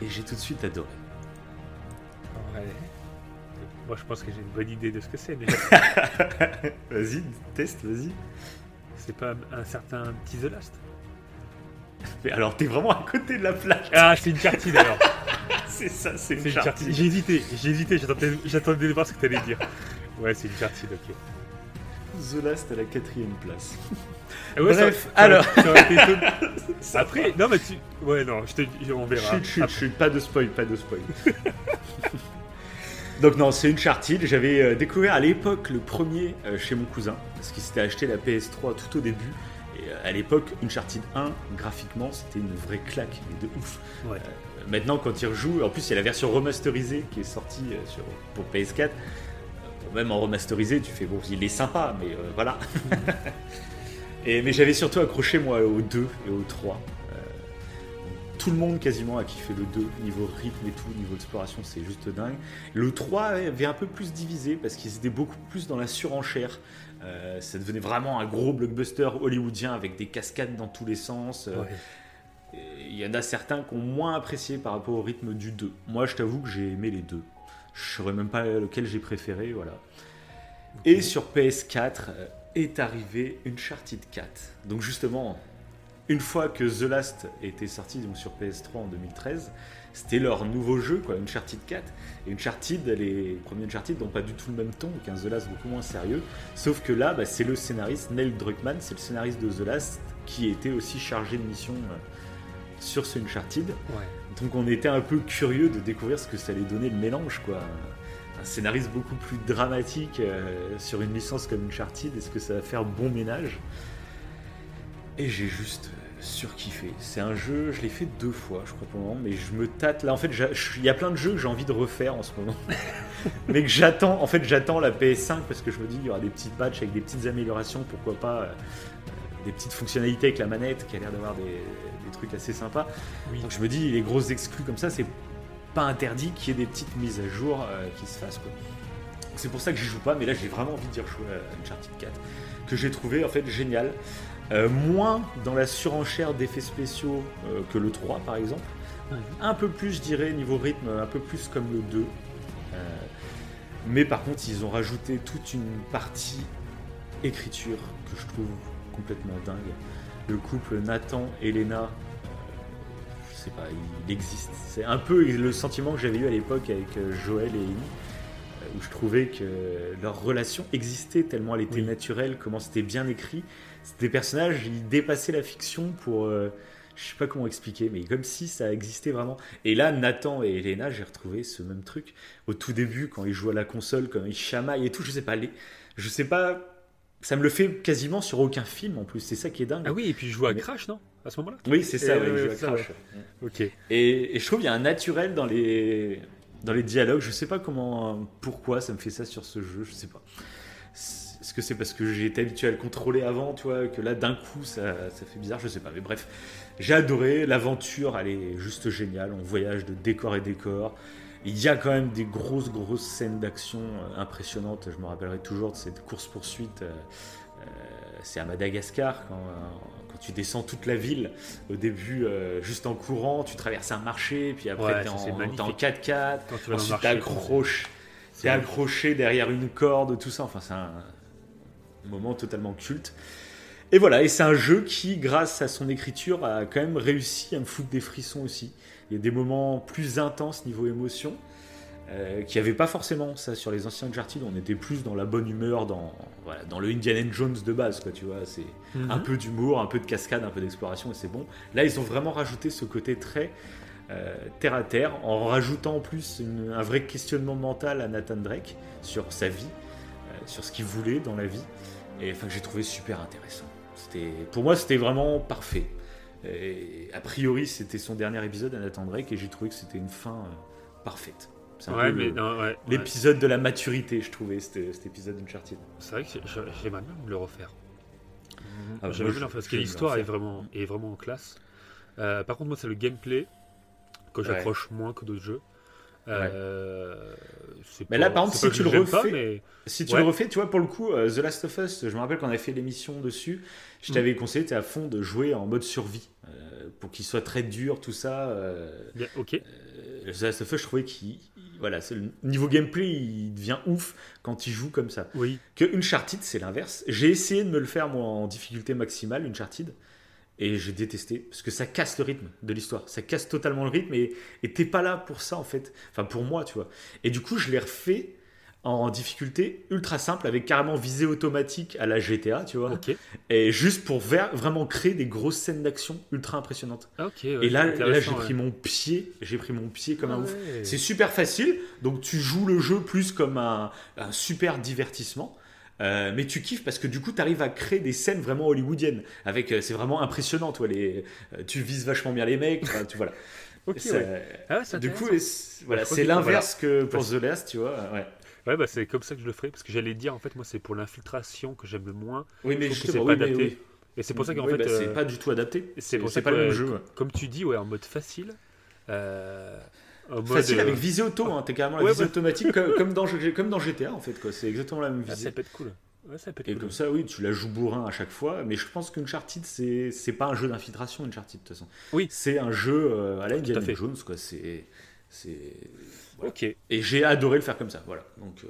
Et j'ai tout de suite adoré. Moi, je pense que j'ai une bonne idée de ce que c'est, mais (laughs) Vas-y, teste, vas-y. c'est pas un certain petit The Last. Mais alors, t'es vraiment à côté de la plaque. Ah, c'est une chartine alors. (laughs) C'est ça, c'est une chartine. J'ai hésité, j'ai hésité, j'attendais, j'attendais de voir ce que t'allais dire. Ouais, c'est une chartine, ok. The Last à la quatrième place. Ah ouais, Bref, ça- ça- alors. (laughs) ça. Après, non, mais tu. Ouais, non, je te on verra. Chut, chut, Après. chut, pas de spoil, pas de spoil. Donc non, c'est une Uncharted. J'avais euh, découvert à l'époque le premier euh, chez mon cousin, parce qu'il s'était acheté la PS3 tout au début. Et euh, à l'époque, Uncharted 1, graphiquement, c'était une vraie claque, mais de ouf. Ouais. Euh, maintenant, quand il rejoue, en plus, il y a la version remasterisée qui est sortie sur, pour PS4. Euh, bon, même en remasterisé, tu fais bon, il est sympa, mais euh, voilà. (laughs) et, mais j'avais surtout accroché, moi, au 2 et au 3. Tout le monde quasiment a kiffé le 2, niveau rythme et tout, niveau exploration, c'est juste dingue. Le 3 avait un peu plus divisé parce qu'ils étaient beaucoup plus dans la surenchère. Euh, ça devenait vraiment un gros blockbuster hollywoodien avec des cascades dans tous les sens. Euh, Ouais. Il y en a certains qui ont moins apprécié par rapport au rythme du 2. Moi, je t'avoue que j'ai aimé les deux. Je saurais même pas lequel j'ai préféré, voilà. Et sur PS4 euh, est arrivé Uncharted 4. Donc justement, une fois que The Last était sorti donc sur PS3 en 2013, c'était leur nouveau jeu, quoi, Uncharted 4. Et Uncharted, les premiers Uncharted n'ont pas du tout le même ton qu'un The Last beaucoup moins sérieux. Sauf que là, bah, c'est le scénariste, Neil Druckmann, c'est le scénariste de The Last, qui était aussi chargé de mission euh, sur ce Uncharted. Ouais. Donc on était un peu curieux de découvrir ce que ça allait donner le mélange, quoi. Un scénariste beaucoup plus dramatique euh, sur une licence comme Uncharted, est-ce que ça va faire bon ménage? Et j'ai juste euh, surkiffé. C'est un jeu, je l'ai fait deux fois, je crois pour le moment, mais je me tâte là. En fait, il y a plein de jeux que j'ai envie de refaire en ce moment, (laughs) mais que j'attends. En fait, j'attends la PS5 parce que je me dis il y aura des petits patchs avec des petites améliorations, pourquoi pas. euh, des petites fonctionnalités avec la manette qui a l'air d'avoir des, des trucs assez sympas. Oui. Donc je me dis, les grosses exclus comme ça, c'est pas interdit qu'il y ait des petites mises à jour euh, qui se fassent. C'est pour ça que j'y joue pas, mais là j'ai vraiment envie d'y rejouer à Uncharted 4, que j'ai trouvé en fait génial. Euh, moins dans la surenchère d'effets spéciaux euh, que le 3 par exemple. Ouais. Un peu plus, je dirais, niveau rythme, un peu plus comme le 2. Euh, mais par contre, ils ont rajouté toute une partie écriture que je trouve complètement dingue. Le couple Nathan et Elena, euh, je sais pas, il existe. C'est un peu le sentiment que j'avais eu à l'époque avec Joël et Amy, où je trouvais que leur relation existait tellement elle était Oui. naturelle, comment c'était bien écrit. Des personnages, ils dépassaient la fiction pour. euh, je sais pas comment expliquer, mais comme si ça existait vraiment. Et là, Nathan et Elena, j'ai retrouvé ce même truc au tout début quand ils jouent à la console, quand ils chamaillent et tout. Je sais pas, les, je sais pas, ça me le fait quasiment sur aucun film en plus. C'est ça qui est dingue. Ah oui, et puis je joue à Mais- Crash, non? À ce moment-là? Oui, c'est ça. Ouais, ouais, ça, Crash. Ok. Et, et je trouve qu'il y a un naturel dans les dans les dialogues. Je sais pas comment, pourquoi ça me fait ça sur ce jeu. Je sais pas. Est-ce que c'est parce que été habitué à le contrôler avant, tu vois, que là d'un coup ça, ça fait bizarre, je sais pas. Mais bref, j'ai adoré. L'aventure, elle est juste géniale. On voyage de décor et décor. Il y a quand même des grosses, grosses scènes d'action euh, impressionnantes. Je me rappellerai toujours de cette course-poursuite. euh, euh, c'est à Madagascar quand, quand tu descends toute la ville au début juste en courant, tu traverses un marché, puis après Ouais, t'es en, magnifique. t'es en 4x4, Quand tu ensuite t'accroches, accroché derrière une corde, tout ça. Enfin, c'est un moment totalement culte. Et voilà, et c'est un jeu qui, grâce à son écriture, a quand même réussi à me foutre des frissons aussi. Il y a des moments plus intenses niveau émotion, euh, qui avait pas forcément ça sur les anciens Uncharted. On était plus dans la bonne humeur, dans, voilà, dans le Indiana Jones de base, quoi, tu vois. C'est Mhm. un peu d'humour, un peu de cascade, un peu d'exploration, et c'est bon. Là, ils ont vraiment rajouté ce côté très euh, terre à terre, en rajoutant en plus une- un vrai questionnement mental à Nathan Drake sur sa vie, euh, sur ce qu'il voulait dans la vie, et enfin, que j'ai trouvé super intéressant. C'était, pour moi, c'était vraiment parfait. Et a priori, c'était son dernier épisode Nathan Drake, et j'ai trouvé que c'était une fin euh, parfaite. C'est un Ouais, ouais, ouais. l'épisode de la maturité, je trouvais, cet, cet épisode d'Uncharted. C'est vrai que j'ai- j'ai- j'aimerais bien le refaire. Ah, J'aimerais bien le refaire parce que l'histoire est vraiment, est vraiment en classe. Euh, par contre, moi, c'est le gameplay que j'accroche moins que d'autres jeux. Euh, Mais pas- là, par pas si tu le pas, refais- mais Si tu le refais, tu vois, pour le coup, euh, The Last of Us, je me rappelle qu'on avait fait l'émission dessus, je Mm. t'avais conseillé, t'es à fond de jouer en mode survie, euh, pour qu'il soit très dur, tout ça. euh, ok. The Last of Us, je trouvais qu'il... il- Voilà, le niveau gameplay, il devient ouf quand il joue comme ça. Oui, Que Uncharted, c'est l'inverse. J'ai essayé de me le faire, moi, en difficulté maximale, Uncharted, et j'ai détesté, parce que ça casse le rythme de l'histoire. Ça casse totalement le rythme, et t'es pas là pour ça, en fait. Enfin, pour moi, tu vois. Et du coup, je l'ai refait en difficulté ultra simple, avec carrément visée automatique à la GTA, tu vois. Et juste pour vraiment créer des grosses scènes d'action ultra impressionnantes. Ah, ok. ouais, et là, là j'ai ouais. pris mon pied, j'ai pris mon pied comme Ah un ouf. C'est super facile, donc tu joues le jeu plus comme un, un super divertissement. Euh, mais tu kiffes parce que du coup tu arrives à créer des scènes vraiment hollywoodiennes. Avec euh, c'est vraiment impressionnant toi les euh, tu vises vachement bien les mecs enfin, tu voilà. (laughs) Ok, Ça- ouais. Ah ouais, du coup c'est- voilà je l'inverse que pour Parce- The Last tu vois ouais. Ouais, bah c'est comme ça que je le ferai parce que j'allais dire en fait moi c'est pour l'infiltration que j'aime le moins. Oui mais justement c'est pas oui, mais adapté. oui. et c'est pour ça qu'en Oui, fait bah, c'est pas du tout adapté. c'est pas le même jeu comme tu dis ouais en mode facile euh, facile euh, avec visée auto hein, t'es carrément la Ouais, visée ouais. automatique comme, comme dans comme dans GTA en fait quoi c'est exactement la même ah, visée ça peut être cool ouais, ça peut être Et cool comme ça, oui, tu la joues bourrin à chaque fois, mais je pense qu'Uncharted, c'est c'est pas un jeu d'infiltration, Uncharted, de toute façon. Oui. C'est un jeu euh, à la Indiana fait. Jones, quoi. C'est. c'est- voilà. ok Et j'ai adoré le faire comme ça, voilà. Donc, euh,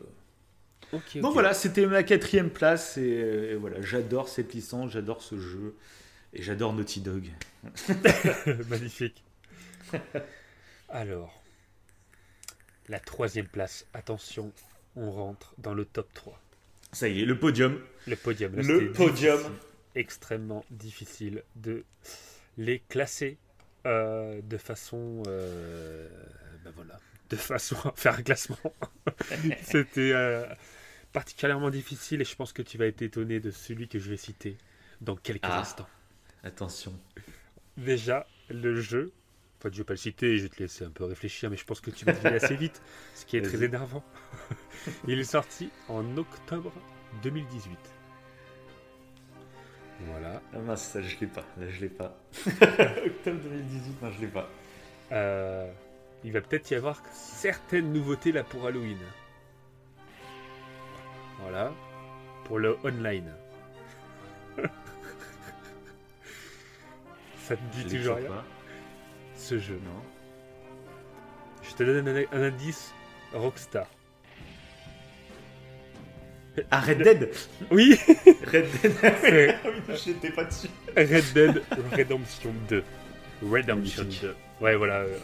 donc voilà, c'était ma quatrième place, et, euh, et voilà, j'adore cette licence, j'adore ce jeu, et j'adore Naughty Dog. (laughs) magnifique (laughs) alors la troisième place attention on rentre dans le top 3 Ça y est, le podium. le podium Là, Le podium. difficile, extrêmement difficile de les classer euh, de façon euh, ben voilà de façon à faire un classement (laughs) c'était euh, particulièrement difficile et je pense que tu vas être étonné de celui que je vais citer dans quelques Ah. instants Attention. déjà le jeu enfin je vais pas le citer je vais te laisser un peu réfléchir mais je pense que tu vas deviner assez vite ce qui est (laughs) très énervant (laughs) il est sorti en octobre 2018 voilà Ah mince, ça, je l'ai pas. Là, je l'ai pas. (laughs) Octobre 2018, non, je l'ai pas. Euh, il va peut-être y avoir certaines nouveautés là pour Halloween. Voilà. Pour le online. Ça te dit toujours toujours rien? pas. Ce jeu. Non. Je te donne un, un indice Rockstar. Ah, Red Dead (laughs) Oui Red Dead (laughs) Ah oui, j'étais pas dessus. Red Dead Redemption 2. Redemption Magnifique. 2. Ouais, voilà. euh,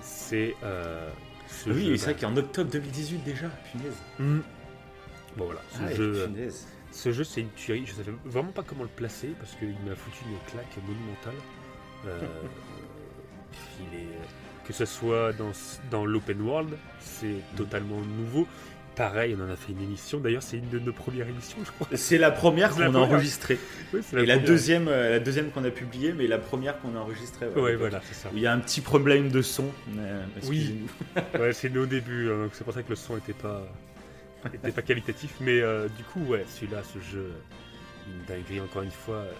C'est. euh, ce Oui, jeu, c'est vrai qu'en octobre 2018 déjà, punaise. Hmm. Bon voilà, ce Ah, jeu, euh, punaise. ce jeu c'est une tuerie. Je savais vraiment pas comment le placer parce qu'il m'a foutu une claque monumentale. Euh, (laughs) il est, que ce soit dans, dans l'open world, c'est totalement nouveau. Pareil, on en a fait une émission. D'ailleurs, c'est une de nos premières émissions, je crois. C'est la première qu'on a enregistrée. Oui, Et la deuxième, euh, la deuxième qu'on a publiée, mais la première qu'on a enregistrée. Ouais, voilà, c'est ça. Il y a un petit problème de son. euh, excusez-nous. (laughs) Ouais, c'est nos débuts, hein, c'est pour ça que le son était pas, était pas qualitatif. Mais euh, du coup, ouais, celui-là, ce jeu, une dinguerie encore une fois. euh,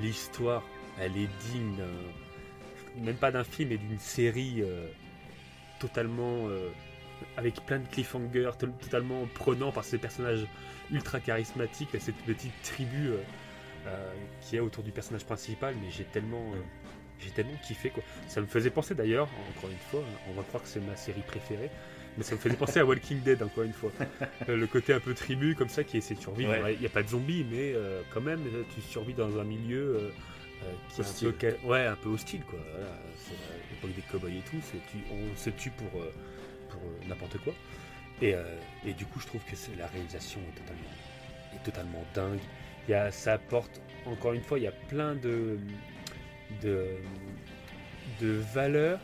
L'histoire, elle est digne, même pas d'un film, mais d'une série euh, totalement euh, avec plein de cliffhangers, to- totalement prenant par ces personnages ultra charismatiques, et cette petite tribu euh, qu'il y a autour du personnage principal, mais j'ai tellement, j'ai tellement kiffé quoi. Ça me faisait penser d'ailleurs, encore une fois, on va croire que c'est ma série préférée, mais ça me faisait penser à Walking Dead encore une fois. le côté un peu tribu comme ça qui essaie de survivre. Il n'y a pas de zombies, mais quand même tu survis dans un milieu qui est un peu, ouais, un peu hostile quoi. c'est l'époque des cowboys et tout, tu, on se tue pour, pour n'importe quoi. Et, et, du coup, je trouve que la réalisation est totalement, est totalement dingue. Il y a, ça apporte, encore une fois, il y a plein de, de, de valeurs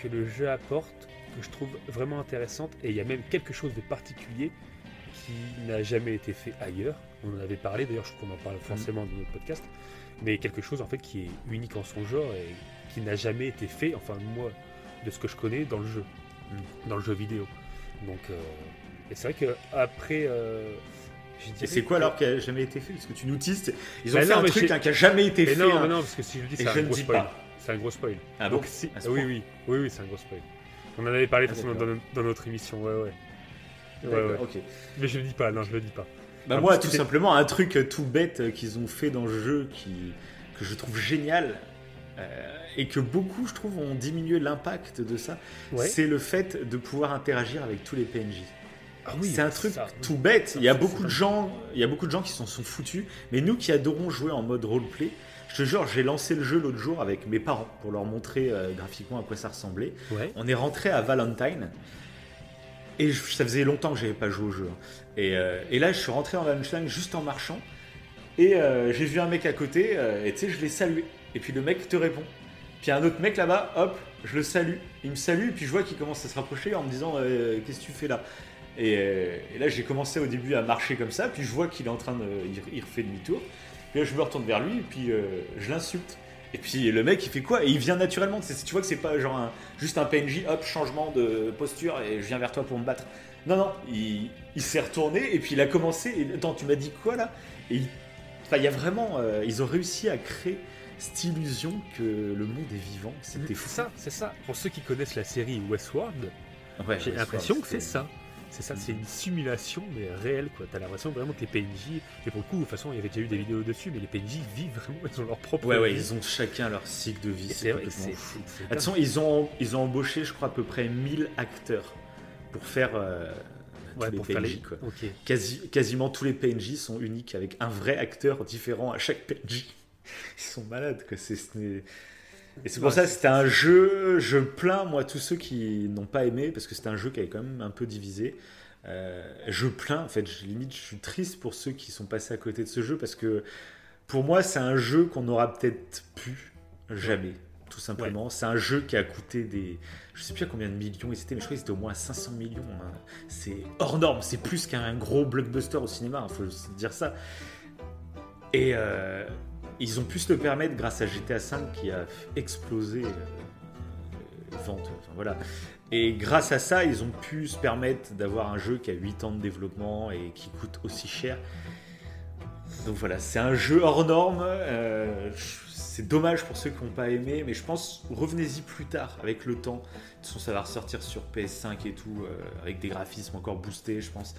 que le jeu apporte que je trouve vraiment intéressante. Et il y a même quelque chose de particulier qui n'a jamais été fait ailleurs. On en avait parlé, d'ailleurs, je trouve qu'on en parle forcément dans notre podcast. Mais quelque chose en fait qui est unique en son genre et qui n'a jamais été fait, enfin moi, de ce que je connais, dans le jeu, dans le jeu vidéo. Donc, euh, et c'est vrai que après. Euh, et c'est quoi alors qui a jamais été fait? Parce que tu nous teases, ils ont fait un truc hein, qui a jamais été fait. Non, hein. non, parce que si je le dis, c'est un, gros spoil. C'est un gros spoil. Ah bon oui, oui, oui, oui, c'est un gros spoil. On en avait parlé ah, dans, dans, notre émission, ouais, ouais. Ouais, ouais. ok. Mais je le dis pas, non, je le dis pas. Bah moi, tout simplement, un truc tout bête qu'ils ont fait dans le jeu qui, que je trouve génial, euh, et que beaucoup, je trouve, ont diminué l'impact de ça, c'est le fait de pouvoir interagir avec tous les PNJ. Ah oui, c'est un truc tout bête. Il y a beaucoup de gens, il y a beaucoup de gens qui s'en sont foutus, mais nous qui adorons jouer en mode roleplay, je te jure, j'ai lancé le jeu l'autre jour avec mes parents pour leur montrer euh, graphiquement à quoi ça ressemblait. On est rentré à Valentine. Et ça faisait longtemps que j'avais pas joué au jeu. Hein. Et, euh, et, là, je suis rentré en Valentine juste en marchant. Et j'ai vu un mec à côté, et tu sais, je l'ai salué. Et puis le mec te répond. Puis un autre mec là-bas, hop, je le salue. Il me salue, et puis je vois qu'il commence à se rapprocher en me disant euh, Qu'est-ce que tu fais là? Euh, et, là, j'ai commencé au début à marcher comme ça, puis je vois qu'il est en train de. Il, refait demi-tour. Puis là, je me retourne vers lui, et puis euh, je l'insulte. Et puis le mec, il fait quoi? Et il vient naturellement. Tu vois que c'est pas genre juste un PNJ, hop, changement de posture, et je viens vers toi pour me battre. Non, non, il, s'est retourné, et puis il a commencé. Et, attends, tu m'as dit quoi là? Et Enfin, il y a vraiment. ils ont réussi à créer cette illusion que le monde est vivant. C'était fou. ça, c'est ça. Pour ceux qui connaissent la série Westworld, j'ai l'impression que c'est ça. C'est ça, c'est une simulation, mais réelle, quoi. T'as l'impression vraiment que les PNJ, et pour le coup, de toute façon, il y avait déjà eu des vidéos dessus, mais les PNJ vivent vraiment, ils ont leur propre. Ouais, ouais, ils ont chacun leur cycle de vie, c'est complètement fou. Attention, ils ont, ils ont embauché, je crois, à peu près 1000 acteurs pour faire. Euh, tous les PNJ, quoi. Quasi, quasiment tous les PNJ sont uniques avec un vrai acteur différent à chaque PNJ. (laughs) Ils sont malades, quoi. C'est, et c'est pour ça que c'était un jeu. Je plains, moi, tous ceux qui n'ont pas aimé, parce que c'était un jeu qui avait quand même un peu divisé. Euh, je plains, en fait, je, limite, je suis triste pour ceux qui sont passés à côté de ce jeu, parce que pour moi, c'est un jeu qu'on n'aura peut-être plus jamais, tout simplement. C'est un jeu qui a coûté des. Je sais plus à combien de millions il était, mais je crois que c'était au moins 500 millions. Hein. C'est hors norme, c'est plus qu'un gros blockbuster au cinéma, il faut dire ça. Et, euh, ils ont pu se le permettre grâce à GTA V qui a explosé euh, les ventes. voilà. Et grâce à ça, ils ont pu se permettre d'avoir un jeu qui a 8 ans de développement et qui coûte aussi cher. Donc voilà, c'est un jeu hors norme. Euh, c'est dommage pour ceux qui n'ont pas aimé, mais je pense revenez-y plus tard avec le temps. De toute façon, ça va ressortir sur PS5 et tout, euh, avec des graphismes encore boostés, je pense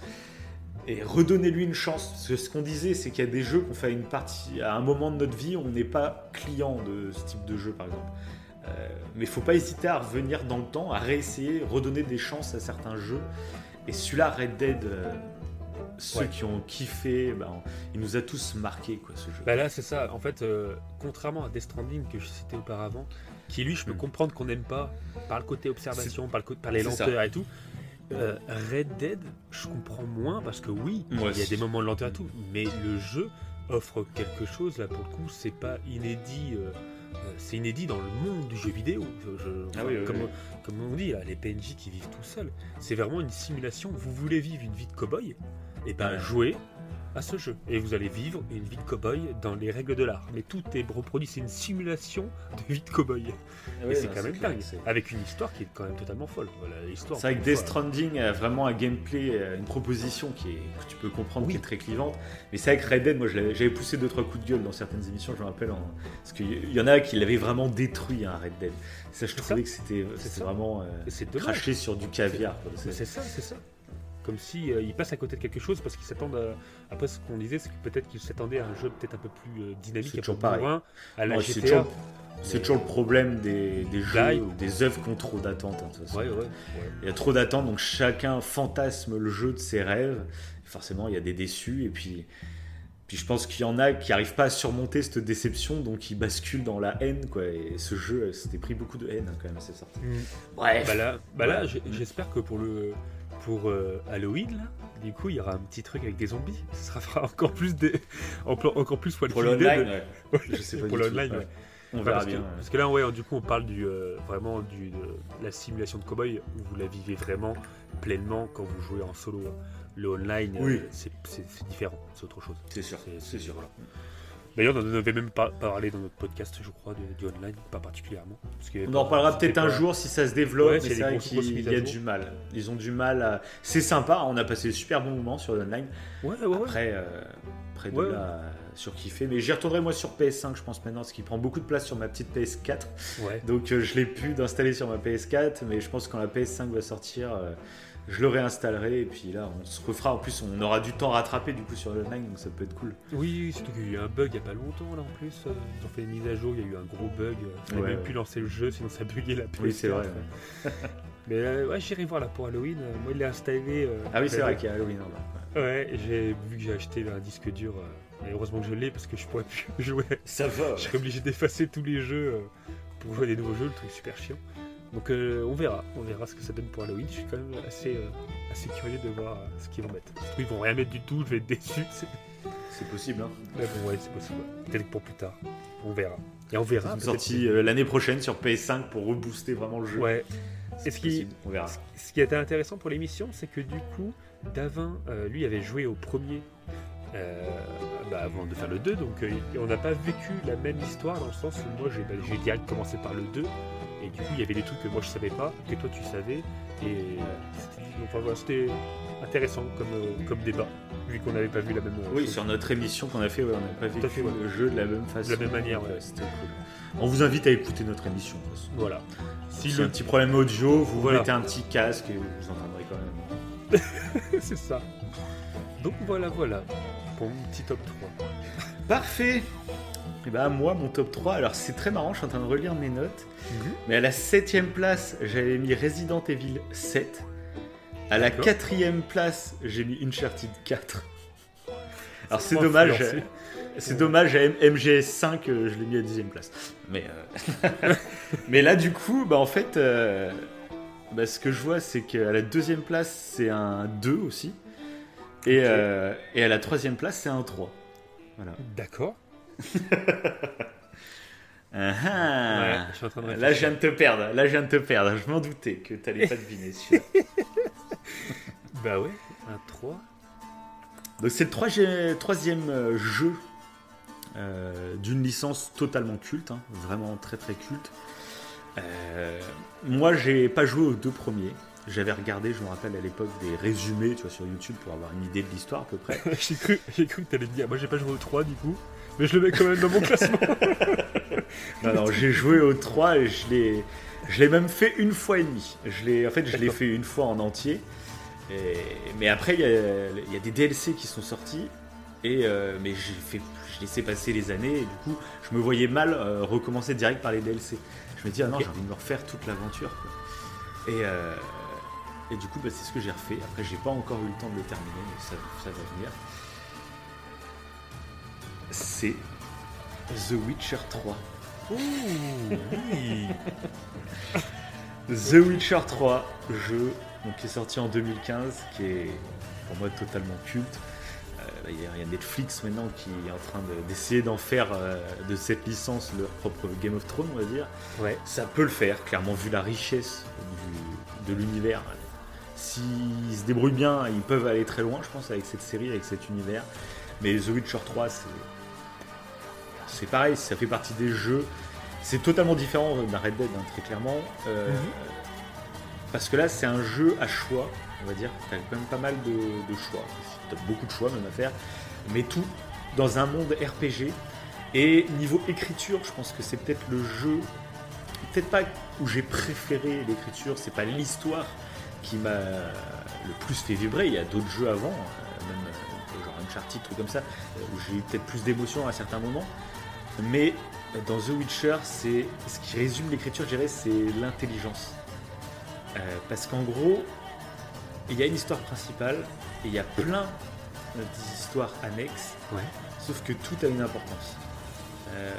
et redonnez-lui une chance. Parce que ce qu'on disait, c'est qu'il y a des jeux qu'on fait à une partie, à un moment de notre vie, on n'est pas client de ce type de jeu, par exemple. Euh, mais faut pas hésiter à revenir dans le temps, à réessayer, redonner des chances à certains jeux. Et celui-là, Red Dead, euh, ceux qui ont kiffé, ben, il nous a tous marqué quoi, ce jeu. Bah là, c'est ça. En fait, euh, contrairement à Death Stranding que je citais auparavant, qui lui, je peux hmm. comprendre qu'on n'aime pas par le côté observation, par, le par les lenteurs et tout. Euh, Red Dead, je comprends moins parce que oui, il y a des moments de lenteur et tout, mais le jeu offre quelque chose là pour le coup, c'est pas inédit. Euh, c'est inédit dans le monde du jeu vidéo. Ah comme, on dit, les PNJ qui vivent tout seuls. C'est vraiment une simulation. Vous voulez vivre une vie de cowboy Et eh ben jouez à ce jeu. Et vous allez vivre une vie de cow-boy dans les règles de l'art. Mais tout est reproduit, c'est une simulation de vie de cow-boy. Ah et c'est quand même dingue. Avec une histoire qui est quand même totalement folle. Voilà, c'est vrai que Death Stranding a vraiment un gameplay, euh, une proposition qui est, que tu peux comprendre qui est très clivante. Mais c'est vrai que Red Dead, moi j'avais poussé deux trois coups de gueule dans certaines émissions, je me rappelle. Parce qu'il y en a qui l'avaient vraiment détruit, hein, Red Dead. Ça, je trouvais que c'était vraiment euh, craché sur du caviar. C'est ça, c'est ça. Comme si euh, ils passent à côté de quelque chose parce qu'ils s'attendent à... après ce qu'on disait c'est que peut-être qu'ils s'attendaient à un jeu peut-être un peu plus euh, dynamique C'est un peu toujours pareil. bourrin, à la Ouais, c'est GTA toujours- C'est toujours le problème des, des jeux ou des œuvres qui ont trop d'attentes. hein, ouais. Il y a trop d'attentes, donc chacun fantasme le jeu de ses rêves. Et forcément, il y a des déçus. Et puis, puis je pense qu'il y en a qui n'arrivent pas à surmonter cette déception, donc ils basculent dans la haine. Quoi. Et ce jeu, euh, c'était pris beaucoup de haine hein, quand même à cette sortie. Mm. Bref. bah là, bah là j'espère que pour le pour euh, Halloween là du coup il y aura un petit truc avec des zombies ce sera fera encore plus des encore plus pour l'online, ouais. Ouais, je sais pas pour l'online ouais. on verra parce, bien. que, parce que là, ouais, du coup, on parle du, euh, vraiment du, de la simulation de cowboy où vous la vivez vraiment pleinement quand vous jouez en solo. hein. Le online, euh, Oui. c'est c'est- différent, c'est autre chose. C'est sûr, c'est- c'est sûr. voilà. D'ailleurs, on en avait même pas parlé dans notre podcast, je crois, du online, pas particulièrement. parce On en reparlera peut-être un jour si ça se développe, Ouais, mais y a c'est vrai qu'il y du mal. Ils ont du mal à... C'est sympa, on a passé de super bons moments sur l'online. Ouais, ouais, ouais. Après, euh, après de là, surkiffé. Mais j'y retournerai moi sur PS5, je pense maintenant, ce qui prend beaucoup de place sur ma petite PS4. ouais. Donc euh, je l'ai pu d'installer sur ma PS4, mais je pense que quand la PS5 va sortir, euh, je le réinstallerai. Et puis là, on se refera. En plus, on aura du temps rattrapé du coup sur l'online, donc ça peut être cool. Oui, surtout qu'il y a eu un bug il y a pas longtemps, là, en plus. euh, Ils ont fait une mise à jour, il y a eu un gros bug. Il fallait Ouais, même ouais. plus lancer le jeu, sinon ça buguait la PS4. Oui, c'est vrai. (laughs) Mais euh, ouais, j'irai voir là pour Halloween. euh, Moi, il est installé. euh, Ah oui, c'est le- vrai qu'il y a Halloween en bas. Ouais, j'ai vu que j'ai acheté un disque dur. euh, et heureusement que je l'ai parce que je pourrais plus (laughs) jouer. Ça va. Je serais obligé d'effacer tous les jeux euh, pour jouer à des nouveaux jeux, le truc super chiant. Donc euh, on verra, on verra ce que ça donne pour Halloween. Je suis quand même assez, euh, assez curieux de voir euh, ce qu'ils vont mettre. Ils vont rien mettre du tout, je vais être déçu. c'est- possible. Hein. Mais bon, ouais, c'est possible. Peut-être pour plus tard. On verra. Et on verra. Une sortie l'année prochaine sur PS5 pour rebooster vraiment le jeu. Ouais. Et ce qui- On verra. Ce qui était intéressant pour l'émission, c'est que du coup, Davin, lui, avait joué au premier euh, bah, avant de faire le 2, donc euh, on n'a pas vécu la même histoire dans le sens où moi j'ai bah, direct commencé par le 2, et du coup il y avait des trucs que moi je savais pas, que toi tu savais, et c'était enfin, voilà, c'était intéressant comme, euh, comme débat, vu qu'on n'avait pas vu la même Oui, chose. sur notre émission qu'on a fait, ouais, on n'a pas vécu fait, ouais. le jeu de la même façon. De la même manière, ouais. C'était cool. On vous invite à écouter notre émission. de toute. Voilà. Si Si le- un petit problème audio, vous Voilà. mettez un petit casque et vous entendrez quand même. (laughs) c'est ça. Donc voilà, voilà, pour mon petit top 3. Parfait Et bah moi, mon top 3, alors c'est très marrant, je suis en train de relire mes notes. Mais à la septième place, j'avais mis Resident Evil 7. À la D'accord. quatrième place, j'ai mis Uncharted 4. (laughs) Alors c'est Pas dommage, c'est dommage à M- MGS5, euh, je l'ai mis à dixième place. Mais, euh, (laughs) mais là du coup, bah en fait, euh, bah, ce que je vois, c'est qu'à la deuxième place, c'est un 2 aussi. Et, Ok. euh, et à la troisième place, c'est un 3. Voilà. D'accord. Ah ah. Ouais, je suis en train de Là, je viens de te perdre. Là, je viens de te perdre. Je m'en doutais que t'allais pas deviner celui-là. (laughs) Bah ouais, un 3. Donc, c'est le troisième, troisième euh, jeu euh, d'une licence totalement culte, hein, vraiment très très culte. Euh, moi, j'ai pas joué aux deux premiers. J'avais regardé, je me rappelle à l'époque, des résumés tu vois, sur YouTube pour avoir une idée de l'histoire à peu près. (laughs) j'ai cru, j'ai cru que t'allais me dire. Moi j'ai pas joué au 3 du coup, mais je le mets quand même dans mon classement. (laughs) Non, non, j'ai joué aux 3 et je l'ai, je l'ai même fait une fois et demie. Je l'ai, en fait, je l'ai fait une fois en entier. Et- mais après, il y a, il y a des DLC qui sont sortis. Et, euh, mais j'ai fait, je laissais passer les années et du coup, je me voyais mal euh, recommencer direct par les DLC. Je me dis, ah non, j'ai envie de me refaire toute l'aventure. Et, euh, et du coup, bah, c'est ce que j'ai refait. Après, j'ai pas encore eu le temps de le terminer, mais ça, ça va venir. C'est The Witcher 3. Ouh, oui. (laughs) The Witcher 3, jeu donc, qui est sorti en 2015, qui est pour moi totalement culte. Euh, Il y, a- il y a Netflix maintenant qui est en train de- d'essayer d'en faire euh, de cette licence leur propre Game of Thrones, on va dire. Ouais. Ça peut le faire, clairement, vu la richesse du- de l'univers. S'ils se débrouillent bien, ils peuvent aller très loin, je pense, avec cette série, avec cet univers. Mais The Witcher 3, c'est. C'est pareil, ça fait partie des jeux. C'est totalement différent d'un Red Dead, hein, très clairement. Euh, Mhm. Parce que là, c'est un jeu à choix, on va dire. T'as quand même pas mal de, de choix. T'as beaucoup de choix même à faire. Mais tout dans un monde RPG. Et niveau écriture, je pense que c'est peut-être le jeu, peut-être pas où j'ai préféré l'écriture, c'est pas l'histoire qui m'a le plus fait vibrer. Il y a d'autres jeux avant, même genre Uncharted, trucs comme ça, où j'ai eu peut-être plus d'émotions à certains moments. Mais dans The Witcher, c'est ce qui résume l'écriture, je dirais, c'est l'intelligence. parce qu'en gros, il y a une histoire principale et il y a plein d'histoires annexes, sauf que tout a une importance. Euh,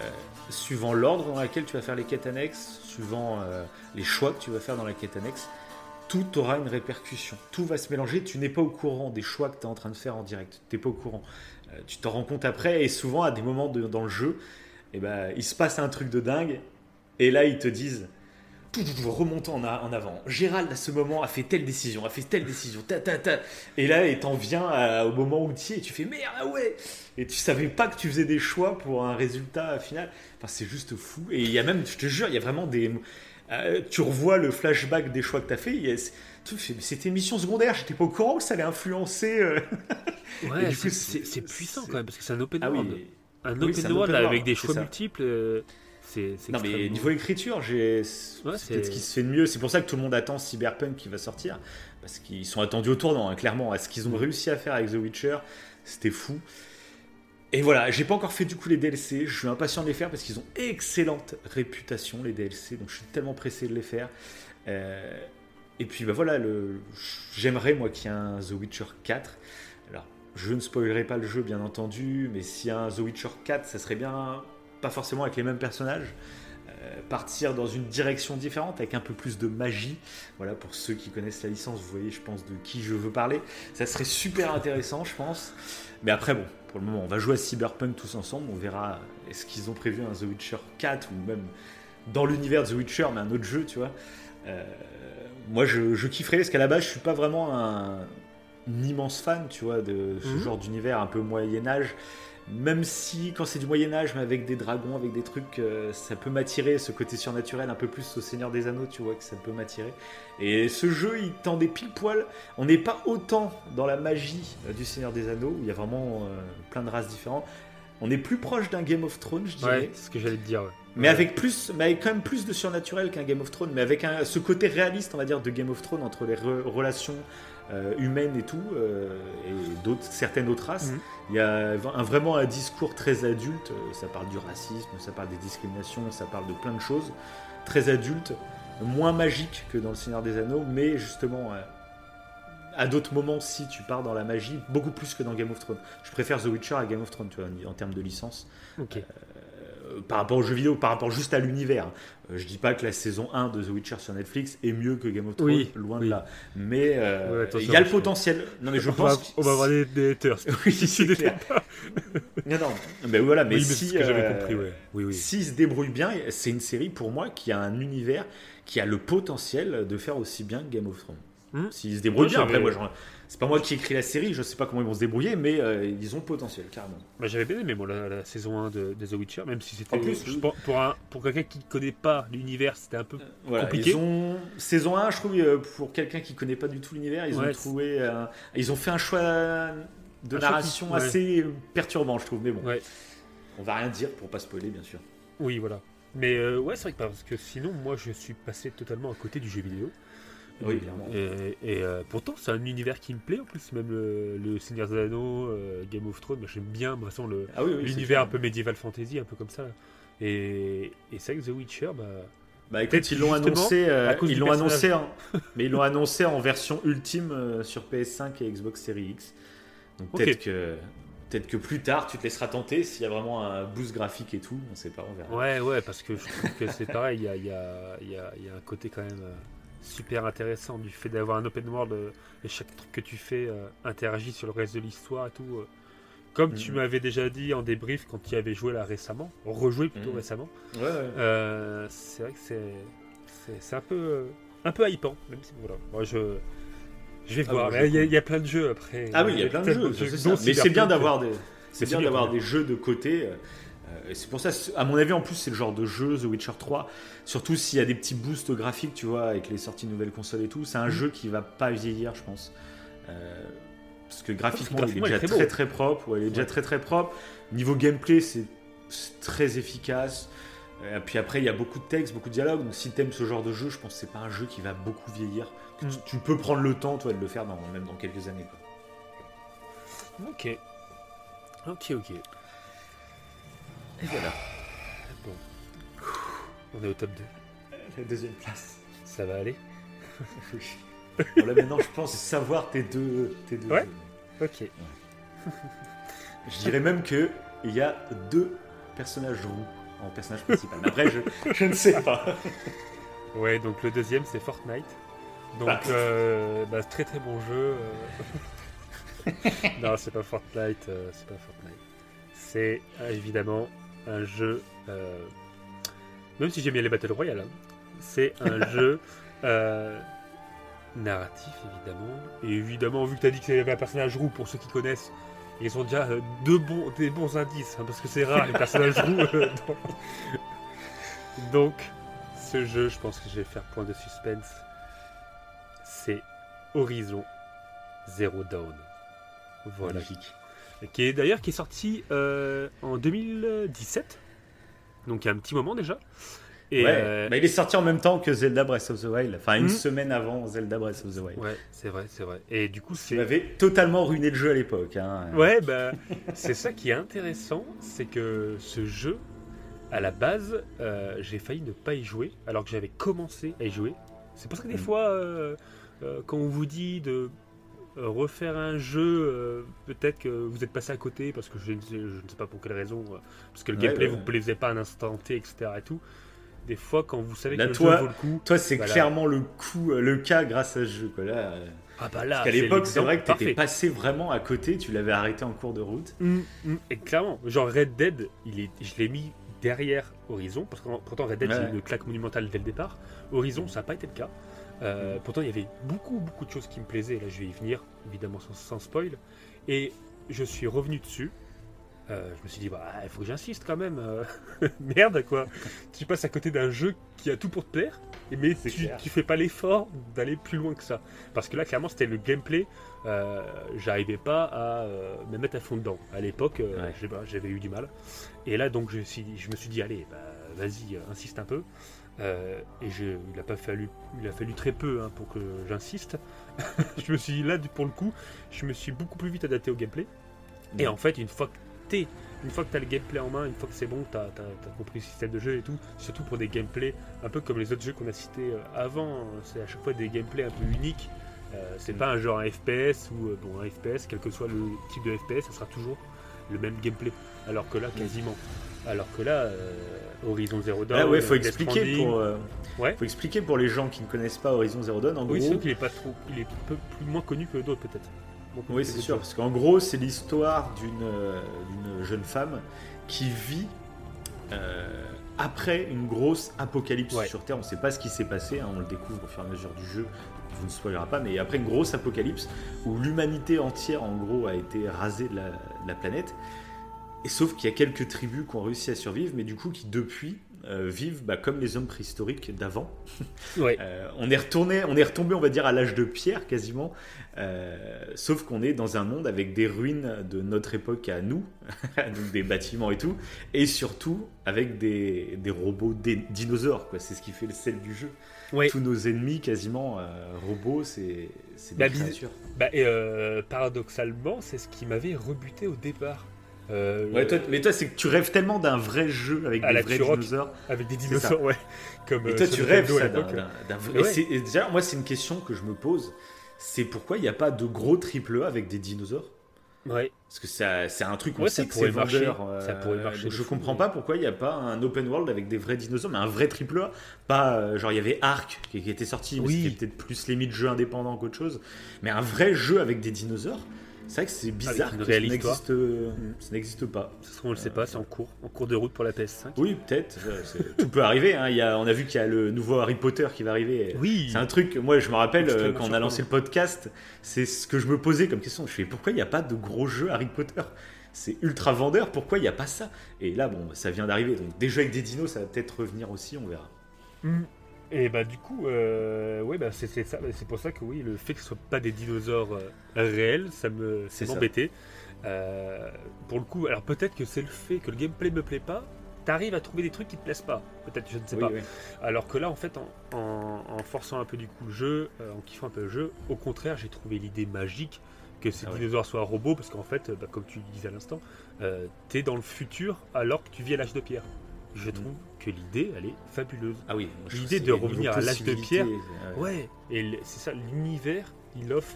suivant l'ordre dans lequel tu vas faire les quêtes annexes, suivant euh, les choix que tu vas faire dans la quête annexe, tout aura une répercussion. Tout va se mélanger. Tu n'es pas au courant des choix que tu es en train de faire en direct. Tu n'es pas au courant. Euh, tu t'en rends compte après et souvent à des moments dans le jeu, eh ben, il se passe un truc de dingue et là ils te disent remontant en, en, avant. Gérald, à ce moment, a fait telle décision, a fait telle décision, ta ta ta. Et là, t'en viens au moment où tu es, et tu fais merde, ah ouais Et tu savais pas que tu faisais des choix pour un résultat final. Enfin, c'est juste fou. Et il y a même, je te jure, il y a vraiment des. Euh, tu revois le flashback des choix que tu as fait. C'était mission secondaire, j'étais pas au courant que ça allait influencer. Euh. Ouais, (laughs) c'est puissant quand même, parce que c'est un open ah world. un open world avec des choix multiples. Euh, non, mais niveau écriture, j'ai... c'est peut-être ce qui se fait de mieux. C'est pour ça que tout le monde attend Cyberpunk qui va sortir. Parce qu'ils sont attendus au tournant, hein, clairement. À ce qu'ils ont réussi à faire avec The Witcher, c'était fou. Et voilà, j'ai pas encore fait du coup les DLC. Je suis impatient de les faire parce qu'ils ont excellente réputation, les DLC. Donc je suis tellement pressé de les faire. Euh, et puis bah voilà, j'aimerais moi qu'il y ait un The Witcher 4. Alors, je ne spoilerai pas le jeu, bien entendu. Mais a un The Witcher 4, ça serait bien pas forcément avec les mêmes personnages, euh, partir dans une direction différente avec un peu plus de magie. Voilà, pour ceux qui connaissent la licence, vous voyez, je pense, de qui je veux parler. Ça serait super intéressant, je pense. Mais après, bon, pour le moment, on va jouer à Cyberpunk tous ensemble. On verra est-ce qu'ils ont prévu un The Witcher 4 ou même dans l'univers de The Witcher, mais un autre jeu, tu vois. Euh, moi, je, je, kifferais parce qu'à la base, je suis pas vraiment un, immense fan, tu vois, de ce mhm. genre d'univers un peu Moyen-Âge même si quand c'est du Moyen Âge, mais avec des dragons, avec des trucs, euh, ça peut m'attirer, ce côté surnaturel un peu plus au Seigneur des Anneaux, tu vois, que ça peut m'attirer. Et ce jeu, il tendait pile poil. On n'est pas autant dans la magie euh, du Seigneur des Anneaux, où il y a vraiment euh, plein de races différentes. On est plus proche d'un Game of Thrones, je dirais. Ouais, c'est ce que j'allais te dire. Mais avec plus, mais avec quand même plus de surnaturel qu'un Game of Thrones, mais avec un, ce côté réaliste, on va dire, de Game of Thrones entre les relations euh, humaines et tout, euh, et d'autres, certaines autres races. Mhm. Il y a un, vraiment un discours très adulte. Euh, ça parle du racisme, ça parle des discriminations, ça parle de plein de choses. Très adulte, moins magique que dans Le Seigneur des Anneaux, mais justement à d'autres moments, si tu pars dans la magie, beaucoup plus que dans Game of Thrones. Je préfère The Witcher à Game of Thrones, tu vois, en termes de licence. Euh, par rapport aux jeux vidéo, par rapport juste à l'univers. Euh, je dis pas que la saison 1 de The Witcher sur Netflix est mieux que Game of Thrones, loin de là. Mais euh, il y a le potentiel. Non mais je on pense. Va, on va avoir des, des haters. (laughs) oui, c'est clair. (laughs) non, non. Mais voilà, mais si, compris, oui, oui. s'il se débrouille bien, c'est une série pour moi qui a un univers qui a le potentiel de faire aussi bien que Game of Thrones. Hmm s'il se débrouille bien, après moi, genre, c'est pas moi qui écris la série, je sais pas comment ils vont se débrouiller, mais euh, ils ont le potentiel, carrément. Bah, J'avais bien aimé moi, la, saison 1 de, The Witcher, même si c'était. pour, pour, quelqu'un qui ne connaît pas l'univers, c'était un peu euh, compliqué. Ils ont, saison 1, je trouve, euh, pour quelqu'un qui connaît pas du tout l'univers, ils ont trouvé. ils ont fait un choix de narration assez perturbant, je trouve, mais bon. On va rien dire pour pas spoiler, bien sûr. Oui, voilà. Mais ouais, c'est vrai que parce que sinon, moi, je suis passé totalement à côté du jeu vidéo. Oui, clairement. Et, euh, pourtant, c'est un univers qui me plaît en plus, même le, Seigneur des Anneaux, euh, Game of Thrones, j'aime bien, de toute façon, ah l'univers un peu médiéval fantasy, un peu comme ça. Et, c'est vrai que The Witcher, bah. Bah écoute, ils l'ont annoncé, euh, ils l'ont annoncé, (laughs) mais ils l'ont annoncé en version ultime sur PS5 et Xbox Series X. Donc peut-être que peut-être que plus tard tu te laisseras tenter s'il y a vraiment un boost graphique et tout, on sait pas, on verra. Ouais, ouais, parce que je trouve que c'est pareil, il y a, y, a, y a, un côté quand même super intéressant du fait d'avoir un open world euh, et chaque truc que tu fais euh, interagit sur le reste de l'histoire et tout. Euh. Comme tu mm-hmm. m'avais déjà dit en débrief quand tu y avais joué là récemment, rejoué plutôt mm-hmm. récemment, c'est vrai que c'est, c'est, un peu un peu hypant, même si voilà. Moi, je je vais ah voir. il, y a, plein de jeux après. Ah oui, il y a plein de jeux. Mais c'est bien d'avoir des c'est bien d'avoir des jeux de côté. Euh, c'est pour ça, à mon avis, en plus, c'est le genre de jeu, The Witcher 3, surtout s'il y a des petits boosts graphiques, tu vois, avec les sorties de nouvelles consoles et tout, c'est un mm. jeu qui va pas vieillir, je pense. Euh, parce que graphiquement, il est déjà très très propre, ouais, il est déjà très très propre. Niveau gameplay, c'est très efficace. Et puis après, il y a beaucoup de textes, beaucoup de dialogues. Donc si t'aimes ce genre de jeu, je pense que c'est pas un jeu qui va beaucoup vieillir. Mm. tu, tu peux prendre le temps, toi, de le faire dans, même dans quelques années. quoi. Ok. Ok, ok. Et voilà. Bon. On est au top 2. La deuxième place. Ça va aller (laughs) (laughs) Bon, là maintenant, je pense savoir tes deux, tes deux Ouais. jeux. Ok. Je dirais même que il y a deux personnages roux en personnage principal. Mais après, je, je ne sais pas. (laughs) Ouais, donc le deuxième c'est Fortnite. Donc Ah. euh, bah, très très bon jeu. euh. non, c'est pas Fortnite, euh, c'est pas Fortnite. C'est évidemment un jeu. euh, Même si j'aime bien les Battle Royale, hein, c'est un (laughs) jeu euh, narratif évidemment. Et évidemment, vu que tu as dit y avait un personnage roux, pour ceux qui connaissent, ils ont déjà euh, deux bons, des bons indices, hein, parce que c'est rare les personnages (laughs) roux. dans- Donc, ce jeu, je pense que je vais faire point de suspense. C'est Horizon Zero Dawn. Voilà. Qui est d'ailleurs qui est sorti euh, en 2017. Donc il y a un petit moment déjà. Et ouais, euh, bah, il est sorti en même temps que Zelda Breath of the Wild. Enfin, une Mhm. semaine avant Zelda Breath of the Wild. ouais, c'est vrai, c'est vrai. Et du coup, c'est avais totalement ruiné le jeu à l'époque. Hein. Ouais, bah, c'est ça qui est intéressant, c'est que ce jeu, à la base, euh, j'ai failli ne pas y jouer, alors que j'avais commencé à y jouer. C'est pour ça que des Mm. fois, euh, quand on vous dit de refaire un jeu, euh, peut-être que vous êtes passé à côté, parce que je ne sais, je ne sais pas pour quelle raison, euh, parce que le Ouais, gameplay ouais, vous plaisait pas à un instant T, etc. Et tout. Des fois, quand vous savez Là, que le toi- jeu vaut le coup, Toi, c'est Voilà. clairement le coup, euh, le cas grâce à ce jeu. Quoi. Là, euh, ah bah là, parce qu'à l'époque, c'est vrai que tu parfait. étais passé vraiment à côté. Tu l'avais arrêté en cours de route. Mm, mm, et clairement, genre Red Dead, il est, je l'ai mis derrière Horizon, parce que pourtant Red Dead c'est une claque monumentale dès le départ. Horizon, ça n'a pas été le cas. Euh, Pourtant, il y avait beaucoup, beaucoup de choses qui me plaisaient. Là, je vais y venir, évidemment, sans, sans spoil. Et je suis revenu dessus. Euh, je me suis dit, bah, il faut que j'insiste quand même. euh. (laughs) Merde, quoi. Tu passes à côté d'un jeu qui a tout pour te plaire, mais tu, tu fais pas l'effort d'aller plus loin que ça. Parce que là, clairement, c'était le gameplay. euh, J'arrivais pas à euh, me mettre à fond dedans. À l'époque, Ouais. j'avais eu du mal. Et là, donc, je, je me suis dit, allez, bah, vas-y, insiste un peu. Euh, et je, il a pas fallu, il a fallu très peu hein, pour que j'insiste. (laughs) je me suis dit, là, pour le coup, je me suis beaucoup plus vite adapté au gameplay. Et en fait, une fois que t'es, une fois que t'as le gameplay en main, une fois que c'est bon, t'as as, compris le système de jeu et tout, surtout pour des gameplays un peu comme les autres jeux qu'on a cités euh, avant, c'est à chaque fois des gameplays un peu uniques. Euh, c'est Mm. pas un genre un FPS ou euh, bon un FPS, quel que soit le type de FPS, ça sera toujours le même gameplay. Alors que là, quasiment. Alors que là, euh, Horizon Zero Dawn, Ah ouais, faut Death expliquer Stranding- pour, euh, Ouais. faut expliquer pour les gens qui ne connaissent pas Horizon Zero Dawn. En Oui, gros, qu'il est pas trop, il est peu plus moins connu que d'autres peut-être. Oui, c'est sûr, parce qu'en gros, c'est l'histoire d'une euh, d'une jeune femme qui vit euh, après une grosse apocalypse Ouais. sur Terre. On ne sait pas ce qui s'est passé, hein, on le découvre au fur et à mesure du jeu, je vous ne spoilera pas, mais après une grosse apocalypse où l'humanité entière, en gros, a été rasée de la, la planète. Et sauf qu'il y a quelques tribus qui ont réussi à survivre, mais du coup qui depuis euh, vivent bah, comme les hommes préhistoriques d'avant. Euh, on est retourné, on est retombé, on va dire, à l'âge de pierre quasiment. Euh, sauf qu'on est dans un monde avec des ruines de notre époque à nous, (laughs) donc des bâtiments et tout, et surtout avec des, des robots des dinosaures. Quoi. C'est ce qui fait le sel du jeu. Ouais. Tous nos ennemis quasiment euh, robots, c'est c'est des Bah, créatures. Bah, et, euh, paradoxalement, c'est ce qui m'avait rebuté au départ. Euh, Ouais, toi- mais toi, c'est que tu rêves tellement d'un vrai jeu avec À des vrais Turok. dinosaures. avec des dinosaures, ouais. Comme, Et toi, tu rêves ça d'un l'époque. d'un- d'un vrai. Ouais. et c'est- et déjà, moi, c'est une question que je me pose. C'est pourquoi il n'y a pas de gros triple A avec des dinosaures Ouais. Parce que ça- c'est un truc, on Ouais, sait ça que c'est vendeur. euh, Ça pourrait marcher je comprends pas pourquoi il n'y a pas un open world avec des vrais dinosaures, mais un vrai triple A. Pas euh, genre il y avait Ark qui, qui était sorti, mais Oui. c'était peut-être plus limite jeu indépendant qu'autre chose. Mais un vrai jeu avec des dinosaures, c'est vrai que c'est bizarre une que réelle ça histoire. n'existe, euh, ça n'existe pas. Ça se trouve, on le sait pas, c'est en cours. En cours de route pour la PS5. Oui, peut-être. euh, Tout peut arriver. hein. Il y a, on a vu qu'il y a le nouveau Harry Potter qui va arriver. Oui. C'est un truc, moi je me rappelle euh, quand on a lancé le podcast, c'est ce que je me posais comme question. Je fais pourquoi il n'y a pas de gros jeux Harry Potter? C'est ultra vendeur, pourquoi il n'y a pas ça? Et là, bon, ça vient d'arriver. Donc des jeux avec des dinos, ça va peut-être revenir aussi, on verra. Mm. Et bah du coup, euh, ouais, bah, c'est ça. C'est pour ça que oui, le fait que ce soit pas des dinosaures euh, réels, ça me C'est m'embêtait. Euh, pour le coup, alors peut-être que c'est le fait que le gameplay me plaît pas, t'arrives à trouver des trucs qui te plaisent pas. Peut-être, je ne sais Oui, pas. oui. Alors que là, en fait, en, en- en forçant un peu du coup le jeu, euh, en kiffant un peu le jeu, au contraire, j'ai trouvé l'idée magique que ces Ah ouais. dinosaures soient robots, parce qu'en fait, euh, bah, comme tu le disais à l'instant, t'es dans le futur alors que tu vis à l'âge de pierre. Je trouve que l'idée, elle est fabuleuse. Ah oui, L'idée de revenir à l'âge de pierre, Ouais, et c'est ça, l'univers, il offre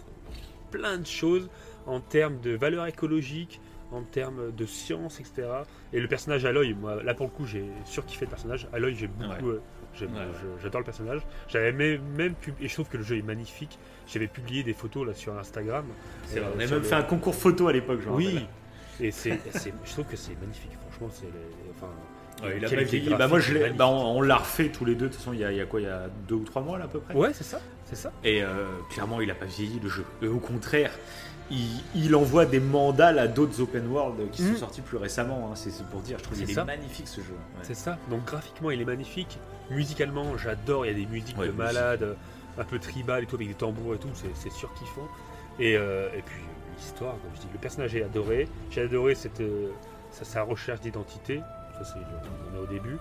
plein de choses en termes de valeur écologique, en termes de science, etc. Et le personnage Aloy, moi, là pour le coup, j'ai surkiffé le personnage. Aloy, j'ai beaucoup. euh, Ouais, ouais. J'adore le personnage. J'avais même, même pub- et je trouve que le jeu est magnifique. J'avais publié des photos là sur Instagram. Vrai, Euh, on a même le- fait un concours photo à l'époque, me Oui, et c'est- je trouve que c'est magnifique. Franchement, c'est les- enfin. Ouais, il a pas vieilli. Bah, moi, je l'ai- bah, on, on l'a refait tous les deux. De toute façon, il y, a, il y a quoi Il y a deux ou trois mois, là, à peu près. Ouais, c'est ça, c'est ça. Et euh, clairement, il a pas vieilli le jeu. Et au contraire, il, il envoie des mandales à d'autres open world qui Mm. sont sortis plus récemment. hein. C'est pour dire, je trouve C'est qu'il est magnifique ce jeu. Ouais. C'est ça. Donc graphiquement, il est magnifique. Musicalement, j'adore. Il y a des musiques Ouais, de musique. malade, un peu tribal et tout, avec des tambours et tout. C'est, font. Et, euh, et puis euh, l'histoire, comme je dis, le personnage est adoré. J'ai adoré cette, euh, sa, sa recherche d'identité. Ça, c'est on est au début.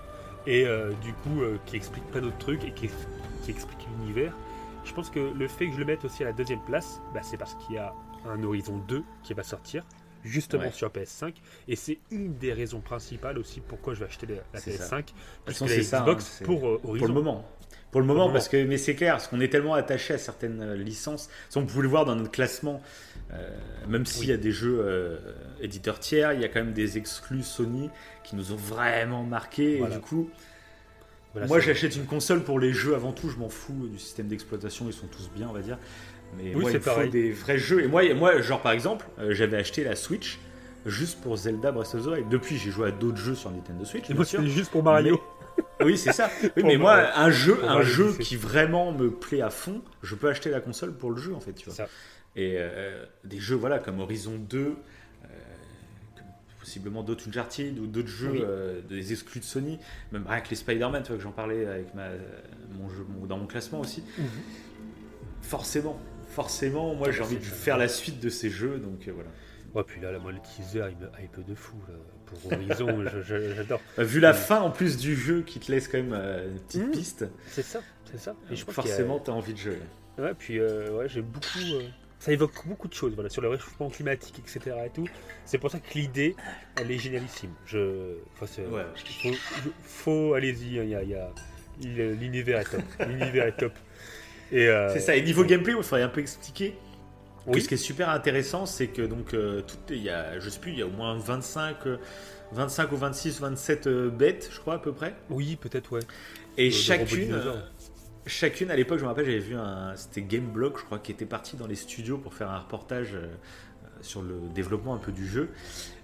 Et euh, du coup, euh, qui explique plein d'autres trucs et qui, qui explique l'univers. Je pense que le fait que je le mette aussi à la deuxième place, bah, c'est parce qu'il y a un Horizon 2 qui va sortir justement Ouais. sur PS5 et c'est une des raisons principales aussi pourquoi je vais acheter la, la C'est ça. PS5 De toute plus façon, que la c'est ça, Xbox hein, pour euh, Pour Horizon. le moment. Pour le moment, Pour le parce que mais c'est clair, parce qu'on est tellement attaché à certaines licences. Si on pouvait le voir dans notre classement, euh, même s'il y a des jeux euh, éditeurs tiers, il y a quand même des exclus Sony qui nous ont vraiment marqué. Voilà. Et du coup, Voilà, moi j'achète une console pour les jeux avant tout. Je m'en fous du système d'exploitation, ils sont tous bien, on va dire. Mais Oui, moi, il me faut pareil. des vrais jeux. Et moi, moi genre par exemple, euh, j'avais acheté la Switch juste pour Zelda Breath of the Wild. Depuis, j'ai joué à d'autres jeux sur Nintendo Switch. Et moi c'était juste pour Mario. Oui, c'est ça. (laughs) Oui, mais moi, un jeu, pour un jeu qui vraiment me plaît à fond, je peux acheter la console pour le jeu, en fait, tu vois. Ça. Et euh, des jeux, voilà, comme Horizon 2, euh, comme possiblement d'autres Uncharted ou d'autres jeux, Oui. euh, des exclus de Sony, même avec les Spider-Man, tu vois, que j'en parlais avec ma, mon jeu, mon- dans mon classement aussi. Forcément, forcément, moi, j'ai envie de faire la suite de ces jeux, donc euh, voilà. Ouais, puis là, là, moi le teaser il me hype de fou là, pour Horizon, (laughs) j'adore. Euh, Vu la fin, en plus du jeu, qui te laisse quand même euh, une petite Mm. piste, C'est ça, c'est ça. Et je a- forcément, tu as envie de jouer. Ouais, puis euh, ouais, j'ai beaucoup. euh, ça évoque beaucoup de choses, voilà, sur le réchauffement climatique, etc. Et tout. C'est pour ça que l'idée, elle est génialissime. Je, Ouais. faut, allez-y, hein, il y a, y l'univers est top, (laughs) l'univers est top. Et euh, C'est ça. Et niveau gameplay, il faudrait un peu expliquer. que Oui. ce qui est super intéressant, c'est que donc euh, tout, il y a, je sais plus, il y a au moins 25, euh, 25 ou 26, 27 euh, bêtes, je crois à peu près. Oui, peut-être ouais. Et robots chacune, euh, chacune à l'époque, je me rappelle, j'avais vu un, c'était Gameblog, je crois, qui était parti dans les studios pour faire un reportage euh, sur le développement un peu du jeu.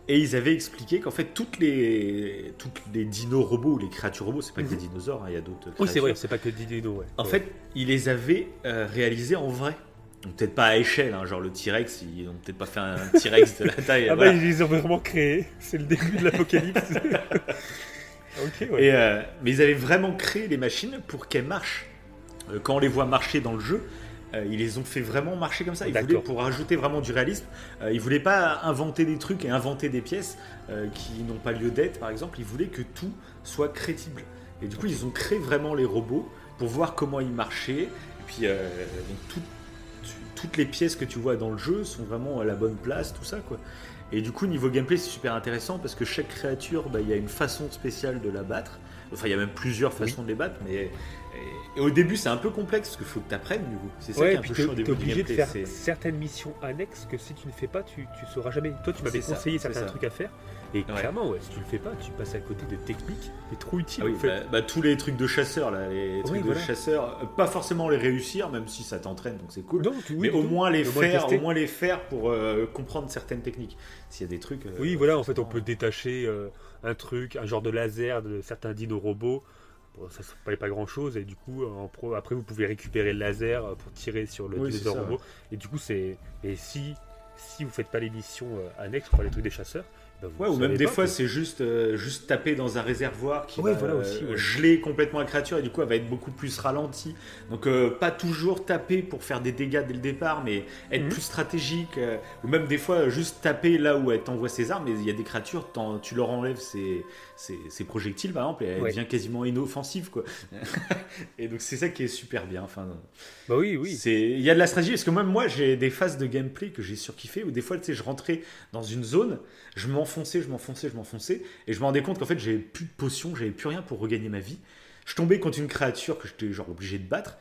Et ils avaient expliqué qu'en fait toutes les, toutes les dinos robots ou les créatures robots, c'est pas que des dinosaures, hein, il y a d'autres. Oui, c'est vrai, c'est pas que Didino, ouais. En Ouais. fait, ils les avaient euh, réalisés en vrai. Peut-être pas à échelle, hein, genre le T-Rex, ils n'ont peut-être pas fait un T-Rex de la (laughs) taille. Ah voilà. bah ils les ont vraiment créés, c'est le début de l'apocalypse. (laughs) ok, ouais. Euh, mais ils avaient vraiment créé les machines pour qu'elles marchent. Euh, quand on les voit marcher dans le jeu, euh, ils les ont fait vraiment marcher comme ça. Ils voulaient, pour rajouter vraiment du réalisme, euh, ils voulaient pas inventer des trucs et inventer des pièces euh, qui n'ont pas lieu d'être, par exemple. Ils voulaient que tout soit crédible. Et du coup, ils ont créé vraiment les robots pour voir comment ils marchaient. Et puis, donc, tout- tu- toutes les pièces que tu vois dans le jeu sont vraiment à la bonne place, tout ça, quoi. Et du coup, niveau gameplay, c'est super intéressant parce que chaque créature, bah, il y a une façon spéciale de la battre. Enfin, il y a même plusieurs façons de les battre, mais et, et au début, c'est un peu complexe parce qu'il faut que tu apprennes, du coup. C'est ça qui Ouais, est un peu chiant au début du obligé de faire certaines missions annexes que si tu ne fais pas, tu, tu sauras jamais. Toi, tu m'avais ça, conseillé c'est certains ça. trucs à faire. Et clairement, ouais, si tu le fais pas, tu passes à côté de techniques et trop utiles Ah oui, en fait. bah, bah, tous les trucs de chasseur, là, les trucs voilà. de chasseur, euh, pas forcément les réussir, même si ça t'entraîne, donc c'est cool. Donc, oui, mais au donc, moins les au faire, au moins les faire pour euh, comprendre certaines techniques. S'il y a des trucs. euh, Oui, voilà, en fait, on peut détacher euh, un truc, un genre de laser de certains dinos robots. Bon, ça ne pas grand chose, et du coup, en pro, après, vous pouvez récupérer le laser euh, pour tirer sur le Oui, dinosaure robot. Et du coup, c'est. Et si, si vous faites pas les missions euh, annexes, quoi, les trucs des chasseurs, bah, Ouais, ou même des pas, fois, quoi. c'est juste, euh, juste taper dans un réservoir qui Ouais, va voilà euh, aussi, ouais. geler complètement la créature et du coup, elle va être beaucoup plus ralentie. Donc, euh, pas toujours taper pour faire des dégâts dès le départ, mais être Mhm. plus stratégique. euh, ou même des fois, juste taper là où elle t'envoie ses armes. Mais il y a des créatures, tu leur enlèves ses, ses- ses projectiles, par exemple, et elle Ouais. devient quasiment inoffensive. Quoi. (laughs) et donc, c'est ça qui est super bien. Enfin, Bah oui, oui. Il y a de la stratégie, parce que même moi, j'ai des phases de gameplay que j'ai surkiffé, où des fois, tu sais, je rentrais dans une zone, je m'enfonçais, je m'enfonçais, je m'enfonçais, et je me rendais compte qu'en fait, j'avais plus de potions, j'avais plus rien pour regagner ma vie. Je tombais contre une créature que j'étais genre obligé de battre,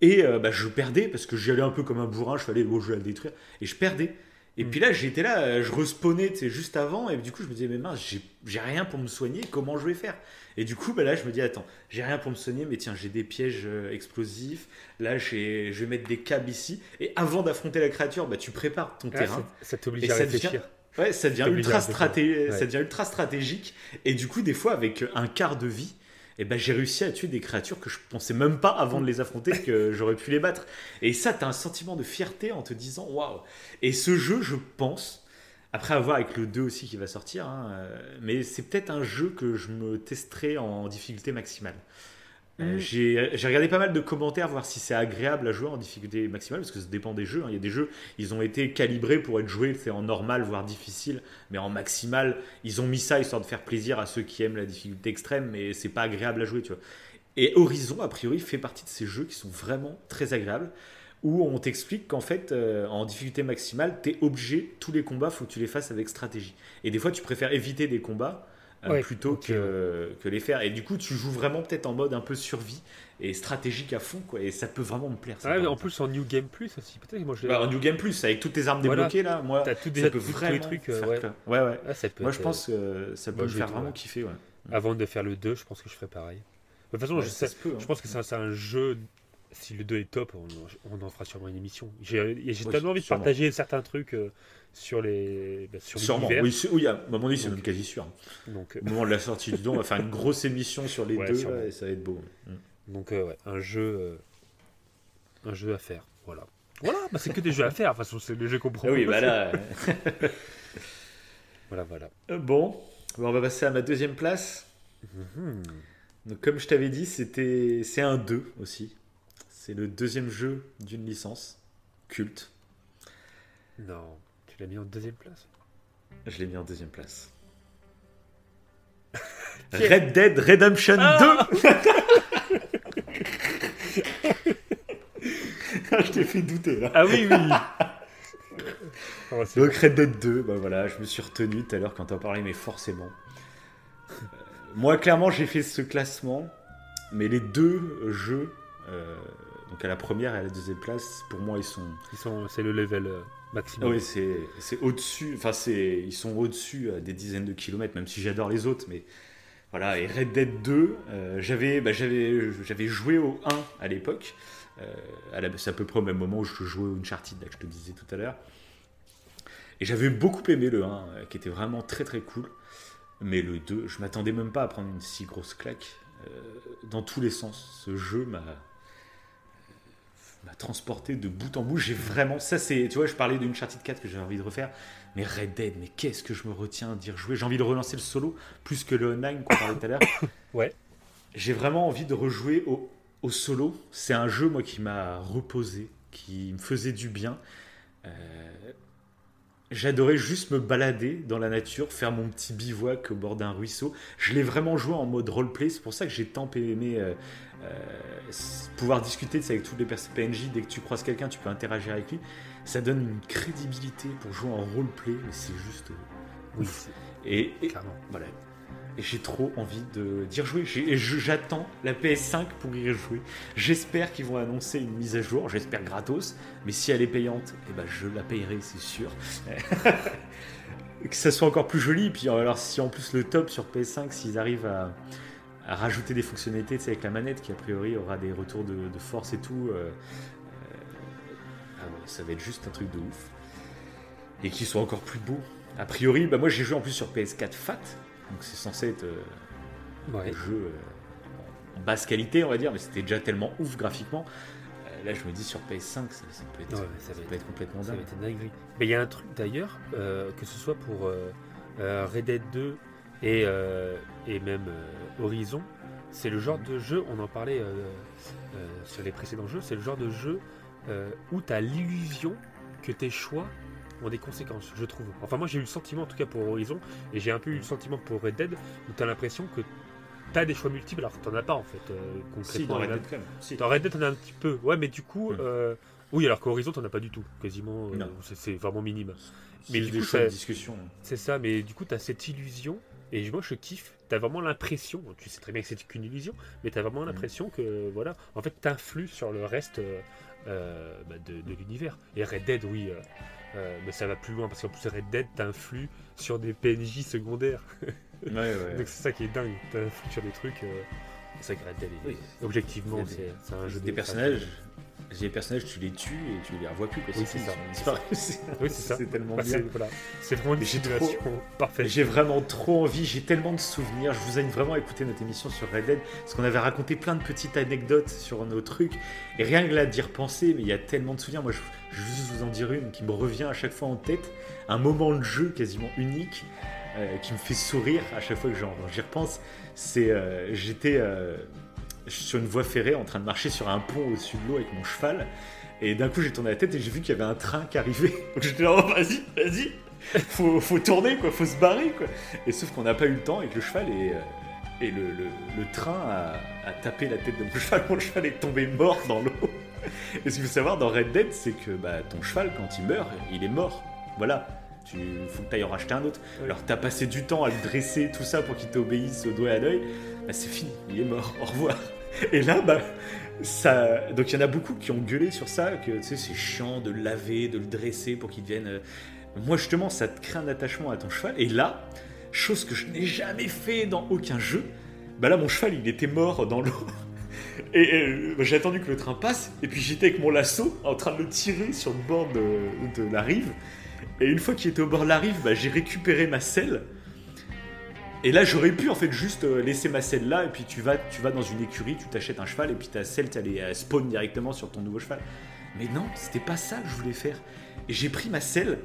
et euh, bah, je perdais, parce que j'y allais un peu comme un bourrin, je fallais, oh, je vais la détruire, et je perdais. Et Mm. puis là, j'étais là, euh, je respawnais, juste avant, et du coup, je me disais, mais mince, j'ai- rien pour me soigner, comment je vais faire? Et du coup, bah là, je me dis, attends, j'ai rien pour me soigner, mais tiens, j'ai des pièges euh, explosifs, là, je vais mettre des câbles ici, et avant d'affronter la créature, bah, tu prépares ton Ah, terrain. ça- t'oblige à devient- réfléchir. Ouais, ça devient, ultra à réfléchir. straté- Ouais. ça devient ultra stratégique, et du coup, des fois, avec un quart de vie, eh ben, j'ai réussi à tuer des créatures que je pensais même pas avant de les affronter que (laughs) j'aurais pu les battre. Et ça, tu as un sentiment de fierté en te disant waouh. Et ce jeu, je pense, après avoir avec le 2 aussi qui va sortir, hein, euh, mais c'est peut-être un jeu que je me testerai en difficulté maximale. Euh, Mm. J'ai j'ai regardé pas mal de commentaires, voir si c'est agréable à jouer en difficulté maximale, parce que ça dépend des jeux. hein. Il y a des jeux, ils ont été calibrés pour être joués en normal, voire difficile, mais en maximal, ils ont mis ça histoire de faire plaisir à ceux qui aiment la difficulté extrême, mais c'est pas agréable à jouer, tu vois. Et Horizon, a priori, fait partie de ces jeux qui sont vraiment très agréables, où on t'explique qu'en fait, euh, en difficulté maximale, t'es obligé, tous les combats, faut que tu les fasses avec stratégie. Et des fois, tu préfères éviter des combats euh, Ouais, plutôt que, que les faire. Et du coup, tu joues vraiment peut-être en mode un peu survie et stratégique à fond, quoi. Et ça peut vraiment me plaire. ça, Ouais, par mais en plus, en New Game Plus aussi, peut-être moi je Bah, en New Game Plus, avec toutes tes armes Voilà. débloquées là, moi, T'as tout ça déjà peut tous les vraiment trucs, euh, faire ouais. ouais, ouais. Ah, ça peut Moi, être, je pense que ça peut moi, me faire vraiment kiffer, ouais. euh, Avant de faire le 2, je pense que je ferai pareil. De toute façon, je, ça peut, hein. je pense que c'est un, jeu. Si le 2 est top, on, en- on en fera sûrement une émission. J'ai Oui, tellement envie de partager certains trucs euh, sur les bah, sur Sûrement, oui, c'est- oui, à mon avis, c'est Donc, même quasi sûr. Donc, euh, Au moment de la sortie du don, on va faire une grosse émission sur les Ouais, deux, là, et ça va être beau. Mm. donc euh, ouais, un jeu, euh, un jeu à faire. Voilà. Voilà, bah, c'est que des jeux à faire. De toute façon, c'est les jeux qu'on Ah propose. oui, bah là. (laughs) Voilà, voilà. bon, Bon, on va passer à ma deuxième place. Mhm. Donc, comme je t'avais dit, c'était, c'est un 2 aussi. C'est le deuxième jeu d'une licence culte. Non, tu l'as mis en deuxième place. Je l'ai mis en deuxième place. (laughs) Red Dead Redemption Ah 2 (laughs) Ah, Je t'ai fait douter là. Ah oui, oui. (laughs) Oh, Donc Red Dead 2, bah voilà, je me suis retenu tout à l'heure quand t'en parlais, mais forcément. Euh, moi, clairement, j'ai fait ce classement, mais les deux jeux, euh, donc à la première et à la deuxième place, pour moi, ils sont. Ils sont, c'est le level euh, Ah maximum. oui, c'est au-dessus, enfin, ils sont au-dessus à des dizaines de kilomètres, même si j'adore les autres, mais. Voilà, et Red Dead 2, euh, j'avais bah, j'avais joué au 1 à l'époque. Euh, c'est à peu près au même moment où je jouais au Uncharted, que je te disais tout à l'heure. Et j'avais beaucoup aimé le 1, euh, qui était vraiment très très cool. Mais le 2, je m'attendais même pas à prendre une si grosse claque. Euh, dans tous les sens, ce jeu m'a m'a transporté de bout en bout. J'ai vraiment. Ça, c'est. Tu vois, je parlais d'Uncharted 4 que j'avais envie de refaire. Mais Red Dead, mais qu'est-ce que je me retiens d'y rejouer? J'ai envie de relancer le solo plus que le online qu'on parlait tout à l'heure. (coughs) Ouais. J'ai vraiment envie de rejouer au, au solo. C'est un jeu, moi, qui m'a reposé, qui me faisait du bien. Euh, J'adorais juste me balader dans la nature, faire mon petit bivouac au bord d'un ruisseau. Je l'ai vraiment joué en mode roleplay. C'est pour ça que j'ai tant aimé euh, pouvoir discuter avec tous les PNJ. Dès que tu croises quelqu'un, tu peux interagir avec lui. Ça donne une crédibilité pour jouer en roleplay. Mais c'est juste. euh, Oui, Et, voilà. Et j'ai trop envie de d'y rejouer. J'attends la PS5 pour y rejouer. J'espère qu'ils vont annoncer une mise à jour. J'espère gratos. Mais si elle est payante, eh ben je la payerai, c'est sûr. (laughs) que ça soit encore plus joli. Puis alors, si en plus le top sur PS5, s'ils arrivent à, à rajouter des fonctionnalités avec la manette, qui a priori aura des retours de, de force et tout, euh, euh, ah ouais, ça va être juste un truc de ouf. Et qu'ils soient encore plus beaux. A priori, bah moi j'ai joué en plus sur PS4 FAT, donc c'est censé être euh, Ouais. un jeu euh, en basse qualité, on va dire, mais c'était déjà tellement ouf graphiquement. Là, je me dis sur PS5, ça, ça peut, être, Ouais, ça ça va peut être complètement Ça dingue. va être une dinguerie. Mais il y a un truc d'ailleurs, que ce soit pour, Red Dead 2 et, euh, et même euh, Horizon, c'est le genre de jeu, on en parlait euh, sur les précédents jeux, c'est le genre de jeu où tu as l'illusion que tes choix ont des conséquences, je trouve. Enfin, moi j'ai eu le sentiment, en tout cas pour Horizon, et j'ai un peu eu le sentiment pour Red Dead, où tu as l'impression que tu as des choix multiples, alors que tu as pas en fait, euh, Si, concrètement. dans Red Dead. Si. dans Red Dead, t'en as un petit peu. Ouais, mais du coup, Hmm. euh, oui, alors qu'Horizon, t'en as pas du tout. Quasiment, euh, c'est- vraiment minime. Mais du des coup, choix de ça- discussion. C'est ça, mais du coup, t'as cette illusion. Et moi, je kiffe. T'as vraiment l'impression, tu sais très bien que c'est qu'une illusion, mais t'as vraiment l'impression que, voilà, en fait, t'influes sur le reste euh, euh, bah, de, de l'univers. Et Red Dead, oui, euh, euh, mais ça va plus loin, parce qu'en plus, Red Dead t'influe sur des PNJ secondaires. (laughs) Ouais, ouais. Donc c'est ça qui est dingue, t'influes sur des trucs. C'est vrai que Red Dead, Oui. objectivement, c'est un jeu des de- personnages. Des personnages, tu les tues et tu les revois plus. Quoi. Oui, c'est ça. ils ont disparu. C'est- Oui, c'est ça. C'est tellement Bah, bien. c'est voilà. C'est vraiment une simulation parfaite. J'ai vraiment trop envie, j'ai tellement de souvenirs. Je vous invite vraiment à écouter notre émission sur Red Dead parce qu'on avait raconté plein de petites anecdotes sur nos trucs. Et rien que là d'y repenser, mais il y a tellement de souvenirs. Moi, je, je vais juste vous en dire une qui me revient à chaque fois en tête. Un moment de jeu quasiment unique euh, qui me fait sourire à chaque fois que j'en- j'y repense. C'est euh, j'étais euh, sur une voie ferrée en train de marcher sur un pont au-dessus de l'eau avec mon cheval. Et d'un coup, j'ai tourné la tête et j'ai vu qu'il y avait un train qui arrivait. (laughs) Donc j'étais là, oh, vas-y, vas-y, faut, faut tourner, quoi, faut se barrer, quoi. Et sauf qu'on n'a pas eu le temps et que le cheval est. euh, et le, le- le train a, a tapé la tête de mon (laughs) cheval. Mon cheval est tombé mort dans l'eau. Et ce qu'il faut savoir dans Red Dead, c'est que bah, ton cheval, quand il meurt, il est mort. Voilà. Tu faut que tu ailles en racheter un autre. Oui. Alors t'as passé du temps à le dresser, tout ça pour qu'il t'obéisse au doigt et à l'œil. Bah, c'est fini, il est mort. Au revoir. Et là, bah, ça. Donc il y en a beaucoup qui ont gueulé sur ça, que tu sais, c'est chiant de le laver, de le dresser pour qu'il devienne. euh, Moi, justement, ça te crée un attachement à ton cheval. Et là, chose que je n'ai jamais fait dans aucun jeu, bah là, mon cheval, il était mort dans l'eau. (laughs) Et euh, j'ai attendu que le train passe, et puis j'étais avec mon lasso en train de le tirer sur le bord de, de la rive. Et une fois qu'il était au bord de la rive, bah, j'ai récupéré ma selle. Et là, j'aurais pu en fait juste euh, laisser ma selle là, et puis tu vas, tu vas dans une écurie, tu t'achètes un cheval, et puis ta selle, tu allais spawn directement sur ton nouveau cheval. Mais non, c'était pas ça que je voulais faire. Et j'ai pris ma selle,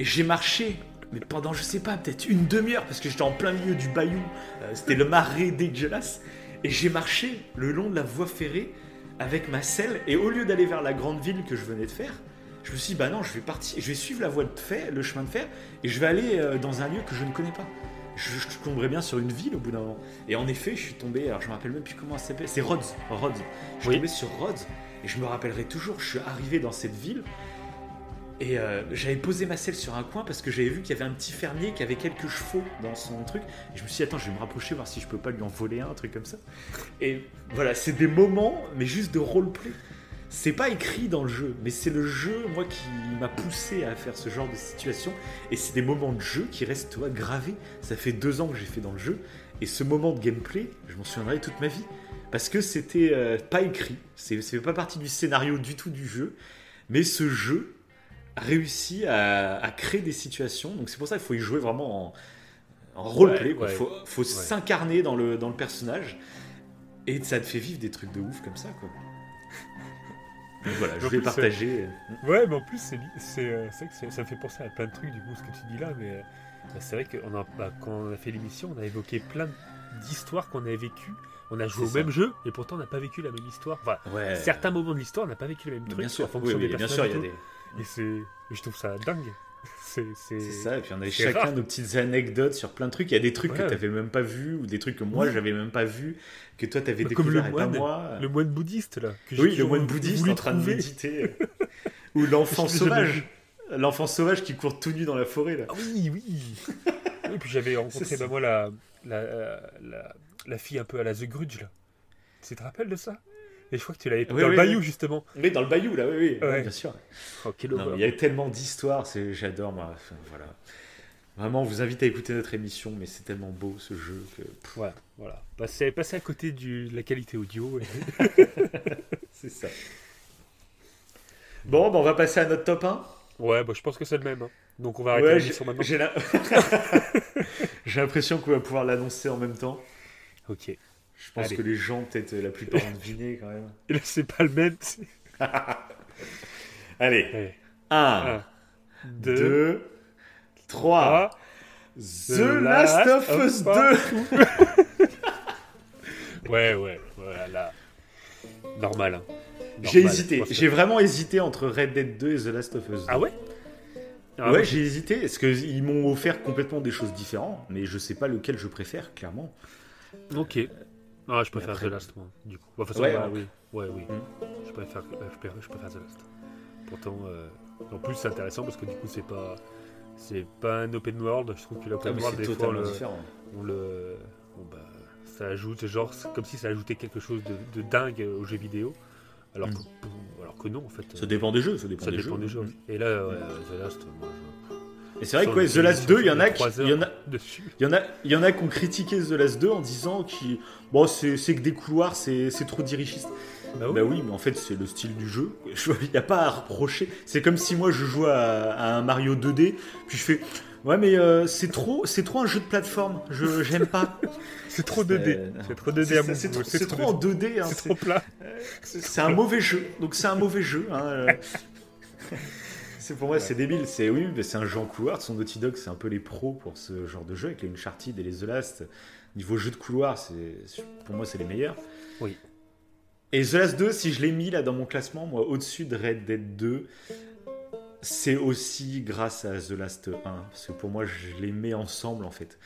et j'ai marché, mais pendant, je sais pas, peut-être une demi-heure, parce que j'étais en plein milieu du bayou, euh, c'était le marais dégueulasse, et j'ai marché le long de la voie ferrée avec ma selle, et au lieu d'aller vers la grande ville que je venais de faire, je me suis dit, bah non, je vais partir, je vais suivre la voie de fer, le chemin de fer, et je vais aller euh, dans un lieu que je ne connais pas. Je, je tomberais bien sur une ville au bout d'un moment. Et en effet, je suis tombé, alors je me rappelle même plus comment ça s'appelle, c'est Rhodes. Rhodes. Je suis Oui. tombé sur Rhodes, et je me rappellerai toujours, je suis arrivé dans cette ville, et euh, j'avais posé ma selle sur un coin parce que j'avais vu qu'il y avait un petit fermier qui avait quelques chevaux dans son truc. Et je me suis dit, attends, je vais me rapprocher, voir si je peux pas lui en voler un, un truc comme ça. Et voilà, c'est des moments, mais juste de roleplay. C'est pas écrit dans le jeu, mais c'est le jeu, moi, qui m'a poussé à faire ce genre de situation. Et c'est des moments de jeu qui restent, toi, gravés. Ça fait deux ans que j'ai fait dans le jeu. Et ce moment de gameplay, je m'en souviendrai toute ma vie. Parce que c'était euh, pas écrit. C'est pas partie du scénario du tout du jeu. Mais ce jeu réussit à, à créer des situations. Donc c'est pour ça qu'il faut y jouer vraiment en, en roleplay. Ouais, quoi. ouais. faut, faut s'incarner dans le, dans le personnage. Et ça te fait vivre des trucs de ouf comme ça. Quoi. Donc voilà, je voulais plus, partager. Ouais, mais en plus, c'est c'est, euh, que ça me fait penser à plein de trucs, du coup, ce que tu dis là, mais euh, bah, c'est vrai que a, bah, quand on a fait l'émission, on a évoqué plein d'histoires qu'on avait vécues. On a joué au ça. même jeu, et pourtant on n'a pas vécu la même histoire. Enfin, Ouais. certains moments de l'histoire, on n'a pas vécu le même truc bien sûr, en fonction oui, oui, des bien sûr, il y a personnages. des. Et c'est, je trouve ça dingue. C'est, ça, et puis on avait c'est chacun rare. nos petites anecdotes sur plein de trucs. Il y a des trucs que tu n'avais même pas vu, ou des trucs que moi j'avais même pas vu, que toi t'avais Bah, comme découvert le et pas moine, moi. Le moine bouddhiste là. Que Oui, le moine bouddhiste en train de méditer. (laughs) ou l'enfant sauvage. L'enfant sauvage qui court tout nu dans la forêt là. Ah oui, oui. Et puis j'avais (laughs) rencontré bah, moi la, la, la, la fille un peu à la The Grudge là. Tu te rappelles de ça? Et je crois que tu l'avais Oui, dans oui, le bayou oui. justement. Oui, dans le bayou là, oui, oui, Ouais. bien sûr. Oh, Non, il y a tellement d'histoires, j'adore moi. Enfin, voilà. Vraiment, on vous invite à écouter notre émission, mais c'est tellement beau ce jeu que Ouais, voilà. Passer, passer à côté du, de la qualité audio. et- (laughs) c'est ça. Bon, bah, on va passer à notre top 1. Ouais, bah, je pense que c'est le même. hein. Donc on va arrêter Ouais, l'émission maintenant. (laughs) (laughs) j'ai l'impression qu'on va pouvoir l'annoncer en même temps. Ok. Et Je pense Allez. que les gens, peut-être la plupart, ont deviné quand même. (laughs) là, c'est pas le même. (laughs) Allez, Allez. 1, Un, 2, deux, 3. trois. The, Last, of Us 2 (laughs) Ouais, ouais, voilà. Normal. Hein. J'ai hésité, j'ai vraiment hésité entre Red Dead 2 et The Last of Us 2. Ah ouais? Ah ouais, j'ai hésité, parce qu'ils m'ont offert complètement des choses différentes, mais je sais pas lequel je préfère, clairement. Ok. Ah, je préfère The Last, moi, du coup. Bah, façon, ouais, bah, oui. Ouais, oui. Je, préfère, je, préfère, je, préfère, The Last. Pourtant, euh, en plus, c'est intéressant parce que du coup, c'est pas. C'est pas un open world, je trouve que l'open ah, world, des fois, on le, on le, bah, ça ajoute, genre, comme si ça ajoutait quelque chose de, de dingue aux jeux vidéo. Alors, mm. que, alors que non, en fait. Ça dépend des jeux. Ça dépend, des, jeux. Mm. Et là, The Last, moi, je... Et c'est vrai que The Last 2, il y en a qui, il y en a, il y en a, il y en a qui ont critiqué The Last 2 en disant que bon, c'est que des couloirs, c'est trop dirigiste. Bah oui. bah oui. mais en fait, c'est le style du jeu. (laughs) Il n'y a pas à reprocher. C'est comme si moi je jouais à, à, un Mario 2D, puis je fais Ouais, mais euh, c'est trop, c'est trop un jeu de plateforme. Je j'aime pas. (laughs) c'est trop 2D. C'est trop 2D C'est trop, en 2D. Hein, c'est trop plat. C'est un mauvais jeu. Donc c'est un mauvais jeu. Hein, euh. (laughs) c'est pour moi, c'est débile. C'est oui, mais c'est un jeu en couloir. Son Naughty Dog, c'est un peu les pros pour ce genre de jeu avec les Uncharted et les The Last. Niveau jeu de couloir, c'est pour moi, c'est les meilleurs. Oui. Et The Last 2, si je l'ai mis là dans mon classement, moi, au-dessus de Red Dead 2, c'est aussi grâce à The Last 1, parce que pour moi, je les mets ensemble en fait.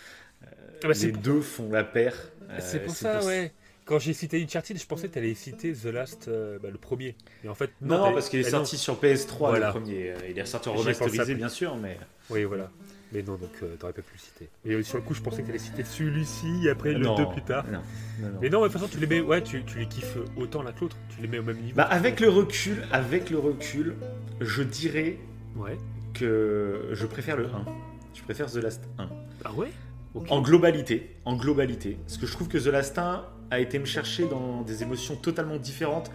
Euh, ah bah, les deux font la paire. Euh, c'est pour ça, ouais. Quand j'ai cité Uncharted, je pensais que tu allais citer The Last, euh, bah, le premier. Et en fait, non, parce qu'il est sorti sur PS3 le premier. Il est sorti en remasterisé, bien sûr, mais. Oui, voilà. Mais non, donc t'aurais pas pu le citer. Et sur le coup, je pensais que tu allais citer celui-ci et après le 2 plus tard. Non, mais non, de toute façon, tu les mets, ouais, tu, tu les kiffes autant l'un que l'autre. Tu les mets au même niveau. Bah, avec le recul, avec le recul, je dirais ouais. que je préfère le 1. Je préfère The Last 1. Ah ouais? En globalité, en globalité, parce que je trouve que The Last 1 a été me chercher dans des émotions totalement différentes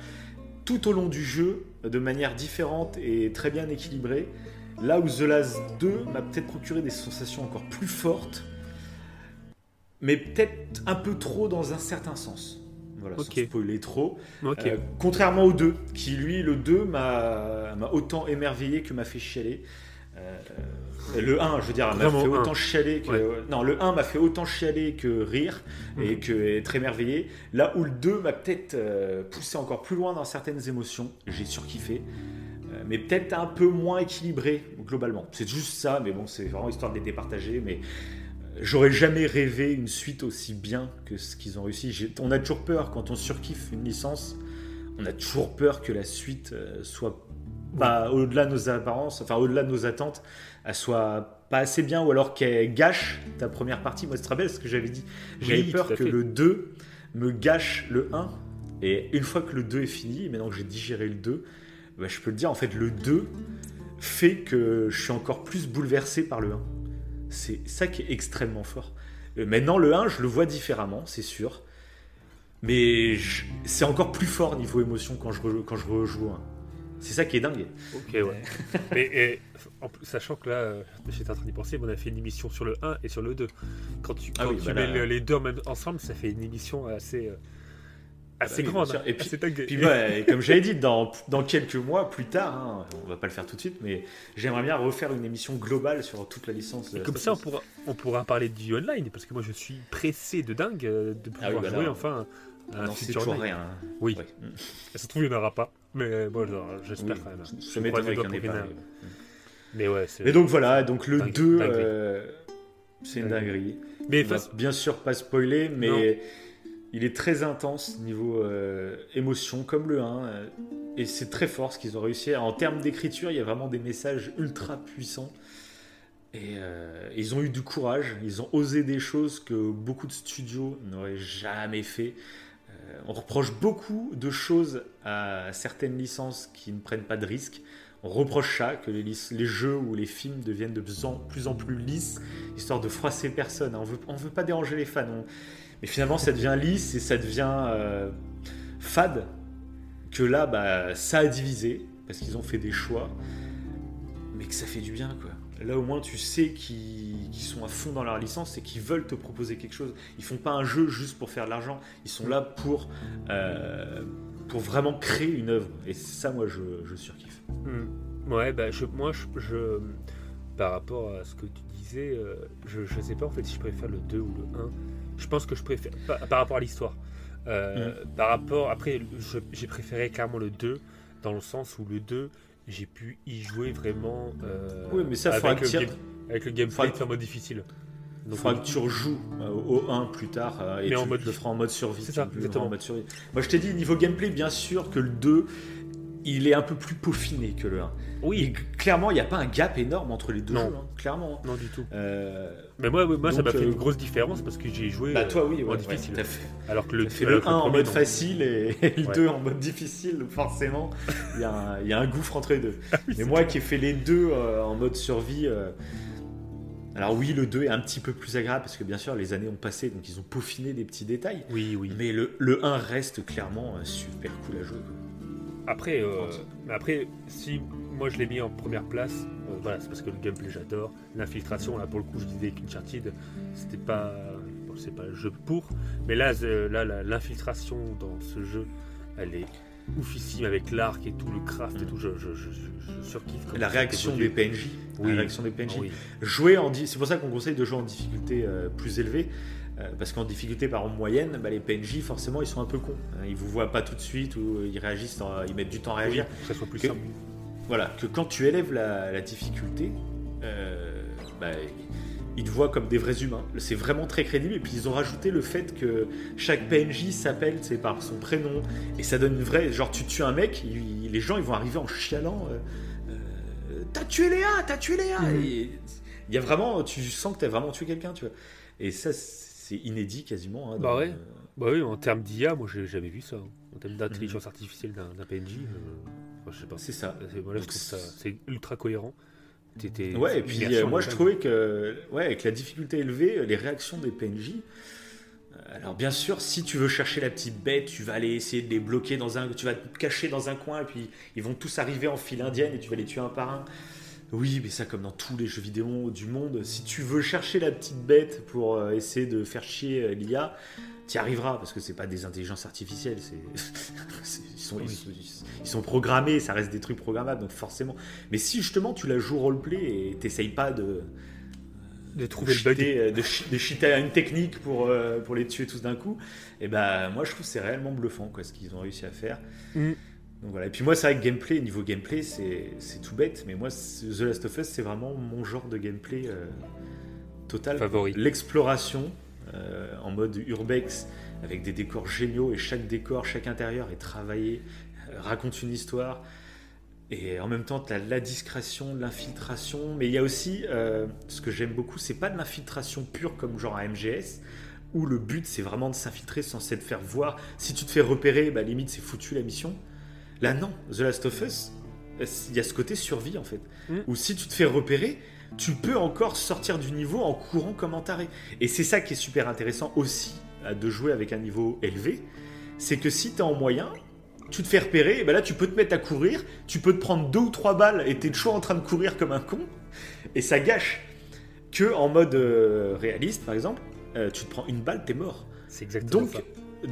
tout au long du jeu, de manière différente et très bien équilibrée. Là où The Last 2 m'a peut-être procuré des sensations encore plus fortes, mais peut-être un peu trop dans un certain sens. Voilà, sans spoiler trop. Euh, contrairement au 2, qui lui, le 2 m'a autant émerveillé que m'a fait chialer. Euh, le 1, je veux dire, m'a fait autant chialer que. Non, le 1 m'a fait autant chialer que rire et mhm. que être émerveillé. Là où le 2 m'a peut-être euh, poussé encore plus loin dans certaines émotions, j'ai surkiffé. mais peut-être un peu moins équilibré globalement. C'est juste ça, mais bon, c'est vraiment histoire de les départager. Mais J'aurais jamais rêvé une suite aussi bien que ce qu'ils ont réussi. On a toujours peur quand on surkiffe une licence. On a toujours peur que la suite euh, soit pas au-delà de nos apparences, enfin au-delà de nos attentes, elle soit pas assez bien ou alors qu'elle gâche ta première partie. Moi, c'est très bien ce que j'avais dit? J'avais peur que le 2 me gâche le 1. Et une fois que le 2 est fini, maintenant que j'ai digéré le 2, bah, je peux le dire, en fait, le 2 fait que je suis encore plus bouleversé par le 1. C'est ça qui est extrêmement fort. Euh, maintenant, le 1, je le vois différemment, c'est sûr. Mais c'est encore plus fort niveau émotion quand je, quand je rejoue un. C'est ça qui est dingue. Ok, ouais. (laughs) mais sachant que là, euh, j'étais en train d'y penser, on a fait une émission sur le 1 et sur le 2. Quand tu, ah tu bah mets les deux ensemble, ça fait une émission assez. Euh, assez ah bah grande. et puis, comme j'avais dit, dans, dans, quelques mois plus tard, hein, on va pas le faire tout de suite, mais j'aimerais bien refaire une émission globale sur toute la licence. comme ça, on pourra, on pourra parler du online, parce que moi je suis pressé de dingue euh, de ah pouvoir jouer enfin. Un non, c'est toujours rien. Oui. Ça se trouve, il n'y en aura pas. Mais bon, j'espère quand même. Je m'étonnerais qu'il n'y en ait pas. Mais ouais. Mais donc voilà, donc le 2, euh, c'est une dinguerie. Mais bien sûr pas spoiler, mais il est très intense niveau euh, émotion, comme le 1. Euh, et c'est très fort ce qu'ils ont réussi. En termes d'écriture, il y a vraiment des messages ultra puissants. Et euh, ils ont eu du courage, ils ont osé des choses que beaucoup de studios n'auraient jamais fait. on reproche beaucoup de choses à certaines licences qui ne prennent pas de risques. Reproche ça, que les, jeux ou les films deviennent de plus en plus, lisses, histoire de froisser personne. On veut, veut pas déranger les fans. Mais finalement, ça devient lisse et ça devient euh, fade. Que là, bah, ça a divisé parce qu'ils ont fait des choix, mais que ça fait du bien, quoi. Là, au moins, tu sais qu'ils sont à fond dans leur licence et qu'ils veulent te proposer quelque chose. Ils font pas un jeu juste pour faire de l'argent. Ils sont là pour, euh, pour vraiment créer une œuvre. Et ça, moi, je, je surkiffe. Hmm. Ouais, bah, je, moi, je, par rapport à ce que tu disais, euh, je, je sais pas en fait si je préfère le 2 ou le 1. Je pense que je préfère, par, par rapport à l'histoire. Euh, Par rapport, après, j'ai préféré clairement le 2, dans le sens où le 2, j'ai pu y jouer vraiment euh, Oui, mais ça, avec, le game- avec le gameplay que- en mode difficile. Il Donc, faudra que tu rejoues euh, au 1 plus tard euh, et Mais tu en mode- le feras en mode survie. C'est ça, le feras exactement. en mode survie. Moi je t'ai dit, niveau gameplay, bien sûr que le 2, il est un peu plus peaufiné que le 1. oui, Et clairement, il n'y a pas un gap énorme entre les deux Non. jeux, hein, clairement. non du tout. Euh, Mais moi, moi ça m'a fait euh, une grosse différence parce que j'ai joué bah toi oui, en ouais, difficile. ouais, t'as fait, alors que le, fait alors le que 1 en premier, mode non. facile et, et le Ouais. 2 en mode difficile, donc forcément, il y, a un- il y a un gouffre entre les deux. (laughs) Oui, Mais moi qui ai fait les deux euh, en mode survie, euh, alors oui, le 2 est un petit peu plus agréable parce que bien sûr les années ont passé, donc ils ont peaufiné des petits détails. Oui, oui. Mais le, le 1 reste clairement euh, super cool à jouer. quoi. Après, euh, après, si moi je l'ai mis en première place, euh, voilà, c'est parce que le gameplay j'adore. L'infiltration, là pour le coup, je disais qu'Uncharted, c'était pas, bon, c'est pas le jeu pour. Mais là, euh, là, l'infiltration dans ce jeu, elle est oufissime avec l'arc et tout, le craft et Mm. tout. Je, je, je, je- je surkiffe. La réaction des. PNJ. Oui. La réaction des PNJ. Ah oui. Jouer en c'est pour ça qu'on conseille de jouer en difficulté euh, plus élevée. euh, parce qu'en difficulté par exemple moyenne, bah, les PNJ forcément ils sont un peu cons. hein. ils vous voient pas tout de suite ou ils réagissent, dans- ils mettent du temps à Oui, réagir. que ça soit plus Que- simple. Voilà, que quand tu élèves la, la difficulté, euh, bah, ils te voient comme des vrais humains. C'est vraiment très crédible. Et puis ils ont rajouté le fait que chaque PNJ s'appelle c'est par son prénom. Et ça donne une vraie. Genre, tu tues un mec, il- les gens ils vont arriver en chialant. euh, euh, t'as tué Léa, t'as tué Léa. Mhm. Et Il y a vraiment. Tu sens que t'as vraiment tué quelqu'un, tu vois. Et ça, c'est inédit quasiment. hein, Bah ouais. Bah oui, en termes d'IA, moi j'ai jamais vu ça. En termes d'intelligence artificielle d'un PNJ, euh, enfin, je sais pas. C'est ça. C'est- Voilà, je Donc, trouve ça c'est ultra cohérent. T'étais- Ouais, et puis euh, moi je trouvais que, ouais, avec la difficulté élevée, les réactions des PNJ. euh, Alors bien sûr, si tu veux chercher la petite bête, tu vas aller essayer de les bloquer dans un, tu vas te cacher dans un coin et puis ils vont tous arriver en file indienne et tu vas les tuer un par un. Oui, mais ça comme dans tous les jeux vidéo du monde, si tu veux chercher la petite bête pour euh, essayer de faire chier euh, l'IA, tu y arriveras parce que c'est pas des intelligences artificielles, c'est, (laughs) ils, sont, ils, sont, ils sont programmés, ça reste des trucs programmables donc forcément. Mais si justement tu la joues roleplay et t'essayes pas de de de trouver le cheater, euh, de, chi- de cheater à une technique pour, euh, pour les tuer tous d'un coup, et ben moi je trouve c'est réellement bluffant quoi, ce qu'ils ont réussi à faire. Mm. Donc voilà. Et puis moi c'est vrai que gameplay, niveau gameplay, c'est tout bête, mais moi The Last of Us c'est vraiment mon genre de gameplay euh, total. Favori. L'exploration en mode urbex avec des décors géniaux et chaque décor, chaque intérieur est travaillé, euh, raconte une histoire. Et en même temps, tu as la discrétion, l'infiltration. Mais il y a aussi, euh, ce que j'aime beaucoup, c'est pas de l'infiltration pure comme genre à MGS, où le but c'est vraiment de s'infiltrer sans se faire voir. Si tu te fais repérer, bah, limite c'est foutu la mission. Là non, The Last of Us, euh, il y a ce côté survie en fait. Mm. Où si tu te fais repérer, tu peux encore sortir du niveau en courant comme un taré. Et c'est ça qui est super intéressant aussi euh, de jouer avec un niveau élevé, c'est que si tu es en moyen, tu te fais repérer, et ben là tu peux te mettre à courir, tu peux te prendre deux ou trois balles et t'es toujours en train de courir comme un con, et ça gâche. Que en mode euh, réaliste par exemple, euh, tu te prends une balle, t'es mort. C'est exactement Donc, ça.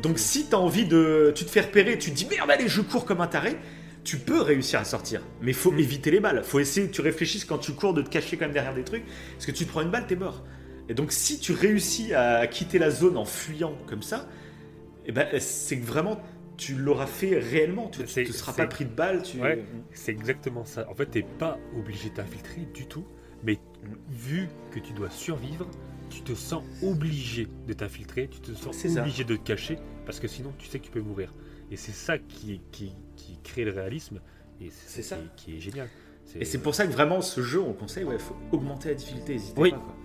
donc si t'as envie de. Tu te fais repérer, tu te dis merde, allez, je cours comme un taré, tu peux réussir à sortir. Mais faut Mm. éviter les balles. Faut essayer que tu réfléchisses quand tu cours de te cacher quand même derrière des trucs. Parce que tu te prends une balle, t'es mort. Et donc si tu réussis à quitter la zone en fuyant comme ça, eh ben, c'est que vraiment tu l'auras fait réellement. Tu ne seras pas pris de balle. Tu... Ouais. C'est exactement ça. En fait, t'es pas obligé de t'infiltrer du tout, mais vu que tu dois survivre, tu te sens obligé de t'infiltrer, tu te sens ça. obligé de te cacher, parce que sinon tu sais que tu peux mourir. Et c'est ça qui, qui, qui crée le réalisme, et C'est ça. Qui, qui est génial. Et c'est pour ça que vraiment ce jeu, on le conseille, ouais, faut augmenter la difficulté, n'hésitez Oui. pas. Quoi.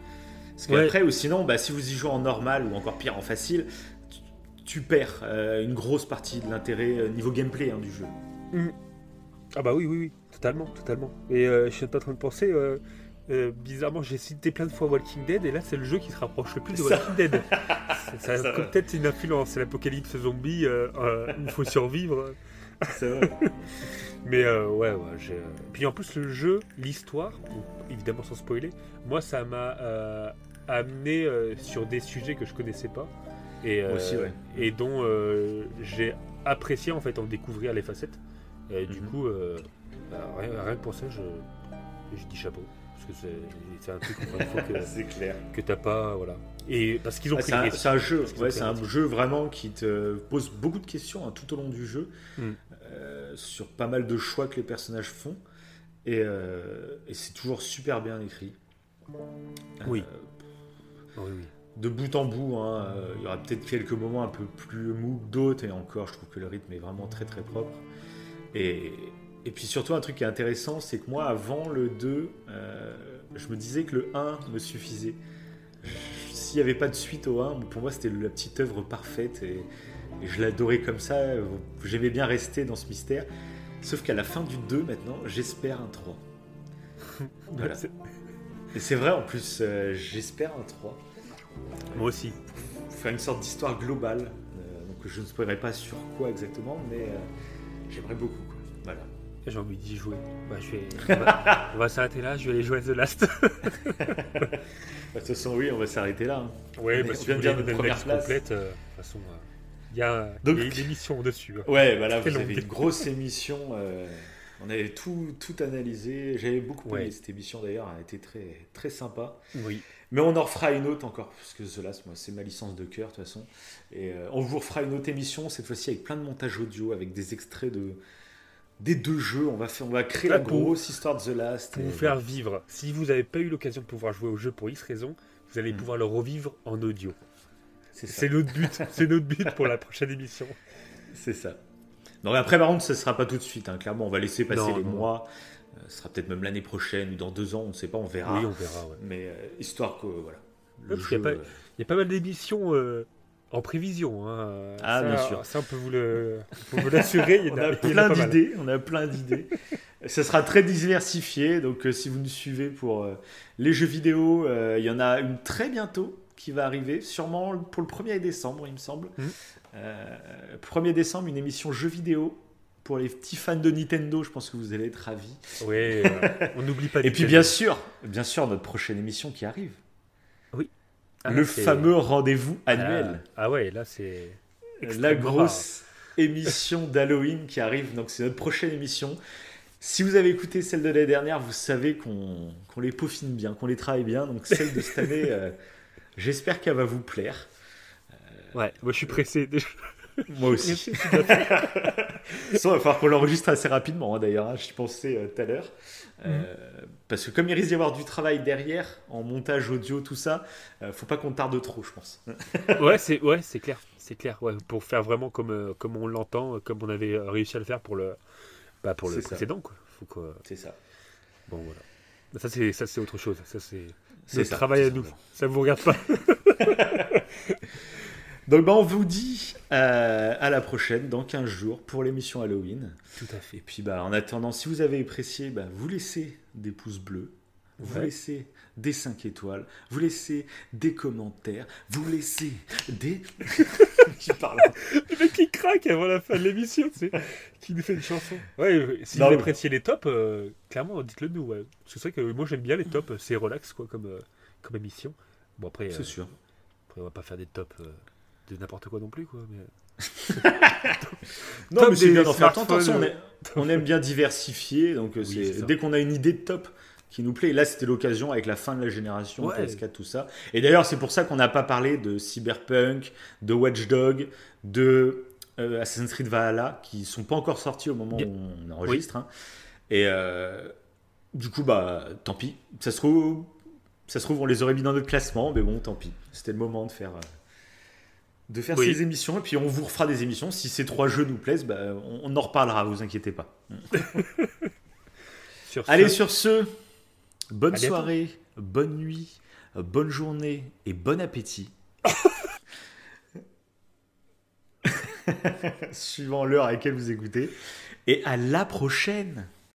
Parce Ouais. qu'après, ou sinon, bah, si vous y jouez en normal ou encore pire en facile, tu, tu perds euh, une grosse partie de l'intérêt euh, niveau gameplay hein, du jeu. Ah bah oui, oui, oui, totalement, totalement. Et euh, je suis pas en train de penser, euh, euh, bizarrement, j'ai cité plein de fois Walking Dead, et là c'est le jeu qui se rapproche le plus de Ça. Walking Dead. (laughs) ça Ça peut-être une influence, c'est l'apocalypse zombie, euh, euh, il faut survivre. (laughs) C'est vrai. Mais euh, ouais, ouais, j'ai... Puis en plus, le jeu, l'histoire, bon, évidemment sans spoiler, moi ça m'a euh, amené euh, sur des sujets que je connaissais pas. Et, euh, Aussi, ouais. et dont euh, j'ai apprécié en fait en découvrir les facettes. Et du Mhm. coup, euh, bah, rien, rien que pour ça, je, je dis chapeau. Parce que c'est c'est un truc que, (laughs) c'est clair. que t'as pas. Voilà. Et parce qu'ils ont Ouais, pris c'est le un, risque. c'est un jeu, Parce qu'ils ont ouais, pris c'est un risque. jeu vraiment qui te pose beaucoup de questions hein, tout au long du jeu Mm. Euh, sur pas mal de choix que les personnages font et, euh, et c'est toujours super bien écrit. Oui. Euh, Oui, oui. de bout en bout, hein, il y aura peut-être quelques moments un peu plus mou que d'autres et encore, je trouve que le rythme est vraiment très très propre. Et, et puis surtout un truc qui est intéressant, c'est que moi avant le 2, euh, je me disais que le 1 me suffisait. S'il n'y avait pas de suite au 1, pour moi c'était la petite œuvre parfaite et, et je l'adorais comme ça. J'aimais bien rester dans ce mystère. Sauf qu'à la fin du 2 maintenant, j'espère un 3. (laughs) Voilà. C'est- Et c'est vrai en plus, euh, j'espère un 3 Moi aussi. faire une sorte d'histoire globale. Euh, donc je ne spoilerai pas sur quoi exactement, mais euh, j'aimerais beaucoup. Quoi. Voilà. J'ai envie d'y jouer. Bah, je vais... on va, (laughs) s'arrêter là, je vais aller jouer à The Last. (laughs) Bah, De toute façon, oui, on va s'arrêter là. hein. On bah, si on vient de dire une notre première place. complète, de toute façon, il y, a, Donc- il y a une émission dessus. hein. Ouais, voilà, Très vous avez une grosse (laughs) émission. euh, on avait tout, tout analysé. J'avais beaucoup aimé Ouais. cette émission d'ailleurs, elle a été très, très sympa. Oui. Mais on en refera une autre encore, parce que The Last, moi, c'est ma licence de cœur de toute façon. Et euh, on vous refera une autre émission, cette fois-ci avec plein de montages audio, avec des extraits de des deux jeux. On va, faire, on va créer la grosse histoire de The Last. Pour et- vous faire vivre. Si vous n'avez pas eu l'occasion de pouvoir jouer au jeu pour X raisons, vous allez Mm. pouvoir le revivre en audio. C'est notre but. C'est notre but pour la prochaine émission. C'est ça. Non, mais après, par contre, ce sera pas tout de suite. hein. Clairement, on va laisser passer Non, les non. mois. Euh, ce sera peut-être même l'année prochaine ou dans deux ans, on ne sait pas, on verra. Oui, on verra. ouais. Mais euh, histoire que, voilà. Le Parce qu'il y a jeu, pas- euh, Il y a pas mal d'émissions en prévision. hein. Ah, Ça, bien sûr. Ça, on peut vous le- on peut vous l'assurer. Il y en (laughs) on a, plein d'idées. On a plein d'idées. (laughs) Ce sera très diversifié. Donc, si vous nous suivez pour les jeux vidéo, il y en a une très bientôt qui va arriver, sûrement pour le 1er décembre, il me semble. Euh, 1er décembre, une émission jeux vidéo. Pour les petits fans de Nintendo, je pense que vous allez être ravis. Ouais, euh, on n'oublie pas. (laughs) Et puis bien sûr, bien sûr, notre prochaine émission qui arrive. Ah, le c'est- fameux rendez-vous Ah, annuel. Ah, ouais, là c'est. la grosse émission d'Halloween qui arrive. Donc c'est notre prochaine émission. Si vous avez écouté celle de l'année dernière, vous savez qu'on qu'on les peaufine bien, qu'on les travaille bien. Donc celle de cette année, euh, j'espère qu'elle va vous plaire. rare. Ouais, moi je suis pressé. déjà. (laughs) Moi aussi. Ça, (laughs) il va falloir qu'on l'enregistre assez rapidement, hein, d'ailleurs. hein, J'y pensais euh, tout à l'heure. Euh, Parce que comme il risque d'y avoir du travail derrière, en montage audio, tout ça, euh, faut pas qu'on tarde trop, je pense. (laughs) ouais, c'est ouais, c'est clair, c'est clair. Ouais, pour faire vraiment comme euh, comme on l'entend, euh, comme on avait euh, réussi à le faire pour le bah, pour le précédent quoi. Faut que C'est ça. bon voilà. Ça c'est ça c'est autre chose. Ça c'est C'est ça, travail à nous. Ça vous regarde pas. (laughs) Donc ben, on vous dit euh, à la prochaine, dans 15 jours, pour l'émission Halloween. Tout à fait. Et puis bah, en attendant, si vous avez apprécié, bah, vous laissez des pouces bleus, vous Ouais. laissez des 5 étoiles, vous laissez des commentaires, vous laissez des... (laughs) Qui parle Le mec qui craque avant la fin de l'émission, tu sais, qui nous fait une chanson. Ouais, euh, si Non, vous mais- appréciez les tops, euh, clairement, dites-le nous. Ouais. C'est vrai que moi j'aime bien les tops, c'est relax quoi comme, euh, comme émission. Bon après, euh, C'est sûr. après, on va pas faire des tops euh, de n'importe quoi non plus quoi. Mais... (laughs) Non, Top mais c'est bien d'en faire Attention, on, euh. est- on aime bien diversifier, donc euh, Oui, c'est- c'est ça. dès qu'on a une idée de top qui nous plaît, et là c'était l'occasion avec la fin de la génération, Ouais. PS4, tout ça. Et d'ailleurs, c'est pour ça qu'on n'a pas parlé de Cyberpunk, de Watch Dog, de euh, Assassin's Creed Valhalla, qui sont pas encore sortis au moment Bien. où on enregistre. hein. Et euh, du coup, bah, tant pis. Ça se trouve, ça se trouve, on les aurait mis dans notre classement, mais bon, tant pis. C'était le moment de faire. euh, de faire Oui. ces émissions et puis on vous refera des émissions si ces trois jeux nous plaisent bah, on, on en reparlera vous inquiétez pas (laughs) Sur allez sur ce bonne soirée bonne nuit bonne journée et bon appétit. (laughs) Suivant l'heure à laquelle vous écoutez. Et à la prochaine